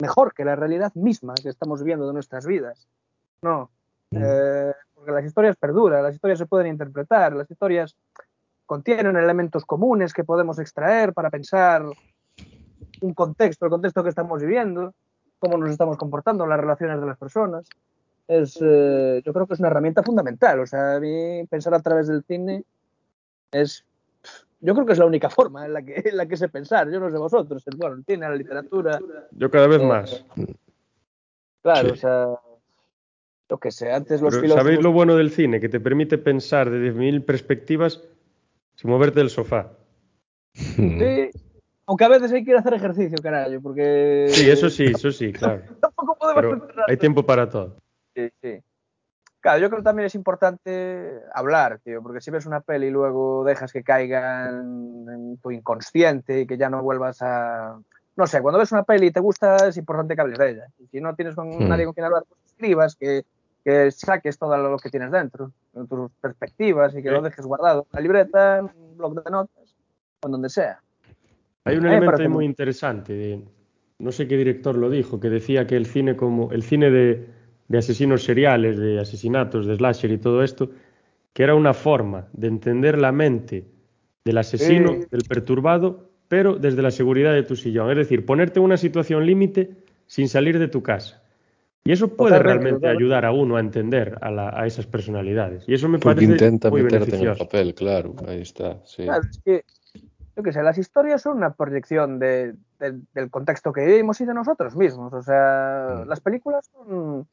mejor que la realidad misma que estamos viendo de nuestras vidas. No, mm. eh, porque las historias perduran, las historias se pueden interpretar, las historias contienen elementos comunes que podemos extraer para pensar un contexto, el contexto que estamos viviendo, cómo nos estamos comportando, las relaciones de las personas. Es, eh, yo creo que es una herramienta fundamental. O sea, a mí pensar a través del cine es yo creo que es la única forma en la que, en la que sé pensar. Yo no sé vosotros, el, bueno, tiene la literatura. Yo cada vez eh, más. Claro, o sea, lo que sé, antes los filósofos... ¿Sabéis lo bueno del cine? Que te permite pensar de mil perspectivas sin moverte del sofá. Sí, aunque a veces hay que ir a hacer ejercicio, carajo, porque... Sí, eso sí, eso sí, claro. <laughs> Tampoco podemos Pero hay tiempo para todo. Sí, sí. Claro, yo creo que también es importante hablar, tío, porque si ves una peli y luego dejas que caiga en, tu inconsciente y que ya no vuelvas a... No sé, cuando ves una peli y te gusta, es importante que hables de ella. Y si no tienes con hmm. nadie con quien hablar, pues escribas, que, que, saques todo lo que tienes dentro, tus perspectivas y que lo dejes guardado en la libreta, en un blog de notas, o donde sea. Hay un elemento muy interesante, no sé qué director lo dijo, que decía que el cine como el cine de de asesinos seriales, de asesinatos, de slasher y todo esto, que era una forma de entender la mente del asesino, del perturbado, pero desde la seguridad de tu sillón. Es decir, ponerte en una situación límite sin salir de tu casa. Y eso puede realmente ayudar a uno a entender a, esas personalidades. Y eso me parece intenta muy meterte en el papel, claro, ahí está. Claro, es que, yo qué sé, las historias son una proyección del contexto que vivimos y de nosotros mismos. O sea, mm. las películas son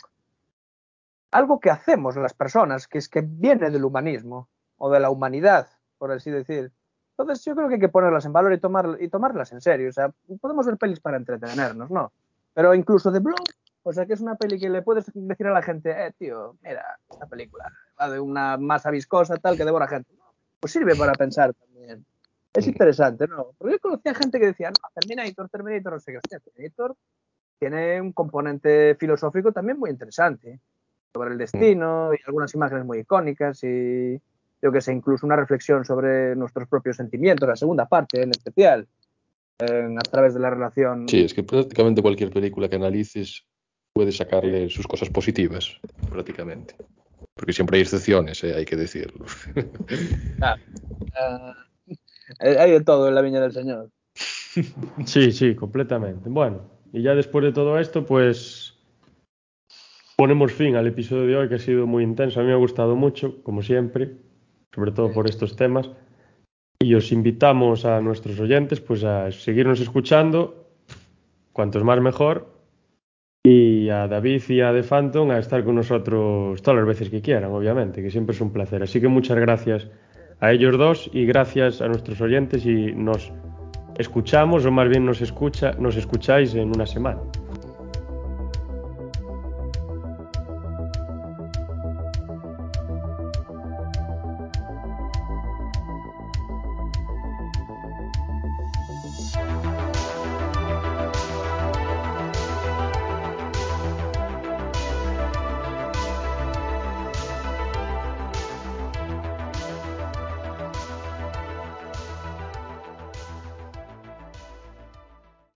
algo que hacemos las personas, que es que viene del humanismo o de la humanidad, por así decir. Entonces yo creo que hay que ponerlas en valor y, tomar, y tomarlas en serio. O sea, podemos ver pelis para entretenernos, ¿no? Pero incluso de blog, o sea, que es una peli que le puedes decir a la gente, eh, tío, mira, esta película va de una masa viscosa tal que devora gente. Pues sirve para pensar también. Es interesante, ¿no? Porque yo conocía gente que decía, no, Terminator, Terminator, no sé qué. Hostia, Terminator tiene un componente filosófico también muy interesante sobre el destino y algunas imágenes muy icónicas y yo que sé, incluso una reflexión sobre nuestros propios sentimientos, la segunda parte en especial, a través de la relación. Sí, es que prácticamente cualquier película que analices puede sacarle sus cosas positivas, prácticamente. Porque siempre hay excepciones, eh, hay que decirlo. <laughs> Ah, ah, hay de todo en la viña del Señor. <laughs> Sí, sí, completamente. Bueno, y ya después de todo esto, pues ponemos fin al episodio de hoy que ha sido muy intenso. A mí me ha gustado mucho, como siempre, sobre todo por estos temas. Y os invitamos a nuestros oyentes pues a seguirnos escuchando, cuantos más mejor, y a David y a The Phantom a estar con nosotros todas las veces que quieran, obviamente, que siempre es un placer. Así que muchas gracias a ellos dos y gracias a nuestros oyentes y nos escuchamos o más bien nos escucha, nos escucháis en una semana.